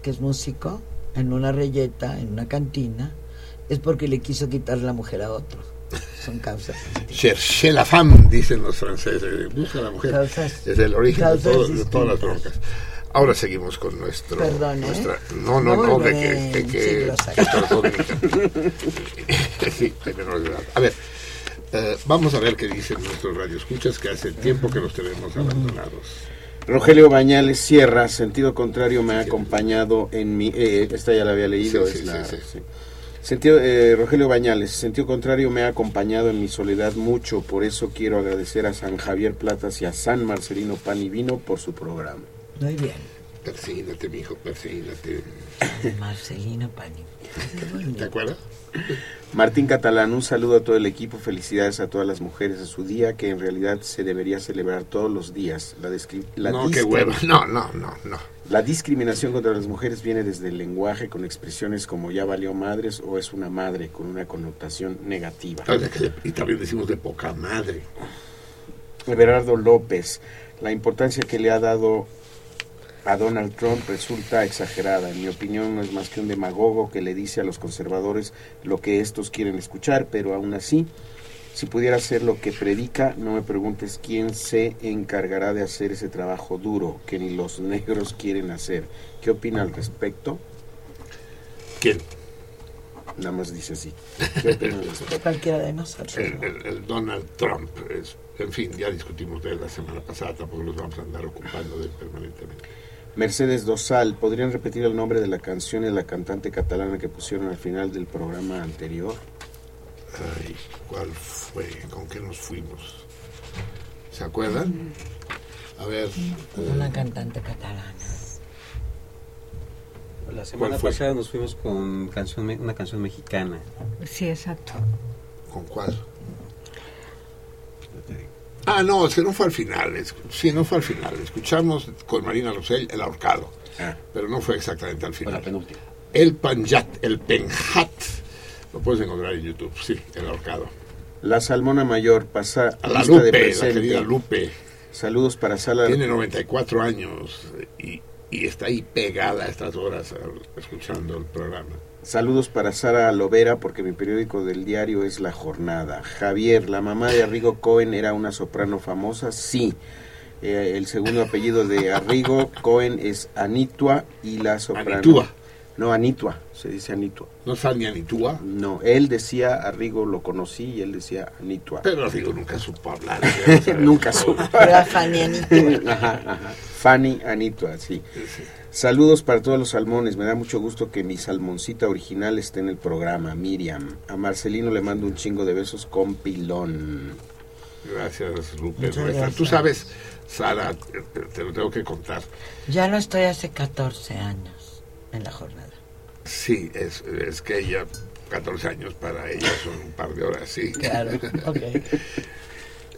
que es músico, en una reyeta, en una cantina, es porque le quiso quitar la mujer a otro. Son causas. Cherchez la femme, dicen los franceses. Busca a la mujer. Causas- es el origen de, todo- de todas las broncas. Ahora seguimos con nuestro. Perdón, ¿eh? nuestra- No, no, no, de que. De que que sí, edad. A ver, eh, vamos a ver qué dicen nuestros radioescuchas que hace tiempo que los tenemos abandonados. Rogelio Bañales Sierra, sentido contrario, me ha acompañado en mi... eh, esta ya la había leído. Sí, es sí, la- sí, sí. sí. Sentido, eh, Rogelio Bañales, sentido contrario me ha acompañado en mi soledad mucho, por eso quiero agradecer a San Javier Platas y a San Marcelino Pan y Vino por su programa. Muy bien. Persígnate, mijo, persígnate. Marcelino Pani. ¿Te acuerdas? Martín Catalán, un saludo a todo el equipo, felicidades a todas las mujeres en su día, que en realidad se debería celebrar todos los días. La, descri- la no, qué hueva. No, no, no, no. La discriminación contra las mujeres viene desde el lenguaje con expresiones como ya valió madres o es una madre con una connotación negativa. Y también decimos de poca madre. Everardo López, la importancia que le ha dado a Donald Trump resulta exagerada. En mi opinión no es más que un demagogo que le dice a los conservadores lo que estos quieren escuchar, pero aún así, si pudiera hacer lo que predica, no me preguntes quién se encargará de hacer ese trabajo duro que ni los negros quieren hacer. ¿Qué opina al respecto? ¿Quién? Nada más dice así. ¿Qué opina al respecto? Cualquiera de nosotros. El, el- el Donald Trump. Es, en fin, ya discutimos de él la semana pasada, tampoco nos vamos a andar ocupando de él permanentemente. Mercedes Dosal, ¿podrían repetir el nombre de la canción y la cantante catalana que pusieron al final del programa anterior? Ay, ¿cuál fue? ¿Con qué nos fuimos? ¿Se acuerdan? A ver. Una eh, cantante catalana. La semana fue? pasada nos fuimos con canción, una canción mexicana. Sí, exacto. ¿Con cuál? Ah, no, es que no fue al final. es- sí, no fue al final. Escuchamos con Marina Rosell el ahorcado. Pero no fue exactamente al final. la penúltima. El Panjat, el Penjat. Lo puedes encontrar en YouTube, sí, el ahorcado. La Salmona Mayor pasa A la lista de Lupe, la presente. querida Lupe. Saludos para Sala. Tiene 94 años y, y está ahí pegada a estas horas escuchando el programa. Saludos para Sara Lovera porque mi periódico del diario es La Jornada. Javier, la mamá de Arrigo Cohen era una soprano famosa, sí. Eh, el segundo apellido de Arrigo Cohen es Anitua y la soprano. Anitua. No, Anitua, se dice Anitua. ¿No es Fanny Anitua? No, él decía Arrigo lo conocí y él decía Anitua. Pero Arrigo nunca supo hablar. nunca supo. Era Fanny Anitua. Ajá, ajá. Fanny Anitua, sí. Saludos para todos los salmones. Me da mucho gusto que mi salmoncita original esté en el programa, Miriam. A Marcelino le mando un chingo de besos con pilón. Gracias, Lupe. Gracias. Tú sabes, Sara, te, te lo tengo que contar. Ya no estoy hace 14 años en la jornada. Sí, es, es que ella, 14 años para ella son un par de horas, sí. Claro, ok.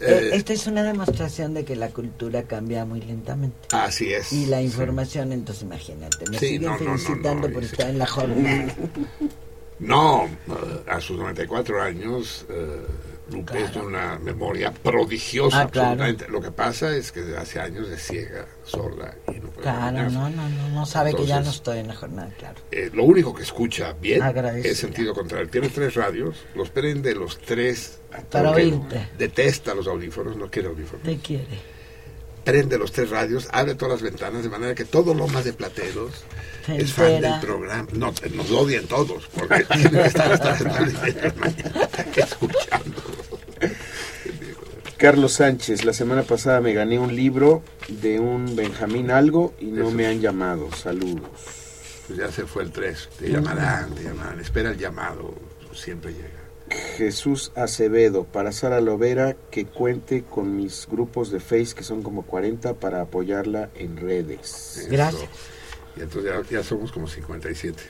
Eh, Eh, Esta es una demostración de que la cultura cambia muy lentamente. Así es. Y la información, entonces imagínate, me Sí, siguen no, no, no, felicitando no, por estar en la jornada. No, a sus 94 años, eh, Lupe es de una memoria prodigiosa, Ah, claro. absolutamente. Lo que pasa es que desde hace años es ciega, sorda y no puede Claro, caminar. no, no, no, no sabe que ya no estoy en la jornada, claro. Eh, lo único que escucha bien Agradecida. es sentido contrario. Tiene tres radios, los prende los tres. Para oírte. Detesta los audífonos, no quiere audífonos. Te quiere. Prende los tres radios, abre todas las ventanas de manera que todo lo más de plateros Se es fan entera. del programa. No, nos odian todos, porque tienen que estar hasta las nueve y media de la mañana escuchando. Carlos Sánchez, la semana pasada me gané un libro de un Benjamín Algo y no me han llamado. Saludos. Pues ya se fue el 3. Te llamarán, te llamarán. Espera el llamado, siempre llega. Jesús Acevedo, para Sara Lovera, que cuente con mis grupos de Face, que son como 40, para apoyarla en redes. Gracias. Y entonces ya, ya somos como 57.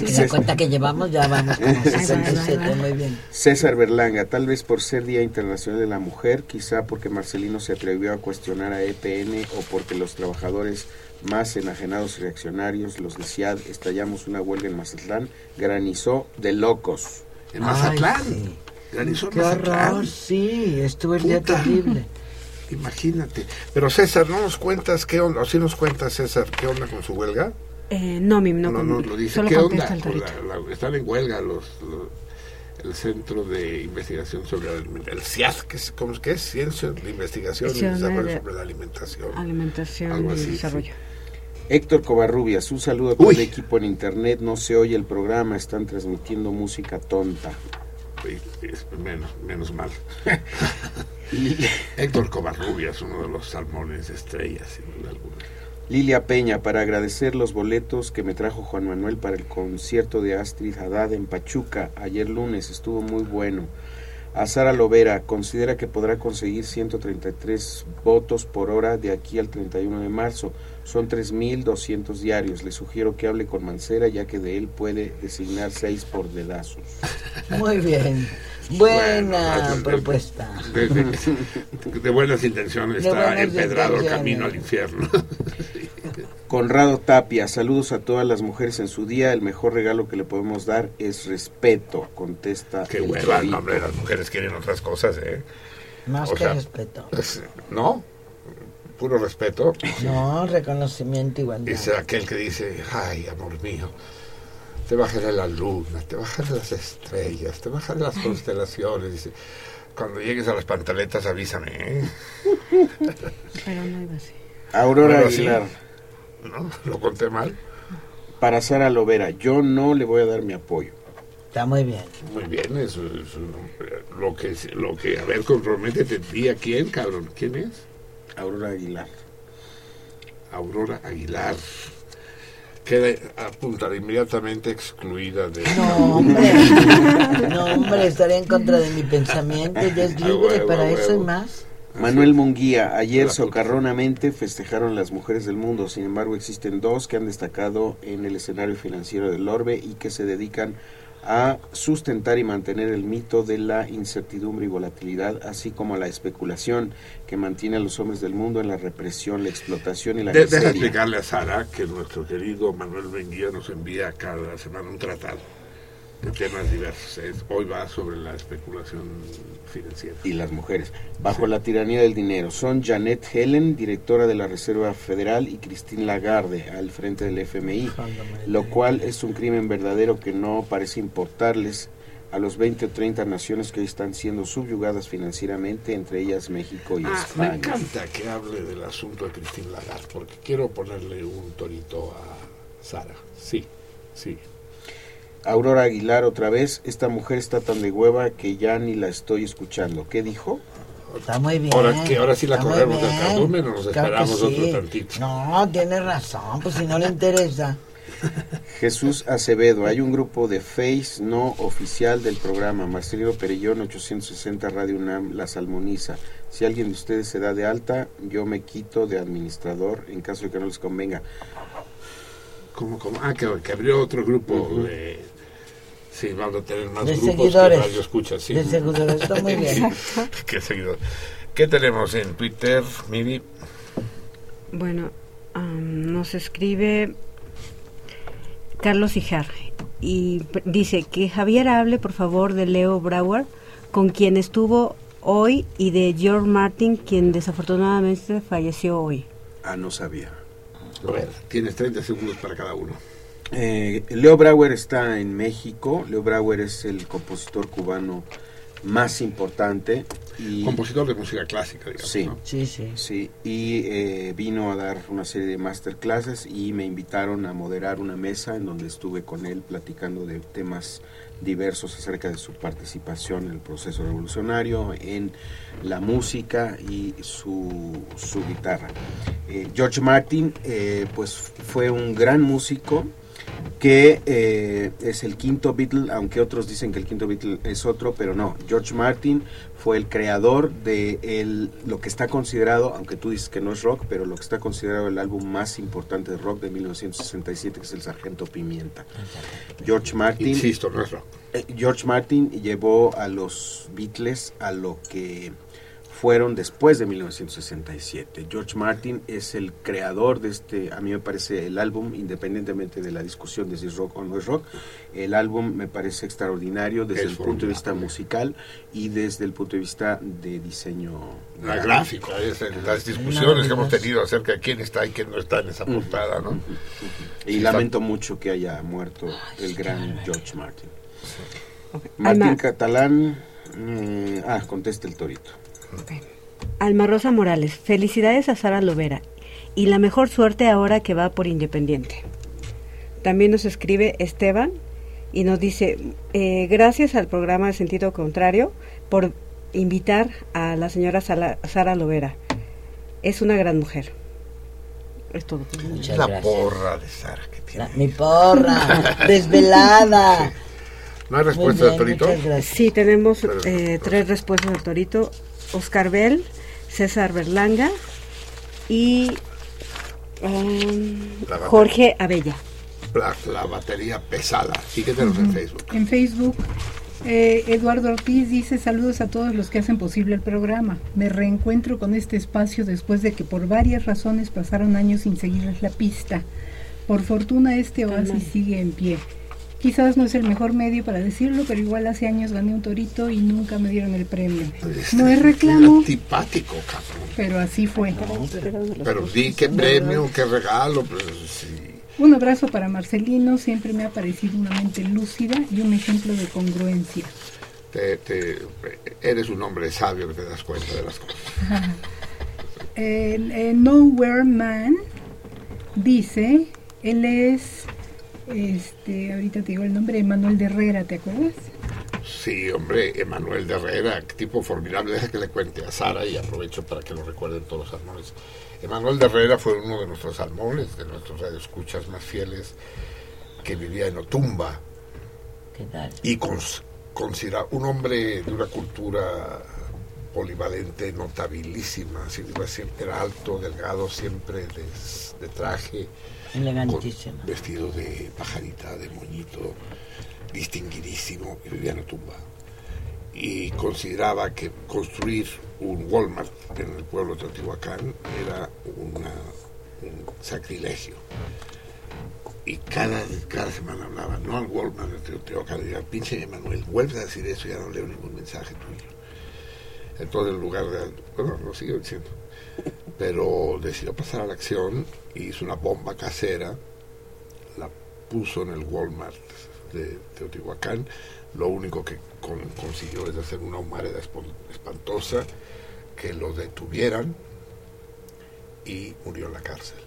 Y la cuenta que llevamos ya vamos como 67, muy bien. César Berlanga, tal vez por ser Día Internacional de la Mujer, quizá porque Marcelino se atrevió a cuestionar a EPN o porque los trabajadores más enajenados y reaccionarios, los de CIAD, estallamos una huelga en Mazatlán, granizó de locos. En Mazatlán. Sí. Granizó en Qué Mazatlán. horror, sí, estuvo el día terrible. Imagínate. Pero César, ¿no nos cuentas qué onda? ¿O sí nos cuentas, César, qué onda con su huelga? Eh, no, Mim, no, no, no, lo dice. solo ¿Qué onda? La- la- están en huelga los, los- el Centro de Investigación sobre el, el CIAD, que es, ¿cómo es que es? Ciencia de Investigación y Desarrollo de- sobre la Alimentación. Alimentación y así, sí. Héctor Covarrubias, un saludo a todo el equipo en internet, no se oye el programa, están transmitiendo música tonta. Es menos, menos mal. Héctor Covarrubias, uno de los salmones estrellas, sin duda alguna. Lilia Peña, para agradecer los boletos que me trajo Juan Manuel para el concierto de Astrid Haddad en Pachuca ayer lunes, estuvo muy bueno. A Sara Lovera, considera que podrá conseguir 133 votos por hora de aquí al 31 de marzo. Son 3.200 diarios. Le sugiero que hable con Mancera, ya que de él puede designar seis por dedazos. Muy bien. Buena Bueno, propuesta. De, de- de buenas intenciones De está buenas empedrado el camino al infierno. Conrado Tapia, saludos a todas las mujeres en su día. El mejor regalo que le podemos dar es respeto, contesta. Qué hueva, no, hombre, las mujeres quieren otras cosas, ¿eh? Más O que sea, respeto. es- ¿No? Puro respeto. No, reconocimiento igualdad. Es aquel que dice, ay, amor mío, te bajaré la luna, te bajaré las estrellas, te bajaré las constelaciones. Dice, cuando llegues a las pantaletas avísame, ¿eh? Pero no iba así. Aurora Bueno, sí. Aguilar. ¿No? ¿Lo conté mal? Para Sara Lovera, yo no le voy a dar mi apoyo. Está muy bien. Muy bien, eso es un- lo que, lo que, a ver, comprométete, a quién, cabrón, ¿quién es? Aurora Aguilar. Aurora Aguilar. Queda apuntada inmediatamente excluida de... No, hombre. No, hombre, estaría en contra de mi pensamiento. Ya es libre huevo, para eso y más. Manuel Munguía, ayer socarronamente festejaron las mujeres del mundo, sin embargo existen dos que han destacado en el escenario financiero del orbe y que se dedican a sustentar y mantener el mito de la incertidumbre y volatilidad, así como la especulación que mantiene a los hombres del mundo en la represión, la explotación y la De- deja miseria. explicarle a Sara que nuestro querido Manuel Benguía nos envía cada semana un tratado de temas diversos. Es- hoy va sobre la especulación financiera. y las mujeres, bajo la tiranía del dinero. Son Janet Helen, directora de la Reserva Federal, y Christine Lagarde, al frente del FMI, lo cual es un crimen verdadero que no parece importarles a los 20 o 30 naciones que hoy están siendo subyugadas financieramente, entre ellas México y Ah, me España. encanta que hable del asunto de Cristín Lagarde, porque quiero ponerle un torito a Sara. Sí, sí. Aurora Aguilar, otra vez, esta mujer está tan de hueva que ya ni la estoy escuchando. ¿Qué dijo? Está muy bien. Ahora que ahora sí la corremos del cardumen o nos Claro esperamos otro tantito. No, tiene razón, pues si no le interesa. Jesús Acevedo, hay un grupo de Face no oficial del programa, Marcelino Perellón 860 Radio UNAM, La Salmoniza. Si alguien de ustedes se da de alta, yo me quito de administrador en caso de que no les convenga. ¿Cómo, cómo? Ah, que, que abrió otro grupo de... Sí, vamos a tener más De grupos seguidores. que radio escucha, sí. De seguidores, está muy bien. ¿Qué seguidores? ¿Qué tenemos en Twitter, Miri? Bueno, nos escribe Carlos Ijar y dice que Javier hable por favor de Leo Brauer, con quien estuvo hoy, y de George Martin, quien desafortunadamente falleció hoy. Ah, no sabía. A ver, tienes 30 segundos para cada uno. Eh, Leo Brauer está en México. Leo Brauer es el compositor cubano más importante. Y, Compositor de música clásica, digamos. Sí, ¿no? Sí, sí. sí. Y eh, vino a dar una serie de masterclasses y me invitaron a moderar una mesa en donde estuve con él platicando de temas diversos acerca de su participación en el proceso revolucionario, en la música y su, su guitarra. Eh, George Martin, eh, pues fue un gran músico que eh, es el quinto Beatle, aunque otros dicen que el quinto Beatle es otro, pero no. George Martin fue el creador de el, lo que está considerado, aunque tú dices que no es rock, pero lo que está considerado el álbum más importante de rock de 1967, que es el Sargento Pimienta. George Martin. Insisto, no es rock. Eh, George Martin llevó a los Beatles a lo que fueron después de 1967. George Martin es el creador de este, a mí me parece el álbum, independientemente de la discusión de si es rock o no es rock, el álbum me parece extraordinario desde Es el punto de vista musical y desde el punto de vista de diseño La gráfica, es el- las discusiones que hemos tenido acerca de quién está y quién no está en esa portada, ¿no? Y Sí, lamento mucho que haya muerto el gran George Martin. Martín Catalán, eh, ah, contesta el torito. Alma Rosa Morales, felicidades a Sara Lovera y la mejor suerte ahora que va por Independiente. También nos escribe Esteban y nos dice, eh, gracias al programa de Sentido Contrario por invitar a la señora Sala- Sara Lovera. Es una gran mujer. Es todo. Muchas la gracias. porra de Sara que tiene. La- mi porra, desvelada. ¿No hay respuesta torito? Sí, tenemos eh, tres respuestas del Torito. Oscar Bell, César Berlanga y um. Jorge Abella. La, la batería pesada. Síguenos en Facebook. En Facebook, eh, Eduardo Ortiz dice saludos a todos los que hacen posible el programa. Me reencuentro con este espacio después de que por varias razones pasaron años sin seguirles la pista. Por fortuna este oasis sigue en pie. Quizás no es el mejor medio para decirlo, pero igual hace años gané un torito y nunca me dieron el premio. No es reclamo, Antipático, cabrón. pero así fue. Pero di qué premio, qué regalo. Pues, sí. Un abrazo para Marcelino, siempre me ha parecido una mente lúcida y un ejemplo de congruencia. Te- te- eres un hombre sabio que te das cuenta de las cosas. El, el Nowhere Man dice, él es, este, ahorita te digo el nombre, Manuel de Herrera, ¿te acuerdas? Sí, hombre, Emanuel de Herrera, tipo formidable. Deja que le cuente a Sara y aprovecho para que lo recuerden todos los salmones. Emanuel de Herrera fue uno de nuestros salmones, de nuestros radioescuchas más fieles, que vivía en Otumba ¿Qué tal? y cons- considera un hombre de una cultura polivalente, notabilísima. así, Era alto, delgado, siempre de, de traje, Vestido de pajarita, de moñito, distinguidísimo, y vivía en Otumba. Y consideraba que construir un Walmart en el pueblo de Teotihuacán era una- un sacrilegio. Y cada, cada semana hablaba, no al Walmart de Teotihuacán, le decía, pinche Emanuel, vuelves a decir eso, ya no leo ningún mensaje tuyo. Entonces, en lugar de, bueno, lo sigo diciendo, pero decidió pasar a la acción, hizo una bomba casera, la puso en el Walmart de Teotihuacán, lo único que con- consiguió es hacer una humareda espantosa, que lo detuvieran y murió en la cárcel.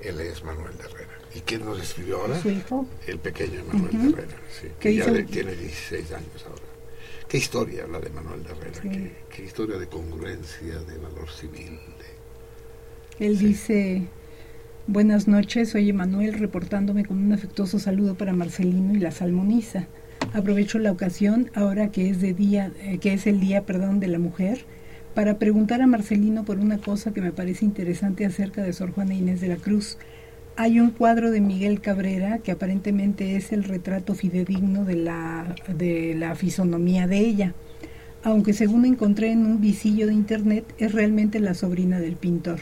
Él es Manuel de Herrera. ¿Y quién nos escribió ahora? Su hijo. El pequeño Manuel de Herrera, sí, ¿Qué que ya hizo? tiene 16 años ahora. ¿Qué historia la de Manuel de Herrera? Sí. ¿Qué, qué historia de congruencia, de valor civil? Él dice, buenas noches, soy Emanuel reportándome con un afectuoso saludo para Marcelino y la salmoniza. Aprovecho la ocasión, ahora que es de día, eh, que es el día, perdón, de la mujer, para preguntar a Marcelino por una cosa que me parece interesante acerca de Sor Juana Inés de la Cruz. Hay un cuadro de Miguel Cabrera que aparentemente es el retrato fidedigno de la, de la fisonomía de ella, aunque según encontré en un visillo de internet es realmente la sobrina del pintor.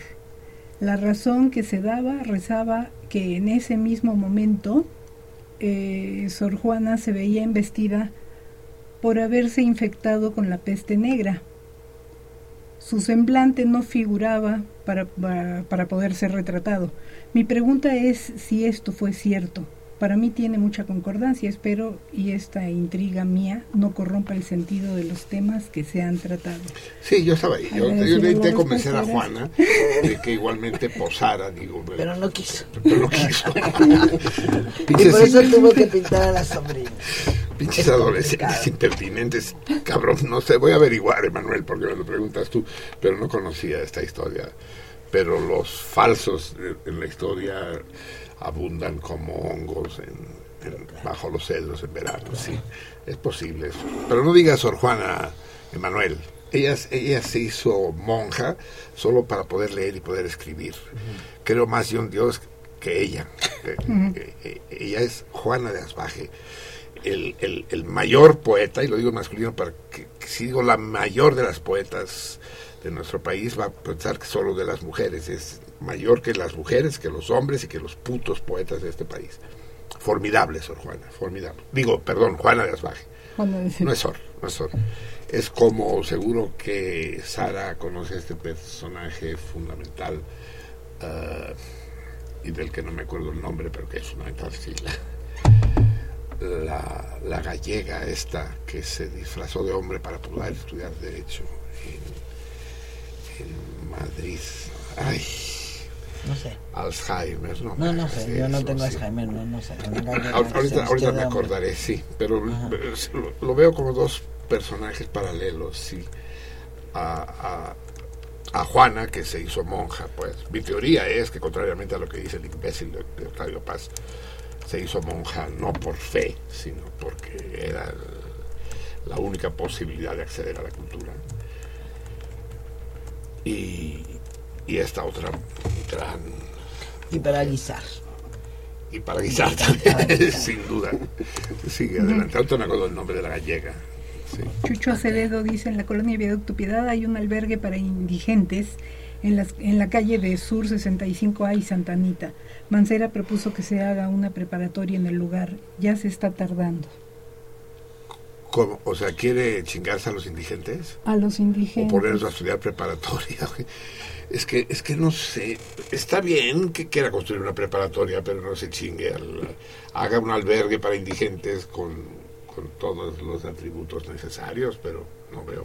La razón que se daba rezaba que en ese mismo momento eh, Sor Juana se veía embestida por haberse infectado con la peste negra. Su semblante no figuraba para, para, poder ser retratado. Mi pregunta es si esto fue cierto. Para mí tiene mucha concordancia, espero, y esta intriga mía no corrompa el sentido de los temas que se han tratado. Sí, yo estaba ahí. Yo, intenté convencer a Juana de que igualmente posara, digo. Pero no quiso. Pero no quiso. Y por eso tuvo que pintar a la sobrina. pinches adolescentes impertinentes. Cabrón, no sé, voy a averiguar, Emanuel, porque me lo preguntas tú, pero no conocía esta historia. Pero los falsos en la historia abundan como hongos en, en- bajo los cedros en verano, sí. Es posible eso. Pero no digas Sor Juana, Emanuel. Ella, ella se hizo monja solo para poder leer y poder escribir. Creo más de un Dios que ella. Eh, eh, eh, ella es Juana de Asbaje. el, el- el mayor poeta, y lo digo en masculino para que, que si digo la mayor de las poetas de nuestro país, va a pensar que solo de las mujeres, es mayor que las mujeres, que los hombres y que los putos poetas de este país. Formidable, Sor Juana, formidable. Digo, perdón, Juana de Asbaje. No es Sor, no es Sor. Es como seguro que Sara conoce a este personaje fundamental ah, y del que no me acuerdo el nombre, pero que es fundamental, sí, la, la, la gallega esta que se disfrazó de hombre para poder estudiar Derecho en, en Madrid. Ay, No sé. Alzheimer, ¿no? No, no sé, yo no tengo sí. Alzheimer, no, no sé. Ahorita, me hombre. acordaré, sí, pero lo, lo veo como dos personajes paralelos, sí. A, a, a Juana, que se hizo monja, pues. Mi teoría es que, contrariamente a lo que dice el imbécil de, Octavio Paz, se hizo monja no por fe, sino porque era la única posibilidad de acceder a la cultura. Y, y esta otra gran Y para guisar. y para guisar también, sin duda. Sigue adelante. Ahorita me acuerdo del nombre de la gallega. Sí. Chucho Acevedo dice, en la colonia Viaducto Piedad hay un albergue para indigentes en, las, en la calle de Sur 65A y Santa Anita. Mancera propuso que se haga una preparatoria en el lugar. Ya se está tardando. ¿Cómo? O sea, ¿quiere chingarse a los indigentes? A los O indigentes. ponerlos a estudiar preparatoria. Es que, es que no sé. Está bien que quiera construir una preparatoria, pero no se chingue. al- haga un albergue para indigentes con, con todos los atributos necesarios, pero no veo.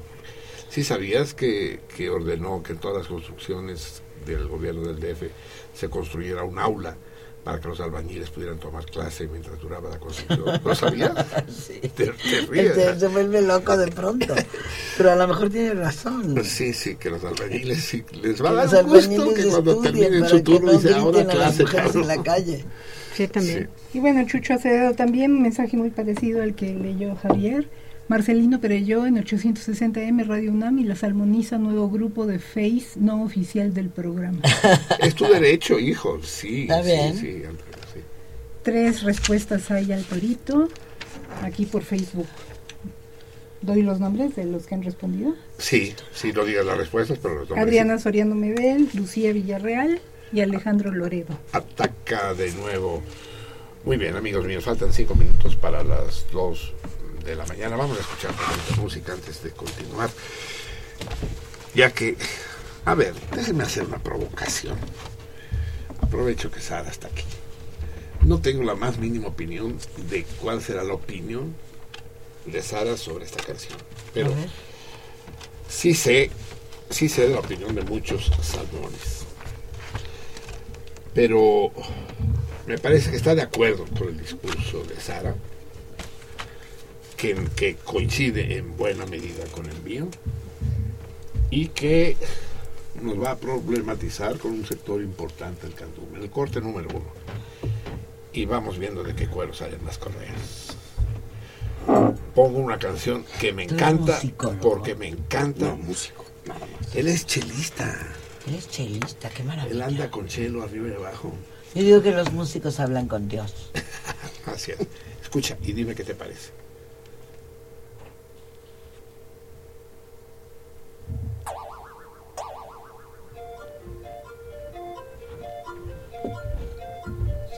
¿Sí sabías que, que ordenó que en todas las construcciones del gobierno del DF se construyera un aula para que los albañiles pudieran tomar clase mientras duraba la construcción? ¿Lo sabías? Sí. Te, te ríes, Se, se vuelve loco de pronto. Pero a lo mejor tiene razón. Sí, sí, que los albañiles sí, les va a dar los un gusto que cuando terminen su turno no dice ahora griten a las clase. en cabrón". la calle. Sí, también. Y bueno, Chucho Acevedo también, un mensaje muy parecido al que leyó Javier. Marcelino Perelló en 860M Radio UNAM y la Salmoniza, nuevo grupo de Face no oficial del programa. Es tu derecho, hijo, sí. Está sí, bien. sí, sí. Tres respuestas hay al torito, aquí por Facebook. ¿Doy los nombres de los que han respondido? Sí, sí, no digas las respuestas, pero los nombres Adriana Soriano Medel, Lucía Villarreal y Alejandro Loredo. Ataca de nuevo. Muy bien, amigos míos, faltan cinco minutos para las dos de la mañana. Vamos a escuchar tantita música antes de continuar. Ya que, a ver, déjenme hacer una provocación. Aprovecho que Sara está aquí. No tengo la más mínima opinión de cuál será la opinión de Sara sobre esta canción. Pero sí sé, sí sé de la opinión de muchos salmones. Pero me parece que está de acuerdo con el discurso de Sara, que, que coincide en buena medida con el mío y que nos va a problematizar con un sector importante del candombe, el corte número uno. Y vamos viendo de qué cuero salen las correas. Pongo una canción que me encanta eres músico, ¿no? porque me encanta. No, músico. Él es chelista. Eres chelista, qué Él maravilla. anda con chelo arriba y abajo. Yo digo que los músicos hablan con Dios. Así es. Escucha y dime qué te parece.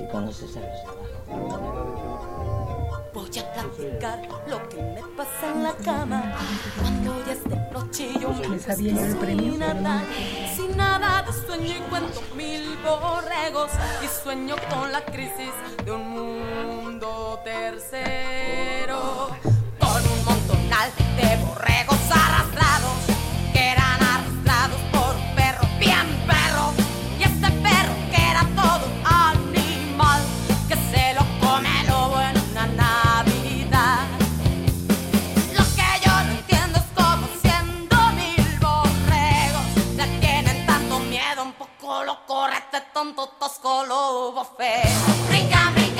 Si conoces a los de abajo. Voy a platicar lo que me pasa en la cama. Cuando ya es de noche y yo me premio, sin nada, sin nada de sueño y cuento mil borregos. Y sueño con la crisis de un mundo tercero. Con un montonal de borregos on tutto scolo, vaffè. Ringa, ringa.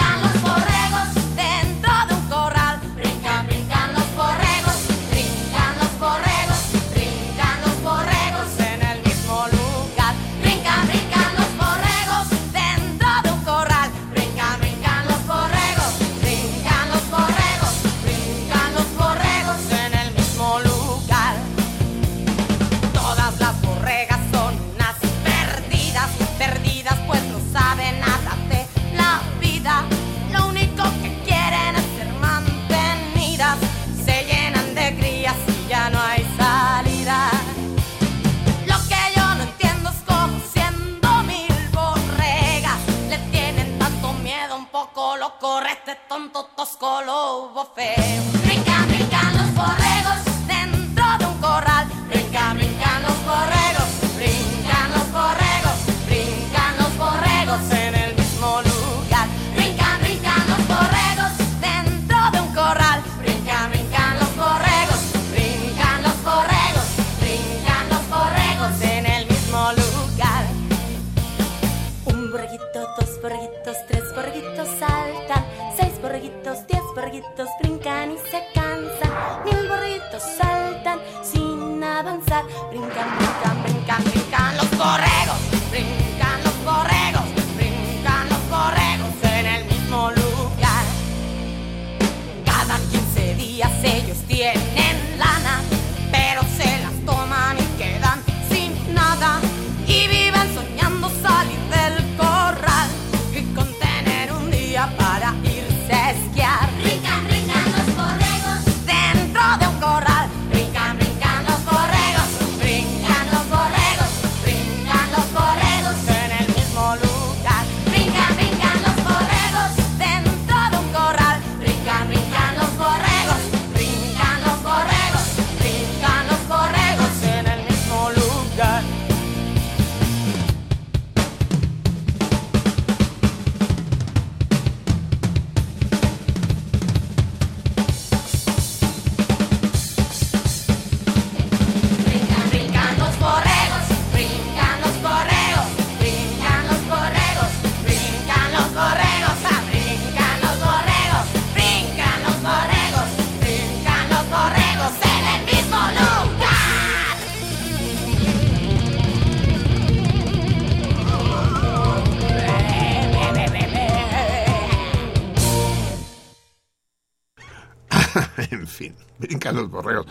Brincan los borregos.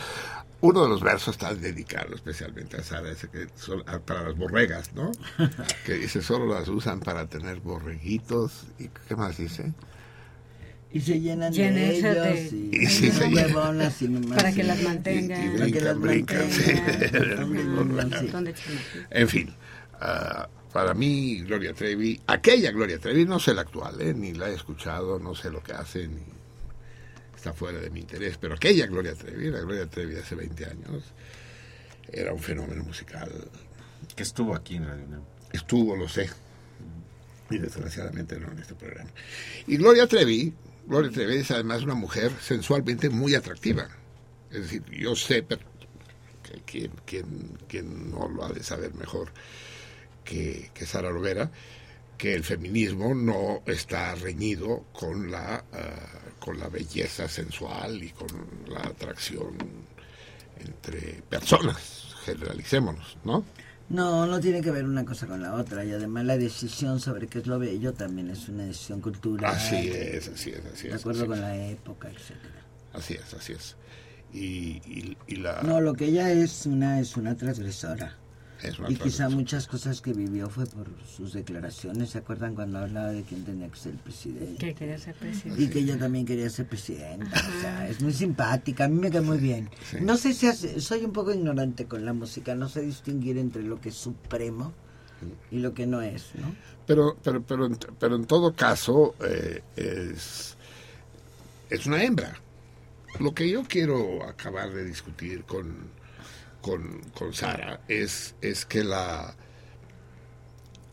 Uno de los versos está dedicado especialmente a Sara, ese que son- a- para las borregas, ¿no? que dice, solo las usan para tener borreguitos. ¿Y qué más dice? Y se llenan de ellos de- y, Y sí, y se huevonas y nomás Para que las mantengan. Y, y Para que las brincan, brincan. En fin, ah, para mí, Gloria Trevi, aquella Gloria Trevi, no sé la actual, ¿eh? ni la he escuchado, no sé lo que hace, ni está fuera de mi interés, pero aquella Gloria Trevi, la Gloria Trevi de hace 20 años, era un fenómeno musical. Que estuvo aquí en Radio UNAM. Estuvo, lo sé, y desgraciadamente no en este programa. Y Gloria Trevi, Gloria Trevi es además una mujer sensualmente muy atractiva. Es decir, yo sé, pero quien, quien, quien no lo ha de saber mejor que, que Sara Lovera, que el feminismo no está reñido con la, ah, con la belleza sensual y con la atracción entre personas, generalicémonos, ¿no? No, no tiene que ver una cosa con la otra. Y además la decisión sobre qué es lo bello también es una decisión cultural. Así es, así es, así De es. acuerdo así con es. la época, etcétera. Así es, así es. Y, y, y la... No, lo que ella es una es una transgresora. Es y quizá muchas cosas que vivió fue por sus declaraciones. ¿Se acuerdan cuando hablaba de quién tenía que ser presidente? Que quería ser presidente. Y que ella también quería ser presidenta. O sea, es muy simpática. A mí me cae muy bien. sí. No sé si hace- soy un poco ignorante con la música. No sé distinguir entre lo que es supremo y lo que no es, ¿no? Pero, pero, pero, en, pero en todo caso eh, es, es una hembra. Lo que yo quiero acabar de discutir con, con, con Sara es, es que la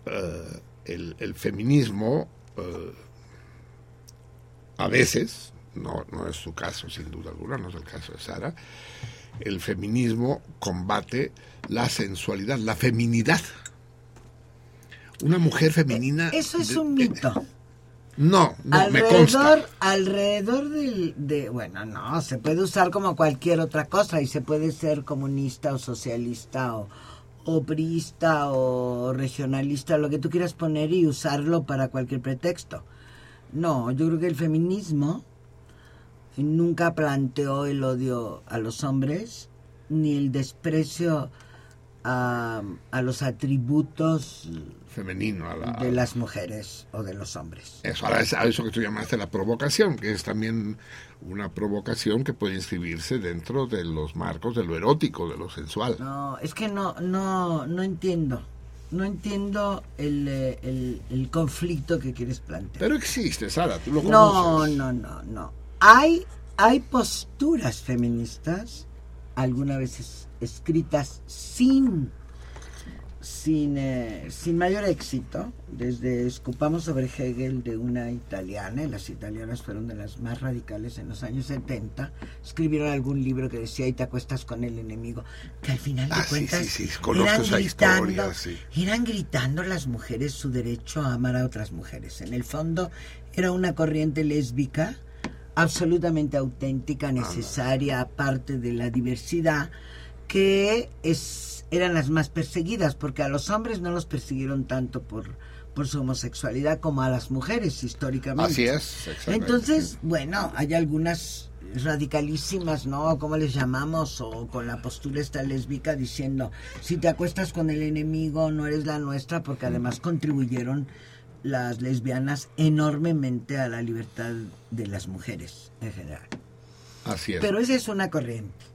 eh, el, el feminismo eh, a veces, no, no es su caso sin duda alguna, no es el caso de Sara, el feminismo combate la sensualidad, la feminidad. Una mujer femenina. Eso es de- un mito. No, alrededor, alrededor del, de, bueno, no, se puede usar como cualquier otra cosa y se puede ser comunista o socialista o, o priista o regionalista, lo que tú quieras poner y usarlo para cualquier pretexto. No, yo creo que el feminismo nunca planteó el odio a los hombres ni el desprecio a, a los atributos Femenino, a la, de las mujeres o de los hombres. Eso, a eso que tú llamaste la provocación, que es también una provocación que puede inscribirse dentro de los marcos de lo erótico, de lo sensual. No, es que no, no, no entiendo. No entiendo el, eh, el, el conflicto que quieres plantear. Pero existe, Sara, tú lo No, conoces. no, no, no. Hay, hay posturas feministas, algunas veces escritas sin, sin, eh, sin mayor éxito. Desde Escupamos sobre Hegel de una italiana, y las italianas fueron de las más radicales en los años 70, escribieron algún libro que decía y te acuestas con el enemigo, que al final de Ah, sí, cuentas sí, sí, conozco eran esa gritando, historia, sí. eran gritando las mujeres su derecho a amar a otras mujeres. En el fondo era una corriente lésbica absolutamente auténtica, necesaria, aparte de la diversidad, que es, eran las más perseguidas, porque a los hombres no los persiguieron tanto por, por su homosexualidad como a las mujeres históricamente. Así es, Entonces, bueno, hay algunas radicalísimas, ¿no? ¿Cómo les llamamos? O con la postura esta lésbica diciendo, si te acuestas con el enemigo, no eres la nuestra, porque además contribuyeron las lesbianas enormemente a la libertad de las mujeres en general. Así es. Pero esa es una corriente.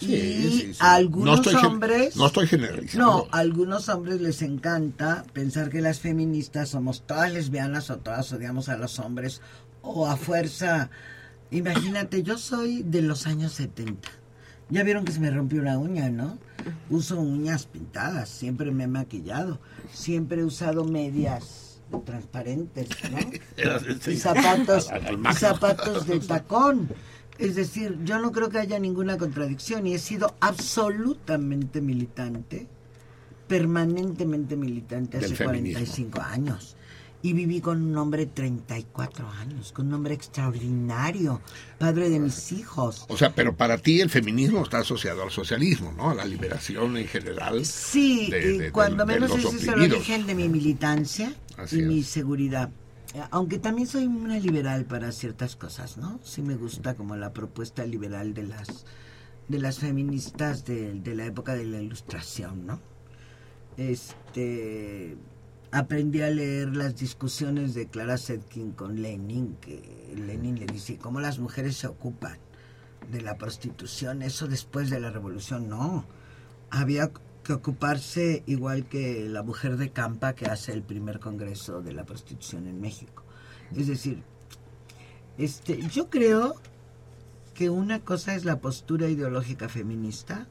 Sí, y sí, sí. a algunos No hombres... no estoy generalizando. No, a algunos hombres les encanta pensar que las feministas somos todas lesbianas o todas odiamos a los hombres o a fuerza... Imagínate, yo soy de los años 70. Ya vieron que se me rompió una uña, ¿no? Uso uñas pintadas, siempre me he maquillado, siempre he usado medias transparentes, ¿no? y zapatos, y zapatos de tacón. Es decir, yo no creo que haya ninguna contradicción y he sido absolutamente militante, permanentemente militante hace feminismo. 45 años. Y viví con un hombre 34 años, con un hombre extraordinario, padre de mis hijos. O sea, pero para ti el feminismo está asociado al socialismo, ¿no? A la liberación en general. Sí, de- y cuando de menos ese es el origen de mi militancia Así y mi seguridad. Eh, Aunque también soy una liberal para ciertas cosas, ¿no? Sí me gusta como la propuesta liberal de las de las feministas de, de la época de la Ilustración, ¿no? Este aprendí a leer las discusiones de Clara Zetkin con Lenin, que Lenin le dice cómo las mujeres se ocupan de la prostitución, eso después de la revolución, no. Había que ocuparse igual que la mujer de Campa que hace el primer congreso de la prostitución en México. Es decir, este, yo creo que una cosa es la postura ideológica feminista,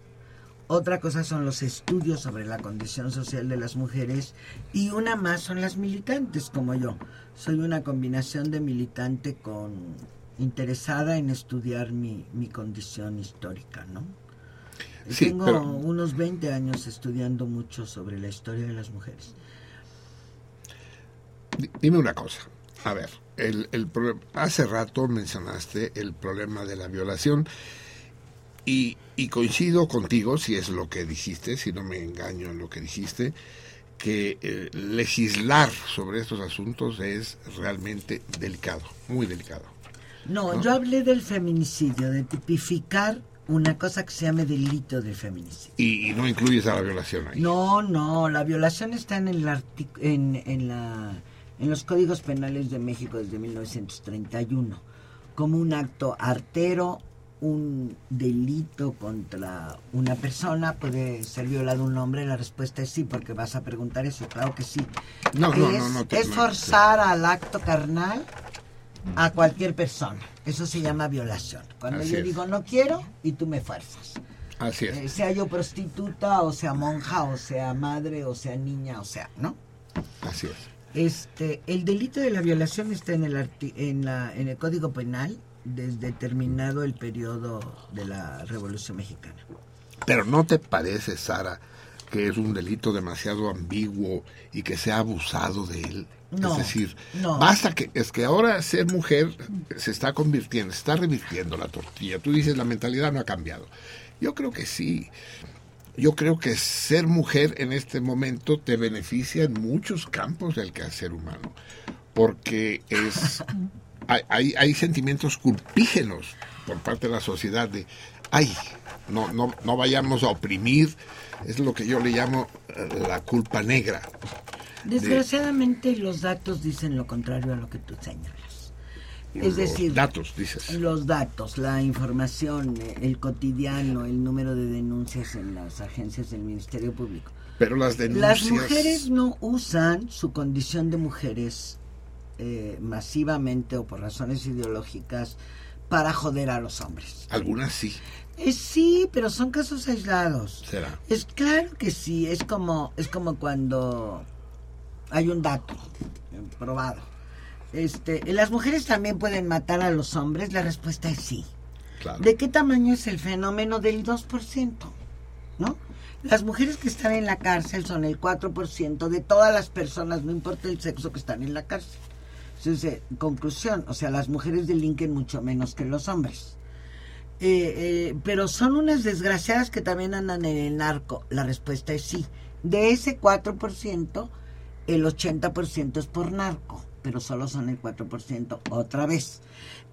otra cosa son los estudios sobre la condición social de las mujeres y una más son las militantes como yo. Soy una combinación de militante con interesada en estudiar mi, mi condición histórica, ¿no? Sí, Tengo pero- unos 20 años estudiando mucho sobre la historia de las mujeres. Di- Dime una cosa. A ver, el, hace rato mencionaste el problema de la violación y, y coincido contigo, si es lo que dijiste, si no me engaño en lo que dijiste, que eh, legislar sobre estos asuntos es realmente delicado, muy delicado. No, ¿No? yo hablé del feminicidio, de tipificar una cosa que se llame delito de feminicidio. Y, y no incluyes a la violación ahí. No, no, la violación está en el en, en la en los códigos penales de México desde 1931 como un acto artero, un delito contra una persona, puede ser violado un hombre, la respuesta es sí, porque vas a preguntar eso, claro que sí. No, no, es, no, no te- es forzar al acto carnal a cualquier persona. Eso se llama violación. Cuando Así yo es. digo no quiero y tú me fuerzas. Así es. Eh, sea yo prostituta, o sea monja, o sea madre, o sea niña, o sea, ¿no? Así es. Este, el delito de la violación está en el arti- en la en el Código Penal desde terminado el periodo de la Revolución Mexicana. Pero ¿no te parece, Sara, que es un delito demasiado ambiguo y que se ha abusado de él? No, es decir, no. basta que es que ahora ser mujer se está convirtiendo, se está revirtiendo la tortilla. Tú dices la mentalidad no ha cambiado. Yo creo que sí. Yo creo que ser mujer en este momento te beneficia en muchos campos del quehacer humano, porque es hay, hay, hay sentimientos culpígenos por parte de la sociedad de, ay, no, no, no vayamos a oprimir, es lo que yo le llamo eh, la culpa negra. De- Desgraciadamente los datos dicen lo contrario a lo que tú señalas. Es los decir, datos, dices. los datos, la información, el cotidiano, el número de denuncias en las agencias del Ministerio Público. Pero las denuncias... Las mujeres no usan su condición de mujeres eh, masivamente o por razones ideológicas para joder a los hombres. Algunas sí, Eh, sí, pero son casos aislados. será. Es claro que sí, es como es como cuando hay un dato eh, probado. Este, las mujeres también pueden matar a los hombres, la respuesta es sí. Claro. ¿De qué tamaño es el fenómeno del 2%? ¿No? Las mujeres que están en la cárcel son el 4% de todas las personas, no importa el sexo que están en la cárcel. Entonces, eh, conclusión, o sea, las mujeres delinquen mucho menos que los hombres. Eh, eh, pero son unas desgraciadas que también andan en el narco. La respuesta es sí. De ese 4%, el 80% es por narco, pero solo son el 4% otra vez.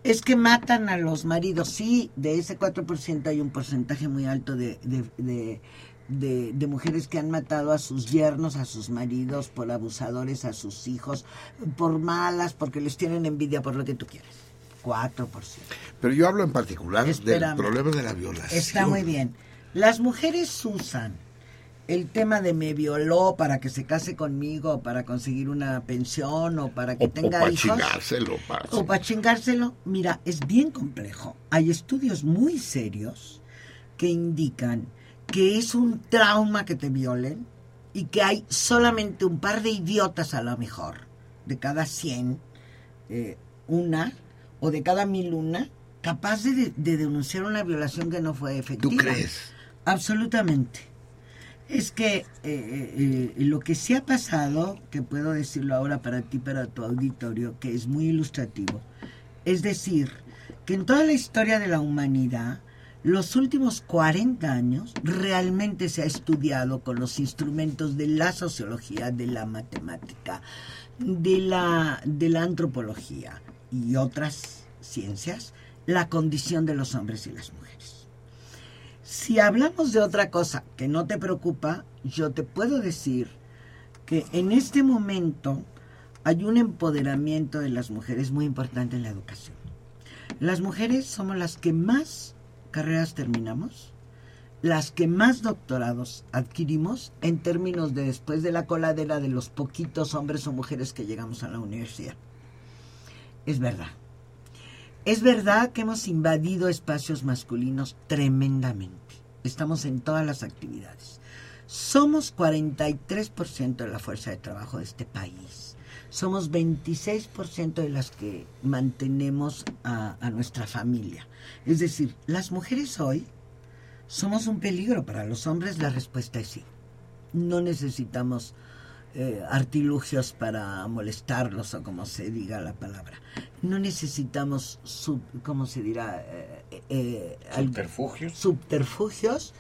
Es que matan a los maridos, sí, de ese 4% hay un porcentaje muy alto de, de, de, de- de mujeres que han matado a sus yernos, a sus maridos, por abusadores, a sus hijos, por malas, porque les tienen envidia por lo que tú quieras. 4%. Pero yo hablo en particular Espérame. del problema de la violación. Está muy bien. Las mujeres usan el tema de me violó para que se case conmigo, para conseguir una pensión o para que O, tenga para hijos. chingárselo. para- O para chingárselo. Mira, es bien complejo. Hay estudios muy serios que indican que es un trauma que te violen y que hay solamente un par de idiotas a lo mejor, de cada 100, eh, una, o de cada mil una, capaz de, de denunciar una violación que no fue efectiva. ¿Tú crees? Absolutamente. Es que eh, eh, eh, lo que sí ha pasado, que puedo decirlo ahora para ti, para tu auditorio, que es muy ilustrativo, es decir, que en toda la historia de la humanidad, Los últimos 40 años realmente se ha estudiado con los instrumentos de la sociología, de la matemática, de la, de la antropología y otras ciencias, la condición de los hombres y las mujeres. Si hablamos de otra cosa que no te preocupa, yo te puedo decir que en este momento hay un empoderamiento de las mujeres muy importante en la educación. Las mujeres somos las que más carreras terminamos, las que más doctorados adquirimos en términos de después de la coladera de los poquitos hombres o mujeres que llegamos a la universidad. Es verdad. Es verdad que hemos invadido espacios masculinos tremendamente. Estamos en todas las actividades. Somos 43% de la fuerza de trabajo de este país. Somos 26% de las que mantenemos a, a nuestra familia. Es decir, las mujeres hoy somos un peligro para los hombres. La respuesta es sí. No necesitamos eh, artilugios para molestarlos o como se diga la palabra. No necesitamos, sub, ¿cómo se dirá? Eh, eh, Subterfugios. subterfugios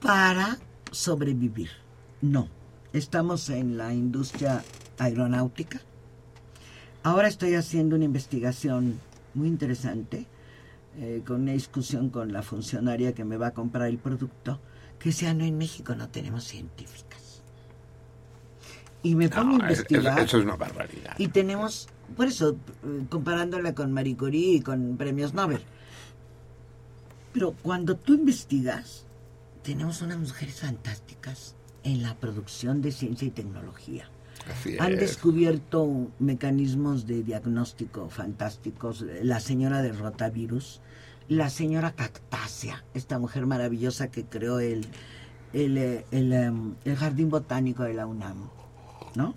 para sobrevivir. No. Estamos en la industria aeronáutica. Ahora estoy haciendo una investigación muy interesante eh, con una discusión con la funcionaria que me va a comprar el producto, que sea no en México no tenemos científicas. Y me pongo No, a es- investigar. eso es una barbaridad. Y tenemos, por eso, eh, comparándola con Marie Curie y con premios Nobel. Pero cuando tú investigas, tenemos unas mujeres fantásticas en la producción de ciencia y tecnología. Así Han es. descubierto mecanismos de diagnóstico fantásticos. La señora de rotavirus, la señora Cactácea, esta mujer maravillosa que creó el, el, eh, el, em, el jardín botánico de la UNAM, ¿no?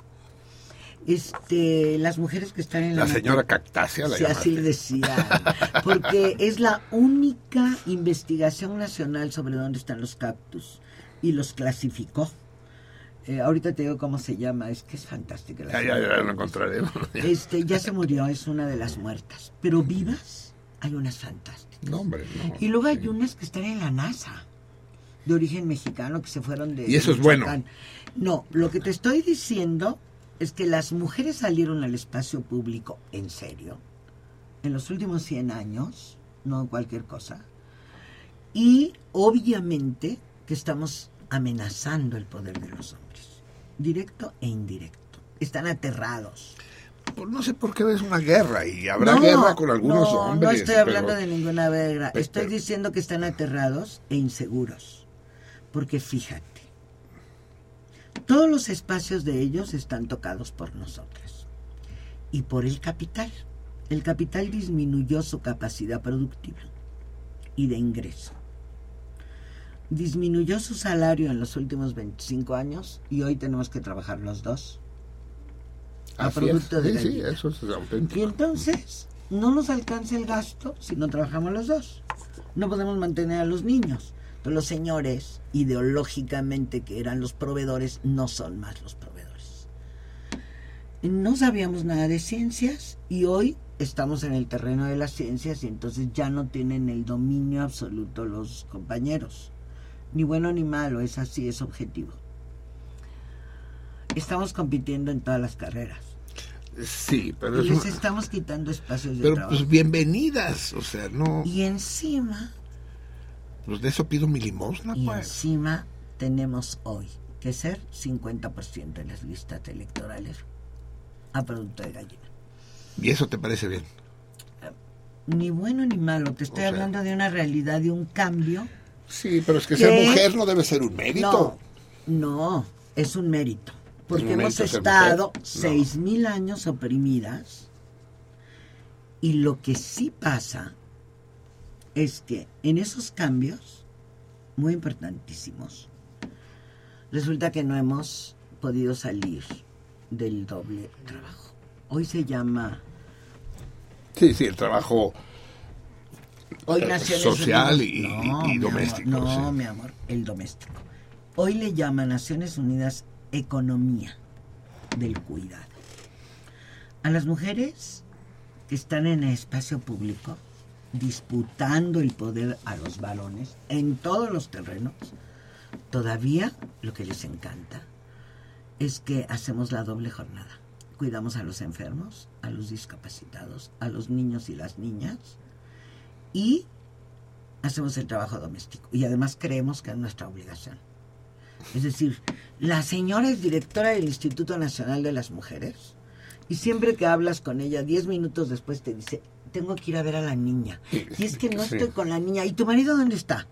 Este, las mujeres que están en la, La señora Cactácea la Sí, así llamaste. le decía, porque es la única investigación nacional sobre dónde están los cactus y los clasificó. Eh, ahorita te digo cómo se llama, es que es fantástica. la Ya, ya, ya lo encontraremos. Este, ya se murió, es una de las muertas. Pero vivas, hay unas fantásticas. No, hombre, no. Y luego hay unas que están en la NASA, de origen mexicano, que se fueron de. Y eso es bueno. No, lo que te estoy diciendo es que las mujeres salieron al espacio público en serio en los últimos 100 años, no cualquier cosa. Y obviamente que estamos amenazando el poder de los hombres, directo e indirecto. Están aterrados. Pues no sé por qué es una guerra y habrá No, guerra con algunos no, hombres. No estoy pero- hablando de ninguna guerra. Estoy diciendo que están aterrados e inseguros. Porque fíjate, todos los espacios de ellos están tocados por nosotras. Y por el capital. El capital disminuyó su capacidad productiva y de ingreso. Disminuyó su salario en los últimos 25 años y hoy tenemos que trabajar los dos. A Así producto es. de Sí, sí, eso es auténtico. Y entonces no nos alcanza el gasto si no trabajamos los dos. No podemos mantener a los niños. Pero los señores, ideológicamente que eran los proveedores, no son más los proveedores. No sabíamos nada de ciencias y hoy estamos en el terreno de las ciencias y entonces ya no tienen el dominio absoluto los compañeros. Ni bueno ni malo, es así, es objetivo. Estamos compitiendo en todas las carreras. Sí, pero y es les estamos quitando espacios de Pero trabajo. pues bienvenidas, o sea, no, Y encima, pues de eso pido mi limosna, y pues. encima tenemos hoy que ser 50% en las listas electorales a producto de gallina. Y eso te parece bien. Ni bueno ni malo, te estoy O sea- hablando de una realidad, de un cambio. Sí, pero es que ser mujer no debe ser un mérito. No, no, es un mérito. Porque un hemos estado mujer? No. seis mil años oprimidas y lo que sí pasa es que en esos cambios, muy importantísimos, resulta que no hemos podido salir del doble trabajo. Hoy se llama Sí, sí, el trabajo Hoy eh, social y, No, y mi amor, doméstico. no, sí. mi amor, el doméstico. Hoy le llama Naciones Unidas economía del cuidado. A las mujeres que están en el espacio público disputando el poder a los varones en todos los terrenos, todavía lo que les encanta es que hacemos la doble jornada. Cuidamos a los enfermos, a los discapacitados, a los niños y las niñas y hacemos el trabajo doméstico. Y además creemos que es nuestra obligación. Es decir, la señora es directora del Instituto Nacional de las Mujeres y siempre que hablas con ella, diez minutos después te dice, tengo que ir a ver a la niña. Y es que no Sí. estoy con la niña. ¿Y tu marido dónde está?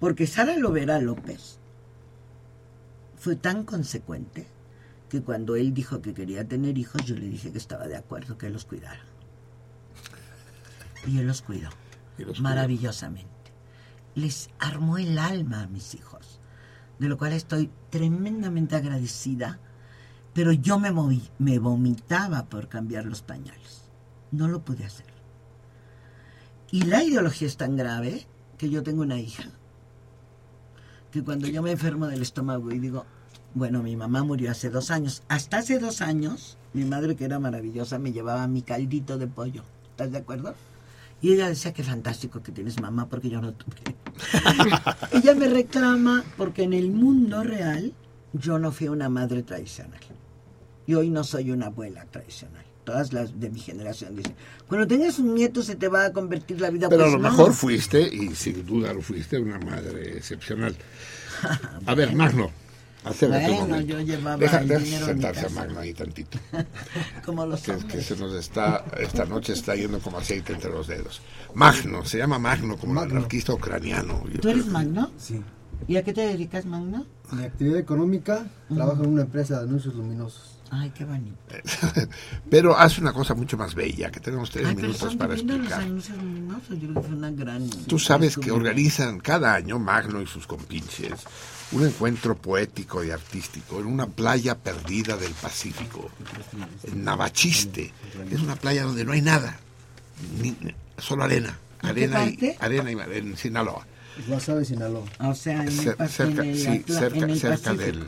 Porque Sara Lovera López fue tan consecuente que cuando él dijo que quería tener hijos, yo le dije que estaba de acuerdo, que él los cuidara. Y él los cuidó, maravillosamente. Les armó el alma a mis hijos, de lo cual estoy tremendamente agradecida, pero yo me, moví, me vomitaba por cambiar los pañales. No lo pude hacer. Y la ideología es tan grave que yo tengo una hija que cuando yo me enfermo del estómago y digo, bueno, mi mamá murió hace dos años. Hasta hace dos años, mi madre, que era maravillosa, me llevaba mi caldito de pollo. ¿Estás de acuerdo? Y ella decía que fantástico que tienes mamá porque yo no tuve. ella me reclama porque en el mundo real yo no fui una madre tradicional. Y hoy no soy una abuela tradicional. Todas las de mi generación dicen, cuando tengas un nieto se te va a convertir la vida. Pero Pues a lo no. mejor fuiste, y sin duda lo fuiste, una madre excepcional. A ver, Magno, Bueno, yo llevaba Deja, el dinero sentarse a. Magno ahí tantito. Como los Que, se nos está, esta noche está yendo como aceite entre los dedos. Magno, se llama Magno, como el anarquista ucraniano. ¿Tú eres Magno? Sí. ¿Y a qué te dedicas, Magno? Mi actividad económica, trabajo en una empresa de anuncios luminosos. Ay, qué bonito. Pero hace una cosa mucho más bella, que tenemos tres Ay, minutos para los explicar. anuncios luminosos. Yo creo que fue una gran... Tú sabes que organizan cada año Magno y sus compinches un encuentro poético y artístico en una playa perdida del Pacífico, en Navachiste. Es una playa donde no hay nada, ni- solo arena, ¿En qué arena y arena y en Sinaloa. Guasave, Sinaloa. O sea, en el, cerca, en el sí, Atla- cerca, en el cerca Pacífico. del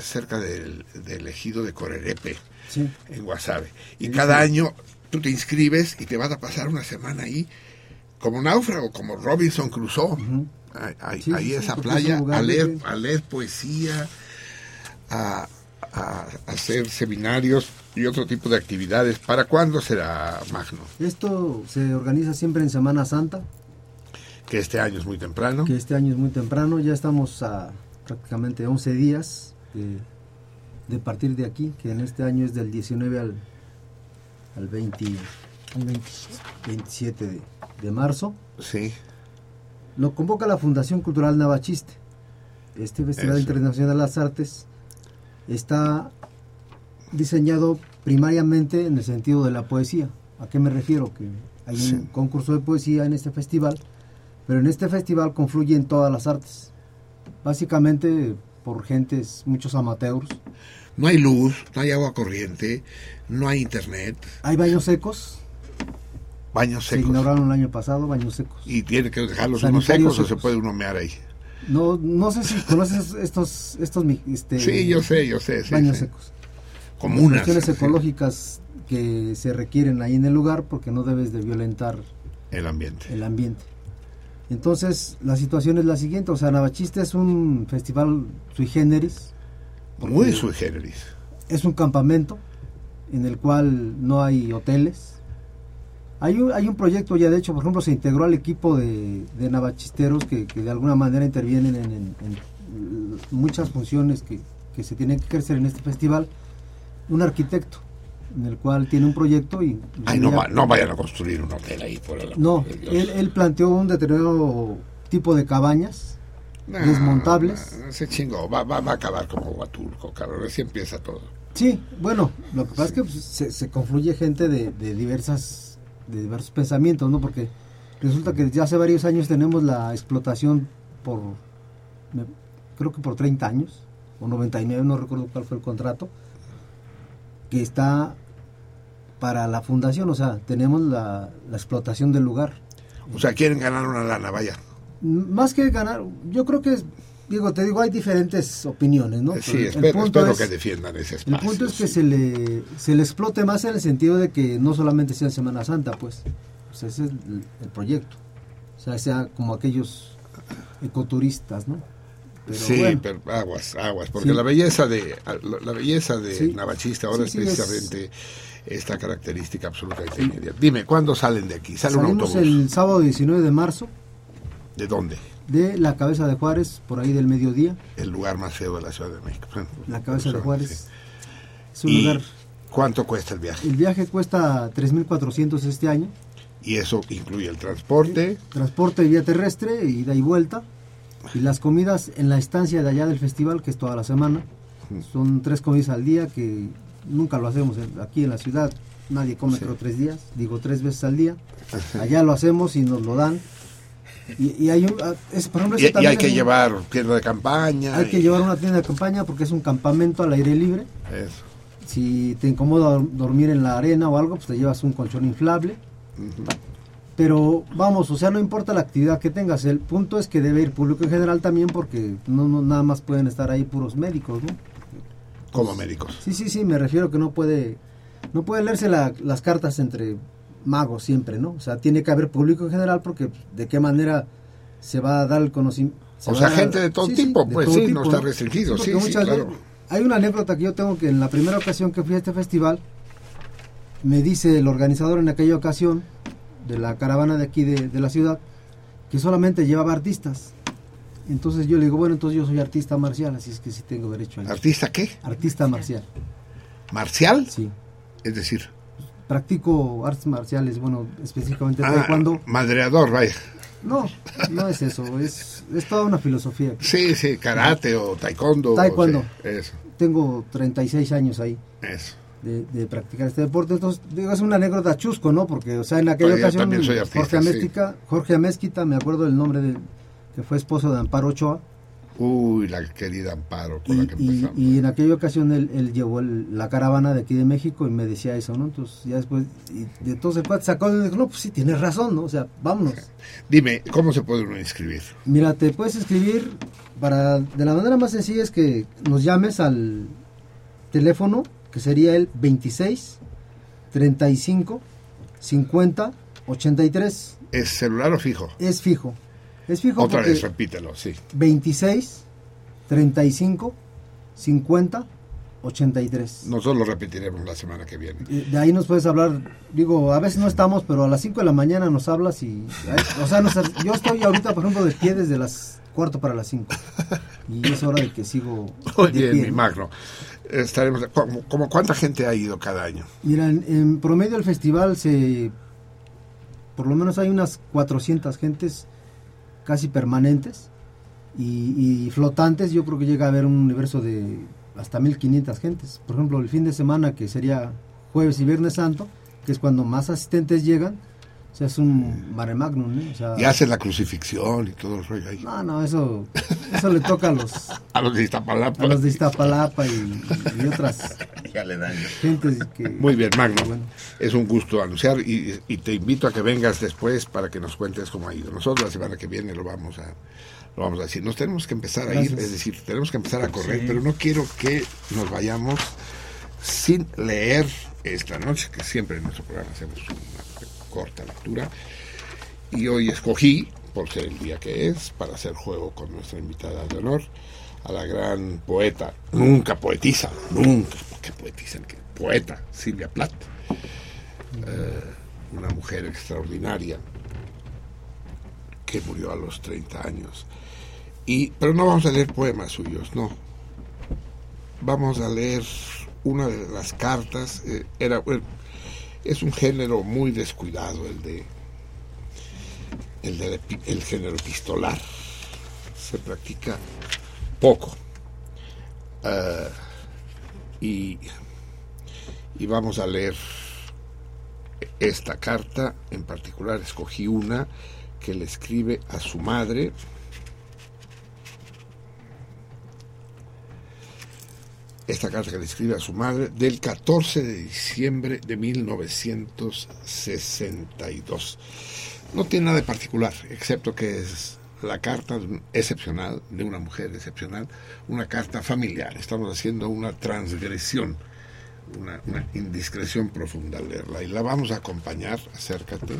cerca del, del ejido de Corerepe, Sí. en Guasave. Y Sí, cada sí. año tú te inscribes y te vas a pasar una semana ahí como náufrago, como Robinson Crusoe. Ahí- esa es playa a leer, a leer poesía, a, a hacer seminarios y otro tipo de actividades. ¿Para cuándo será Magno? Esto se organiza siempre en Semana Santa, Que este año es muy temprano. que este año es muy temprano. Ya estamos a prácticamente 11 días de, de partir de aquí, que en este año es del 19 al, al 20 El 27. 27 de, de marzo. Sí. Lo convoca la Fundación Cultural Navachiste. Este Festival Eso. Internacional de las Artes está diseñado primariamente en el sentido de la poesía. ¿A qué me refiero? Que hay Sí. un concurso de poesía en este festival, pero en este festival confluyen todas las artes. Básicamente por gentes, muchos amateurs. No hay luz, no hay agua corriente, no hay internet, Hay baños secos, baños se secos. inauguraron el año pasado, baños secos. Y tiene que dejarlos unos Sanitarios secos o se secos. puede uno mear ahí. No, no sé si conoces estos, estos este, Sí, yo sé, yo sé. sí, baños sí. secos. Comunas. cuestiones sí, ecológicas que se requieren ahí en el lugar porque no debes de violentar El ambiente. el ambiente. Entonces, la situación es la siguiente, o sea, Navachiste es un festival sui generis. Muy sui generis. Es un campamento en el cual no hay hoteles. Hay un, hay un proyecto ya, de hecho, por ejemplo, se integró al equipo de, de navachisteros que, que de alguna manera intervienen en, en- en muchas funciones que, que se tienen que ejercer en este festival. Un arquitecto, en el cual tiene un proyecto y... Ay, no, va- no vayan a construir un hotel ahí por el No, él, él planteó un determinado tipo de cabañas Nah, desmontables. Se chingó, va, va, va a acabar como Huatulco, cabrón. Así empieza todo. Sí, bueno, lo que pasa es que pues, se, se confluye gente de, de diversas de diversos pensamientos, ¿no? Porque resulta que ya hace varios años tenemos la explotación por, me- creo que por 30 años, o 99, no recuerdo cuál fue el contrato, que está para la fundación, o sea, tenemos la, la explotación del lugar. O sea, quieren ganar una lana, vaya. Más que ganar, yo creo que es, digo, te digo, hay diferentes opiniones, ¿no? Sí, Pero el espero, punto espero es- que defiendan ese El espacio. punto es que se le, se le explote más en el sentido de que no solamente sea Semana Santa, pues. Pues ese es el, el proyecto. O sea, sea como aquellos ecoturistas, ¿no? Pero sí, bueno. pero aguas, aguas, porque Sí. la belleza de la, la belleza de Sí. Navachista ahora es- precisamente esta característica absolutamente inmediata. Dime, ¿cuándo salen de aquí? ¿Sale un Salimos autobús? el sábado 19 de marzo ¿De dónde? de la cabeza de Juárez, por ahí del mediodía. El lugar más feo de la Ciudad de México. La cabeza de Sí. Juárez. Es un ¿Y lugar. cuánto cuesta el viaje? El viaje cuesta 3.400 este año. Y eso incluye el transporte. Transporte vía terrestre, ida y vuelta. Y las comidas en la estancia de allá del festival, que es toda la semana. Son tres comidas al día que nunca lo hacemos aquí en la ciudad. Nadie come creo tres días, digo tres veces al día. Allá lo hacemos y nos lo dan. Y, y hay un, ah, es, por ejemplo, Y, hay que un- llevar tienda de campaña. hay que llevar una tienda de campaña porque es un campamento al aire libre. Eso. Si te incomoda dor- dormir en la arena o algo, pues te llevas un colchón inflable. Pero vamos, o sea, no importa la actividad que tengas, el punto es que debe ir público en general también porque no, no nada más pueden estar ahí puros médicos, ¿no? Como médicos. Sí, sí, sí, me refiero que no puede no puede leerse la- las cartas entre magos siempre, ¿no? O sea, tiene que haber público en general porque pues, de qué manera se va a dar el conocimiento. O sea, gente de todo tipo, pues sí, no está restringido, sí, sí, claro. Hay una anécdota que yo tengo que en la primera ocasión que fui a este festival, me dice el organizador en aquella ocasión de la caravana de aquí de, de la ciudad que solamente llevaba artistas. Entonces yo le digo, bueno, entonces yo soy artista marcial, así es que sí tengo derecho a ir. ¿Artista qué? Artista marcial. ¿Marcial? Sí. Es decir, Practico artes marciales, bueno, específicamente ah, taekwondo. madreador, vaya. No, no es eso, es, es toda una filosofía. Sí, sí, karate o taekwondo. Taekwondo. sí, eso, Tengo 36 años ahí. eso. de, de practicar este deporte. Entonces, digo, es una anécdota chusco, ¿no? Porque, o sea, en aquella Oye, ocasión, también soy artista, Jorge, sí. Amésquita, Jorge Amezquita, me acuerdo del nombre de que fue esposo de Amparo Ochoa, Uy, la querida Amparo con y, la que y- empezamos. y en aquella ocasión él, él llevó el- la caravana de aquí de México y me decía eso, ¿no? Entonces, ya después, y de todo el cuate sacó y dijo, no, pues sí, tienes razón, ¿no? O sea, vámonos. Dime, ¿cómo se puede uno inscribir? Mira, te puedes escribir para de la manera más sencilla es que nos llames al teléfono que sería el 26 35 50 83. ¿Es celular o fijo? Es fijo. Es fijo Otra vez, repítelo, sí. 26 35 50 83. Nosotros lo repetiremos la semana que viene. Eh, De ahí nos puedes hablar, digo, a veces no estamos, pero a las 5 de la mañana nos hablas y, o sea, nos- yo estoy ahorita, por ejemplo, de pie desde las cuarto para las 5. Y es hora de que sigo de Oye, pie, mi ¿no? magno, estaremos, como, como cuánta gente ha ido cada año? Mira, en, en promedio el festival se, por lo menos hay unas 400 gentes casi permanentes y, y flotantes, yo creo que llega a haber un universo de hasta 1500 gentes. Por ejemplo, el fin de semana que sería jueves y viernes santo, que es cuando más asistentes llegan, sea, es un mare magnum, ¿eh? O sea, Y hacen la crucifixión y todo el rollo ahí. No, no, eso, eso le toca a los, A los de Iztapalapa. a los de Iztapalapa y, y otras gentes que... Muy bien, Magno. Es un gusto anunciar y, y te invito a que vengas después para que nos cuentes cómo ha ido. Nosotros la semana que viene lo vamos a lo vamos a decir. Nos tenemos que empezar a ir, es decir, tenemos que empezar a correr, Sí. pero no quiero que nos vayamos sin leer esta noche, que siempre en nuestro programa hacemos una corta lectura. Y hoy escogí, por ser el día que es, para hacer juego con nuestra invitada de honor, a la gran poeta, nunca poetisa, nunca, que poetizan, que poeta, Silvia Plath. Eh, una mujer extraordinaria que murió a los 30 años. Y, pero no vamos a leer poemas suyos, no. Vamos a leer una de las cartas. eh, era, bueno, es un género muy descuidado el de el, de el género epistolar. Se practica poco. Eh, y, y vamos a leer esta carta. En particular escogí una que le escribe a su madre. Esta carta que le escribe a su madre del 14 de diciembre de 1962. No tiene nada de particular, excepto que es la carta excepcional, de una mujer excepcional, una carta familiar. Estamos haciendo una transgresión una, indiscreción profunda leerla. Y la vamos a acompañar, acércate.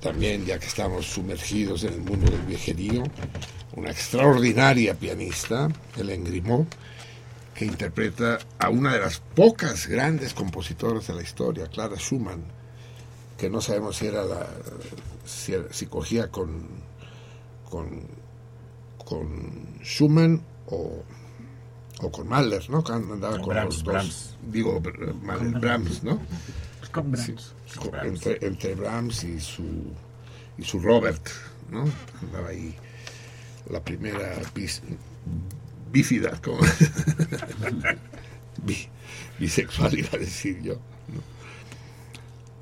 También, ya que estamos sumergidos en el mundo del viejerío, una extraordinaria pianista, Helen Grimaud, que interpreta a una de las pocas grandes compositoras de la historia, Clara Schumann, que no sabemos si era la si, cogía con con con Schumann o o con Mahler, ¿no? Andaba Con con Brahms, los dos. Brahms. Digo, Mahler, Con Brahms, ¿no? Con Brahms. Sí, con- entre, entre Brahms y su y su Robert, ¿no? Andaba ahí la primera bis- bífida, como Bi- bisexual iba a decir yo.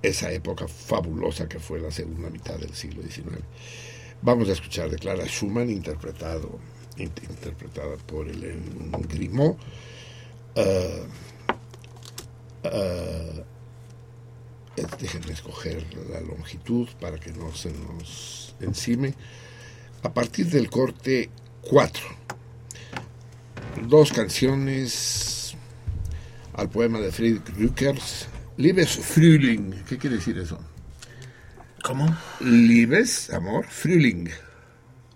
Esa época fabulosa que fue la segunda mitad del siglo XIX. Vamos a escuchar de Clara Schumann, interpretado, int- interpretada por Hélène Grimaud. Eh, eh, déjenme escoger la longitud para que no se nos encime. A partir del corte 4, dos canciones al poema de Friedrich Rückers, Liebes Frühling. ¿Qué quiere decir eso? ¿Cómo? Liebes, amor, Frühling.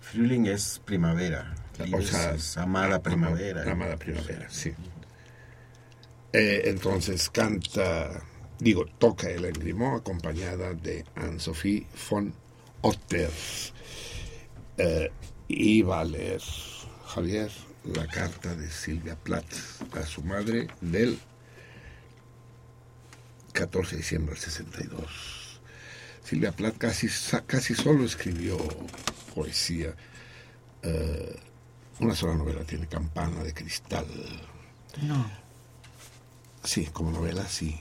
Frühling es primavera. Liebes es amada primavera. Amada primavera, sí. Eh, entonces canta, digo, toca el Grimaud acompañada de Anne-Sophie von Otter. Eh, y va a leer Javier la carta de Silvia Plath a su madre del 14 de diciembre del 62. Silvia Plath casi, casi solo escribió poesía. Eh, una sola novela tiene Campana de Cristal. No. Sí, como novela sí,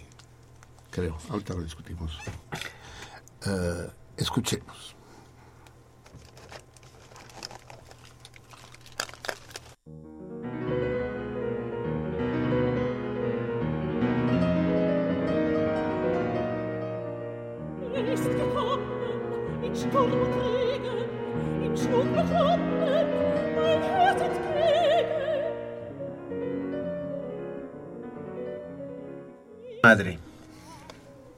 creo. Ahorita lo discutimos. Eh, escuchemos. Madre.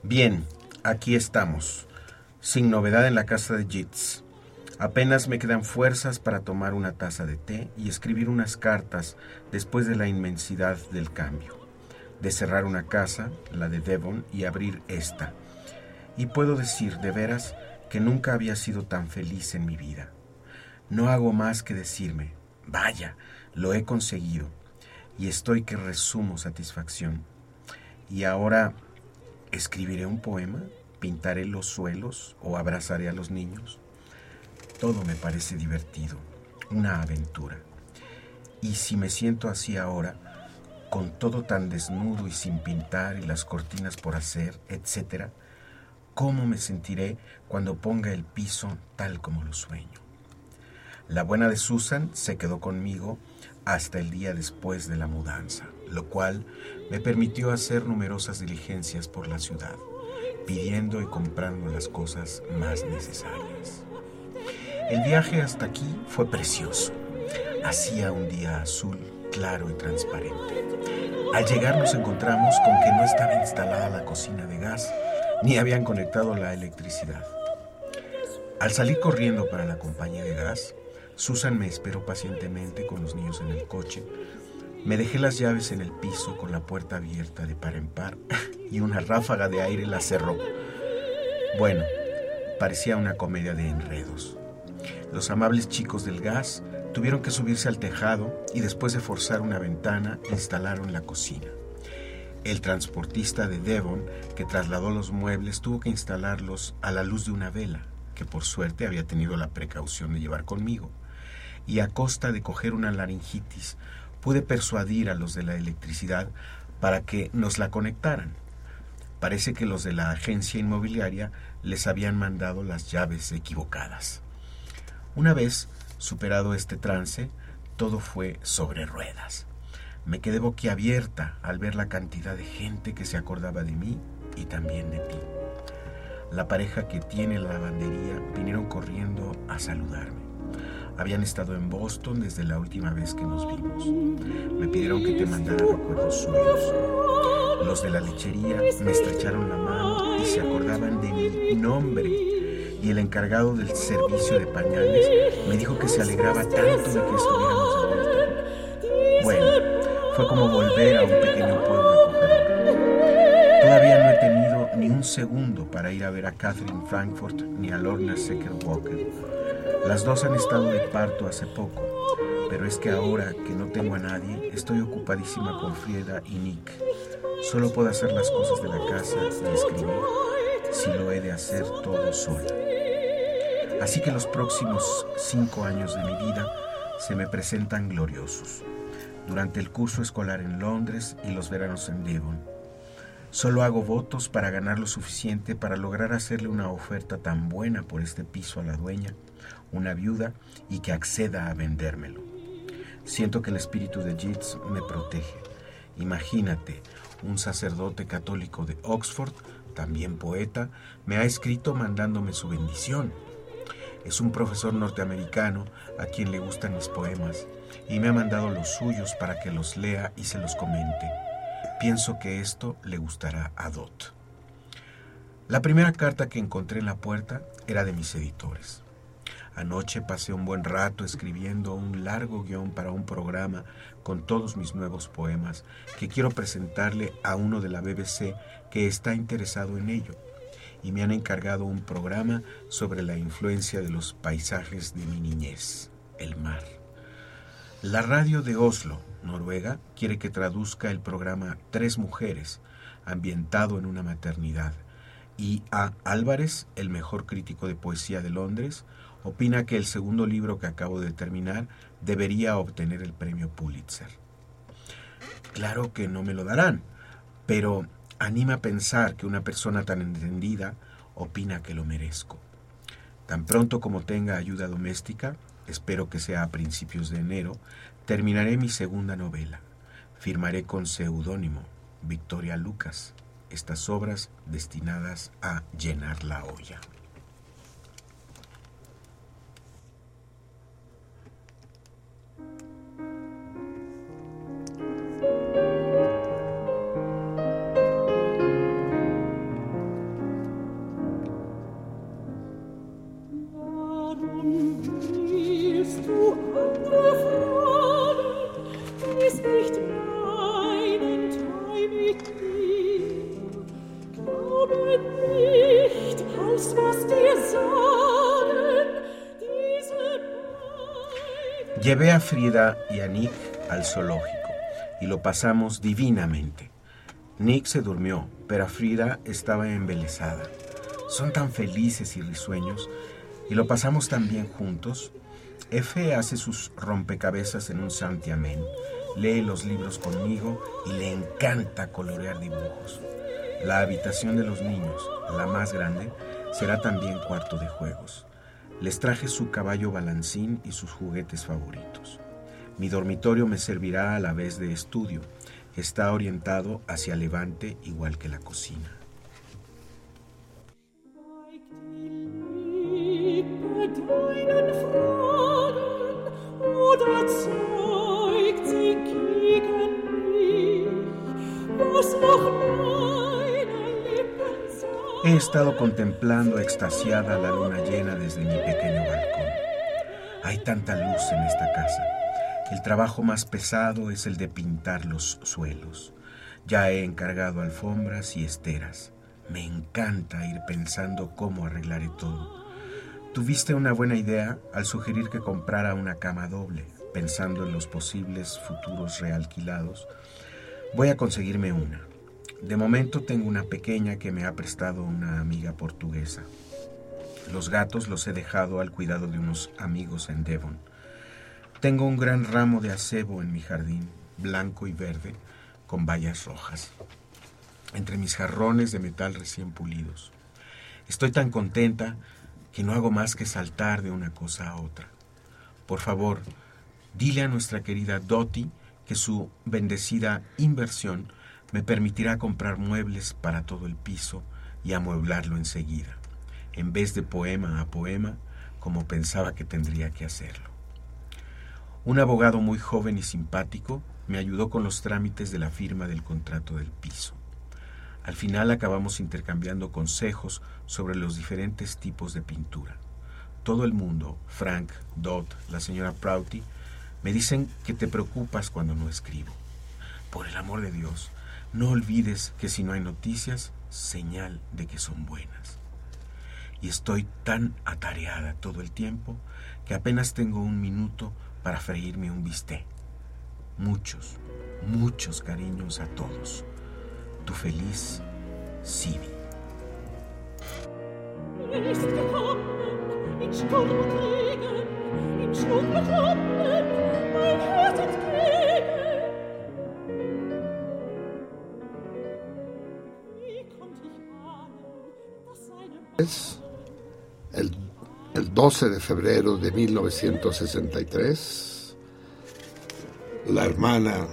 Bien, aquí estamos. Sin novedad en la casa de Jits. Apenas me quedan fuerzas para tomar una taza de té y escribir unas cartas después de la inmensidad del cambio. De cerrar una casa, la de Devon, y abrir esta. Y puedo decir de veras que nunca había sido tan feliz en mi vida. No hago más que decirme, vaya, lo he conseguido. Y estoy que resumo satisfacción. Y ahora escribiré un poema, pintaré los suelos o abrazaré a los niños. Todo me parece divertido, una aventura. Y si me siento así ahora, con todo tan desnudo y sin pintar y las cortinas por hacer, etcétera, ¿cómo me sentiré cuando ponga el piso tal como lo sueño? La buena de Susan se quedó conmigo hasta el día después de la mudanza, lo cual me permitió hacer numerosas diligencias por la ciudad, pidiendo y comprando las cosas más necesarias. El viaje hasta aquí fue precioso. Hacía un día azul, claro y transparente. Al llegar nos encontramos con que no estaba instalada la cocina de gas ni habían conectado la electricidad. Al salir corriendo para la compañía de gas, Susan me esperó pacientemente con los niños en el coche. Me dejé las llaves en el piso con la puerta abierta de par en par y una ráfaga de aire la cerró. Bueno, parecía una comedia de enredos. Los amables chicos del gas tuvieron que subirse al tejado y después de forzar una ventana instalaron la cocina. El transportista de Devon, que trasladó los muebles, tuvo que instalarlos a la luz de una vela, que por suerte había tenido la precaución de llevar conmigo. Y a costa de coger una laringitis, pude persuadir a los de la electricidad para que nos la conectaran. Parece que los de la agencia inmobiliaria les habían mandado las llaves equivocadas. Una vez superado este trance, todo fue sobre ruedas. Me quedé boquiabierta al ver la cantidad de gente que se acordaba de mí y también de ti. La pareja que tiene la lavandería vinieron corriendo a saludarme. Habían estado en Boston desde la última vez que nos vimos. Me pidieron que te mandara recuerdos suyos. Los de la lechería me estrecharon la mano y se acordaban de mi nombre. Y el encargado del servicio de pañales me dijo que se alegraba tanto de que estuviéramos de vuelta. Bueno, fue como volver a un pequeño pueblo. Todavía no he tenido ni un segundo para ir a ver a Catherine Frankfurt ni a Lorna Secker Walker. Las dos han estado de parto hace poco, pero es que ahora que no tengo a nadie, estoy ocupadísima con Frieda y Nick. Solo puedo hacer las cosas de la casa y escribir si lo he de hacer todo sola. Así que los próximos cinco años de mi vida se me presentan gloriosos. Durante el curso escolar en Londres y los veranos en Devon. Solo hago votos para ganar lo suficiente para lograr hacerle una oferta tan buena por este piso a la dueña, una viuda, y que acceda a vendérmelo. Siento que el espíritu de Yeats me protege. Imagínate, un sacerdote católico de Oxford, también poeta, me ha escrito mandándome su bendición. Es un profesor norteamericano a quien le gustan mis poemas y me ha mandado los suyos para que los lea y se los comente. Pienso que esto le gustará a Dot. La primera carta que encontré en la puerta era de mis editores. Anoche pasé un buen rato escribiendo un largo guion para un programa con todos mis nuevos poemas que quiero presentarle a uno de la BBC que está interesado en ello. Y me han encargado un programa sobre la influencia de los paisajes de mi niñez, el mar. La radio de Oslo, Noruega, quiere que traduzca el programa Tres Mujeres, ambientado en una maternidad. Y A. Álvarez, el mejor crítico de poesía de Londres, opina que el segundo libro que acabo de terminar debería obtener el premio Pulitzer. Claro que no me lo darán, pero anima a pensar que una persona tan entendida opina que lo merezco. Tan pronto como tenga ayuda doméstica, espero que sea a principios de enero, terminaré mi segunda novela. Firmaré con seudónimo Victoria Lucas estas obras destinadas a llenar la olla. Llevé a Frida y a Nick al zoológico y lo pasamos divinamente. Nick se durmió, pero Frida estaba embelesada. Son tan felices y risueños y lo pasamos tan bien juntos. F hace sus rompecabezas en un santiamén, lee los libros conmigo y le encanta colorear dibujos. La habitación de los niños, la más grande, será también cuarto de juegos. Les traje su caballo balancín y sus juguetes favoritos. Mi dormitorio me servirá a la vez de estudio. Está orientado hacia levante igual que la cocina. He estado contemplando extasiada la luna llena desde mi pequeño balcón. Hay tanta luz en esta casa. El trabajo más pesado es el de pintar los suelos. Ya he encargado alfombras y esteras. Me encanta ir pensando cómo arreglaré todo. Tuviste una buena idea al sugerir que comprara una cama doble, pensando en los posibles futuros realquilados. Voy a conseguirme una. De momento tengo una pequeña que me ha prestado una amiga portuguesa. Los gatos los he dejado al cuidado de unos amigos en Devon. Tengo un gran ramo de acebo en mi jardín, blanco y verde, con bayas rojas, entre mis jarrones de metal recién pulidos. Estoy tan contenta que no hago más que saltar de una cosa a otra. Por favor, dile a nuestra querida Dottie que su bendecida inversión me permitirá comprar muebles para todo el piso y amueblarlo enseguida, en vez de poema a poema, como pensaba que tendría que hacerlo. Un abogado muy joven y simpático me ayudó con los trámites de la firma del contrato del piso. Al final acabamos intercambiando consejos sobre los diferentes tipos de pintura. Todo el mundo, Frank, Dot, la señora Prouty, me dicen que te preocupas cuando no escribo. Por el amor de Dios, no olvides que si no hay noticias, señal de que son buenas. Y estoy tan atareada todo el tiempo que apenas tengo un minuto para freírme un bistec. Muchos, muchos cariños a todos. Tu feliz Sibi. El, el 12 de febrero de 1963, la hermana.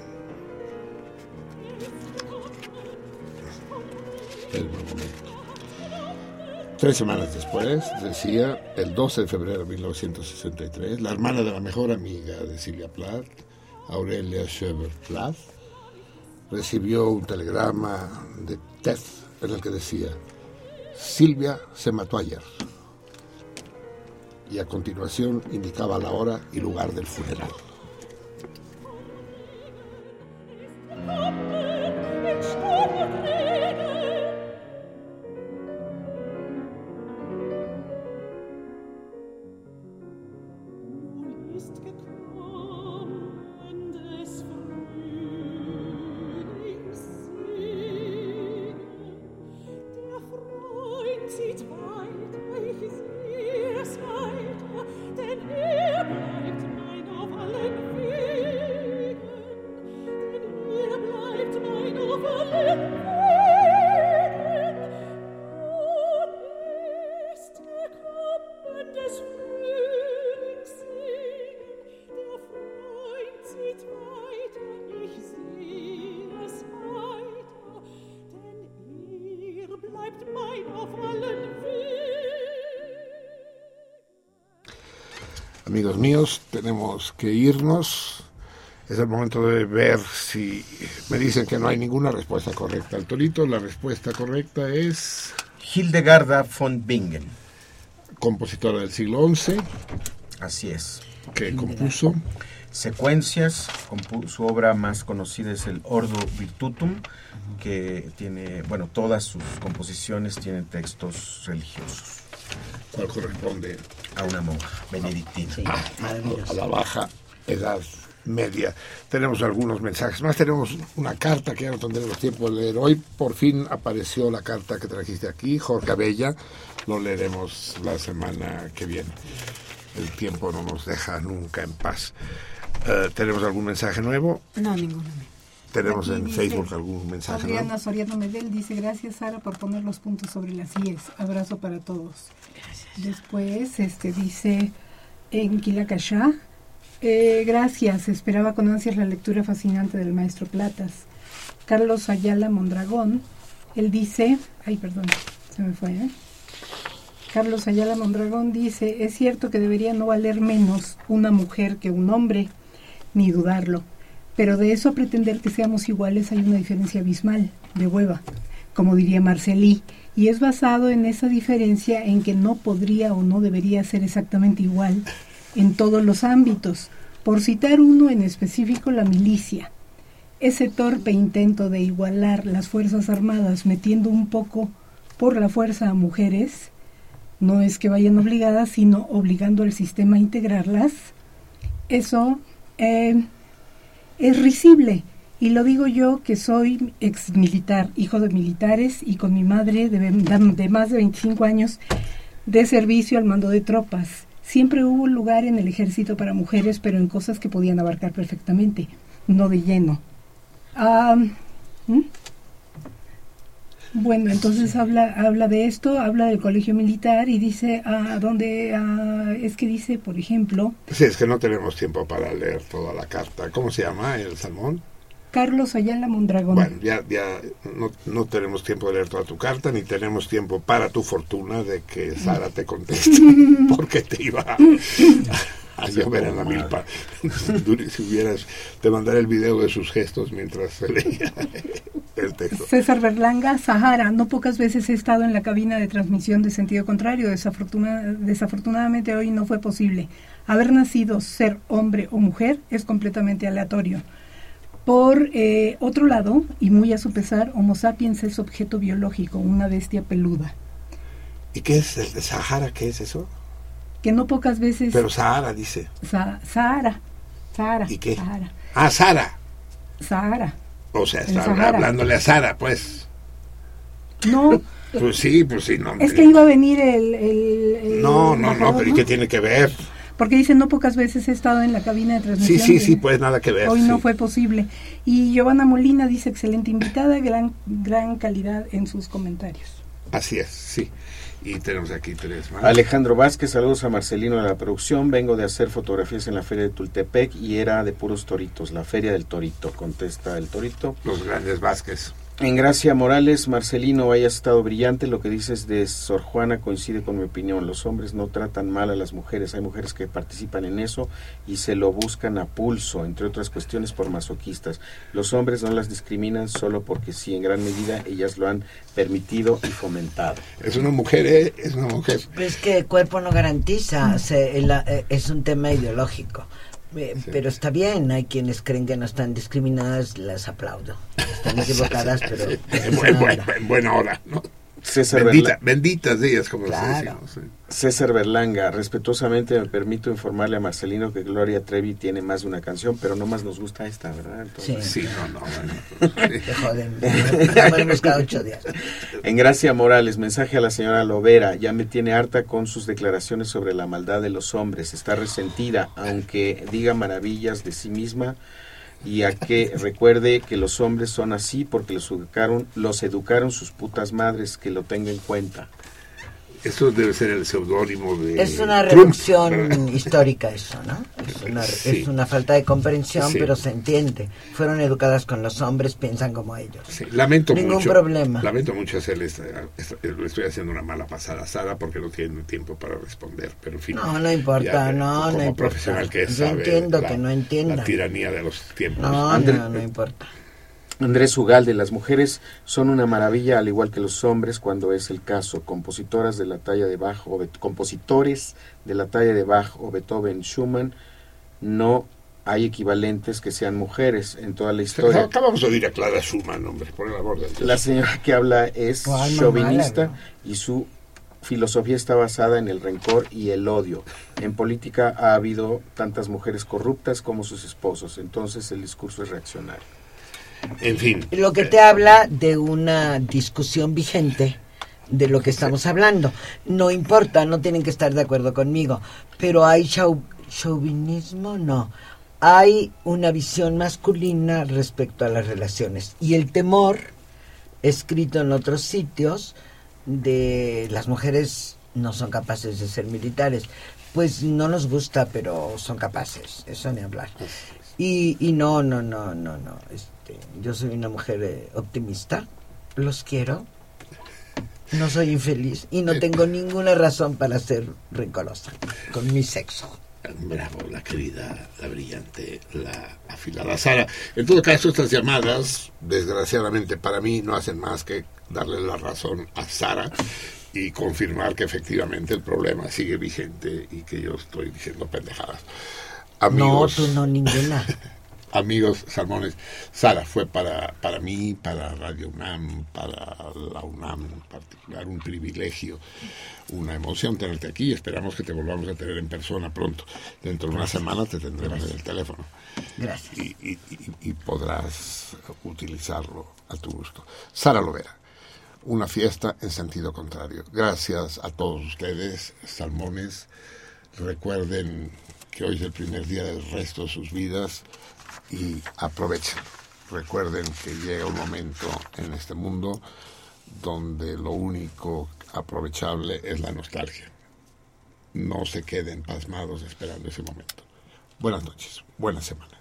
Tres semanas después, decía, el 12 de febrero de 1963, la hermana de la mejor amiga de Silvia Plath, Aurelia Schöber Plath, recibió un telegrama de Ted en el que decía, Silvia se mató ayer. Y a continuación indicaba la hora y lugar del funeral. Tenemos que irnos. Es el momento de ver si me dicen que no hay ninguna respuesta correcta al torito. La respuesta correcta es Hildegarda von Bingen. compositora del siglo XI, Así es. que compuso Secuencias, compu- su obra más conocida es el Ordo Virtutum, que tiene, bueno, todas sus composiciones tienen textos religiosos. cuál corresponde A una monja benedictina. a la baja edad media. Tenemos algunos mensajes más. Tenemos una carta que ya no tendremos tiempo de leer hoy. Por fin apareció la carta que trajiste aquí, Jorge Abella. Lo leeremos la semana que viene. El tiempo no nos deja nunca en paz. Eh, ¿Tenemos algún mensaje nuevo? No, ninguno. ¿Tenemos Aquí en dice Facebook algún mensaje Adriana? Soriano Medel dice gracias Sara por poner los puntos sobre las IES. Abrazo para todos. Después este dice en Quilacachá, eh, gracias, esperaba con ansias la lectura fascinante del maestro Platas. Carlos Ayala Mondragón, él dice, ay perdón, se me fue, ¿eh? Carlos Ayala Mondragón dice, es cierto que debería no valer menos una mujer que un hombre, ni dudarlo, pero de eso a pretender que seamos iguales hay una diferencia abismal, de hueva, como diría Marcelí, y es basado en esa diferencia en que no podría o no debería ser exactamente igual en todos los ámbitos. Por citar uno en específico, la milicia. Ese torpe intento de igualar las Fuerzas Armadas metiendo un poco por la fuerza a mujeres, no es que vayan obligadas, sino obligando al sistema a integrarlas, eso eh, es risible. Y lo digo yo que soy ex militar, hijo de militares y con mi madre de, más de 25 años de servicio al mando de tropas. Siempre hubo lugar en el ejército para mujeres, pero en cosas que podían abarcar perfectamente, no de lleno. Ah, ¿mm? Bueno, entonces habla habla de esto, habla del colegio militar y dice a dónde ah, es que dice, por ejemplo, Sí, es que no tenemos tiempo para leer toda la carta. ¿Cómo se llama el salmón? Carlos Ayala Mondragón. Bueno, ya, ya no, no tenemos tiempo de leer toda tu carta, ni tenemos tiempo para tu fortuna de que Sara te conteste, porque te iba a, Yo veré la milpa. si hubieras, te mandaré el video de sus gestos mientras se leía el texto. César Berlanga, Sahara. No pocas veces he estado en la cabina de transmisión de sentido contrario. Desafortuna- desafortunadamente hoy no fue posible. Haber nacido, ser hombre o mujer, es completamente aleatorio. Por eh, otro lado, y muy a su pesar, Homo sapiens es objeto biológico, una bestia peluda, ¿Y qué es el de Sahara? ¿Qué es eso? Que no pocas veces... Pero Sahara dice. Sa- Sahara, Sahara, ¿Y qué? Sahara, Ah, Sara. Sahara. O sea, está Sahara. hablándole a Sara, pues. No, Pues sí, pues sí, no. es que iba a venir el... el- el No, no, no, pero ¿y qué tiene que ver? Porque dice, no pocas veces he estado en la cabina de Sí, transmisión. sí, de- sí, pues nada que ver. Hoy no sí. fue posible. Y Giovanna Molina dice, excelente invitada, gran, gran calidad en sus comentarios. Así es, sí. Y tenemos aquí tres más. Alejandro Vázquez, saludos a Marcelino de la producción. Vengo de hacer fotografías en la feria de Tultepec y era de puros toritos, la feria del torito, contesta el torito. Los grandes Vázquez. En Gracia Morales, Marcelino, hayas estado brillante. Lo que dices de Sor Juana coincide con mi opinión. Los hombres no tratan mal a las mujeres. Hay mujeres que participan en eso y se lo buscan a pulso, entre otras cuestiones por masoquistas. Los hombres no las discriminan solo porque sí, en gran medida ellas lo han permitido y fomentado. Es una mujer, ¿eh? Es una mujer. Pues que el cuerpo no garantiza, se- el- eh, es un tema ideológico. Eh, Pero está bien, hay quienes creen que no están discriminadas, las aplaudo. Están equivocadas, pero... En, buen- buen- en buena hora, ¿no? César Bendita- benditas de ellas, como Claro. decimos. sí. César Berlanga, respetuosamente me permito informarle a Marcelino que Gloria Trevi tiene más de una canción, pero no más nos gusta esta, ¿verdad? Entonces- Sí, no, no. bueno, pues, Te joden. Ya me lo he buscado ocho días. En Gracia Morales, mensaje a la señora Lovera, ya me tiene harta con sus declaraciones sobre la maldad de los hombres, está resentida, aunque diga maravillas de sí misma, y a que recuerde que los hombres son así porque los educaron, los educaron sus putas madres, que lo tenga en cuenta. Eso debe ser el seudónimo de. Es una Trump, reducción ¿verdad? histórica eso, ¿no? Es una, Sí. es una falta de comprensión, Sí. pero se entiende. Fueron educadas con los hombres, piensan como ellos. Sí, lamento Ningún mucho. problema. Lamento mucho hacerle esta- esta- le estoy haciendo una mala pasada a Sara porque no tiene tiempo para responder. Pero en fin. No, no importa, ya, no, como no importa. profesional que es, Yo sabe entiendo la- que no entienda. La tiranía de los tiempos. No, André- no, no importa. Andrés Ugalde, las mujeres son una maravilla al igual que los hombres cuando es el caso. Compositoras de la talla de Bach o Bet- compositores de la talla de Bach o Beethoven, Schumann, no hay equivalentes que sean mujeres en toda la historia. Acabamos de oír a Clara Schumann, hombre, por el amor de Dios. La señora que habla es alma chauvinista mala, y su filosofía está basada en el rencor y el odio. En política ha habido tantas mujeres corruptas como sus esposos, entonces el discurso es reaccionario. En fin. Lo que te habla de una discusión vigente de lo que estamos hablando. No importa, no tienen que estar de acuerdo conmigo, pero hay chau- chauvinismo, no. Hay una visión masculina respecto a las relaciones y el temor escrito en otros sitios de las mujeres no son capaces de ser militares. Pues no nos gusta, pero son capaces, eso ni hablar. Y, y no, no, no, no, no. Este, yo soy una mujer eh, optimista, los quiero, no soy infeliz y no tengo ninguna razón para ser rencorosa con mi sexo. Bravo, la querida, la brillante, la afilada Sara. En todo caso, estas llamadas, desgraciadamente para mí, no hacen más que darle la razón a Sara y confirmar que efectivamente el problema sigue vigente y que yo estoy diciendo pendejadas. Amigos, No, tú no, ninguna. amigos salmones, Sara fue para, para mí, para Radio UNAM, para la UNAM en particular, un privilegio, una emoción tenerte aquí. Esperamos que te volvamos a tener en persona pronto. Dentro de una semana te tendremos en el teléfono. Gracias. Y, y- y- y podrás utilizarlo a tu gusto. Sara Lovera, una fiesta en sentido contrario. Gracias a todos ustedes, salmones. Recuerden que hoy es el primer día del resto de sus vidas y aprovechen. Recuerden que llega un momento en este mundo donde lo único aprovechable es la nostalgia. No se queden pasmados esperando ese momento. Buenas noches, buena semana.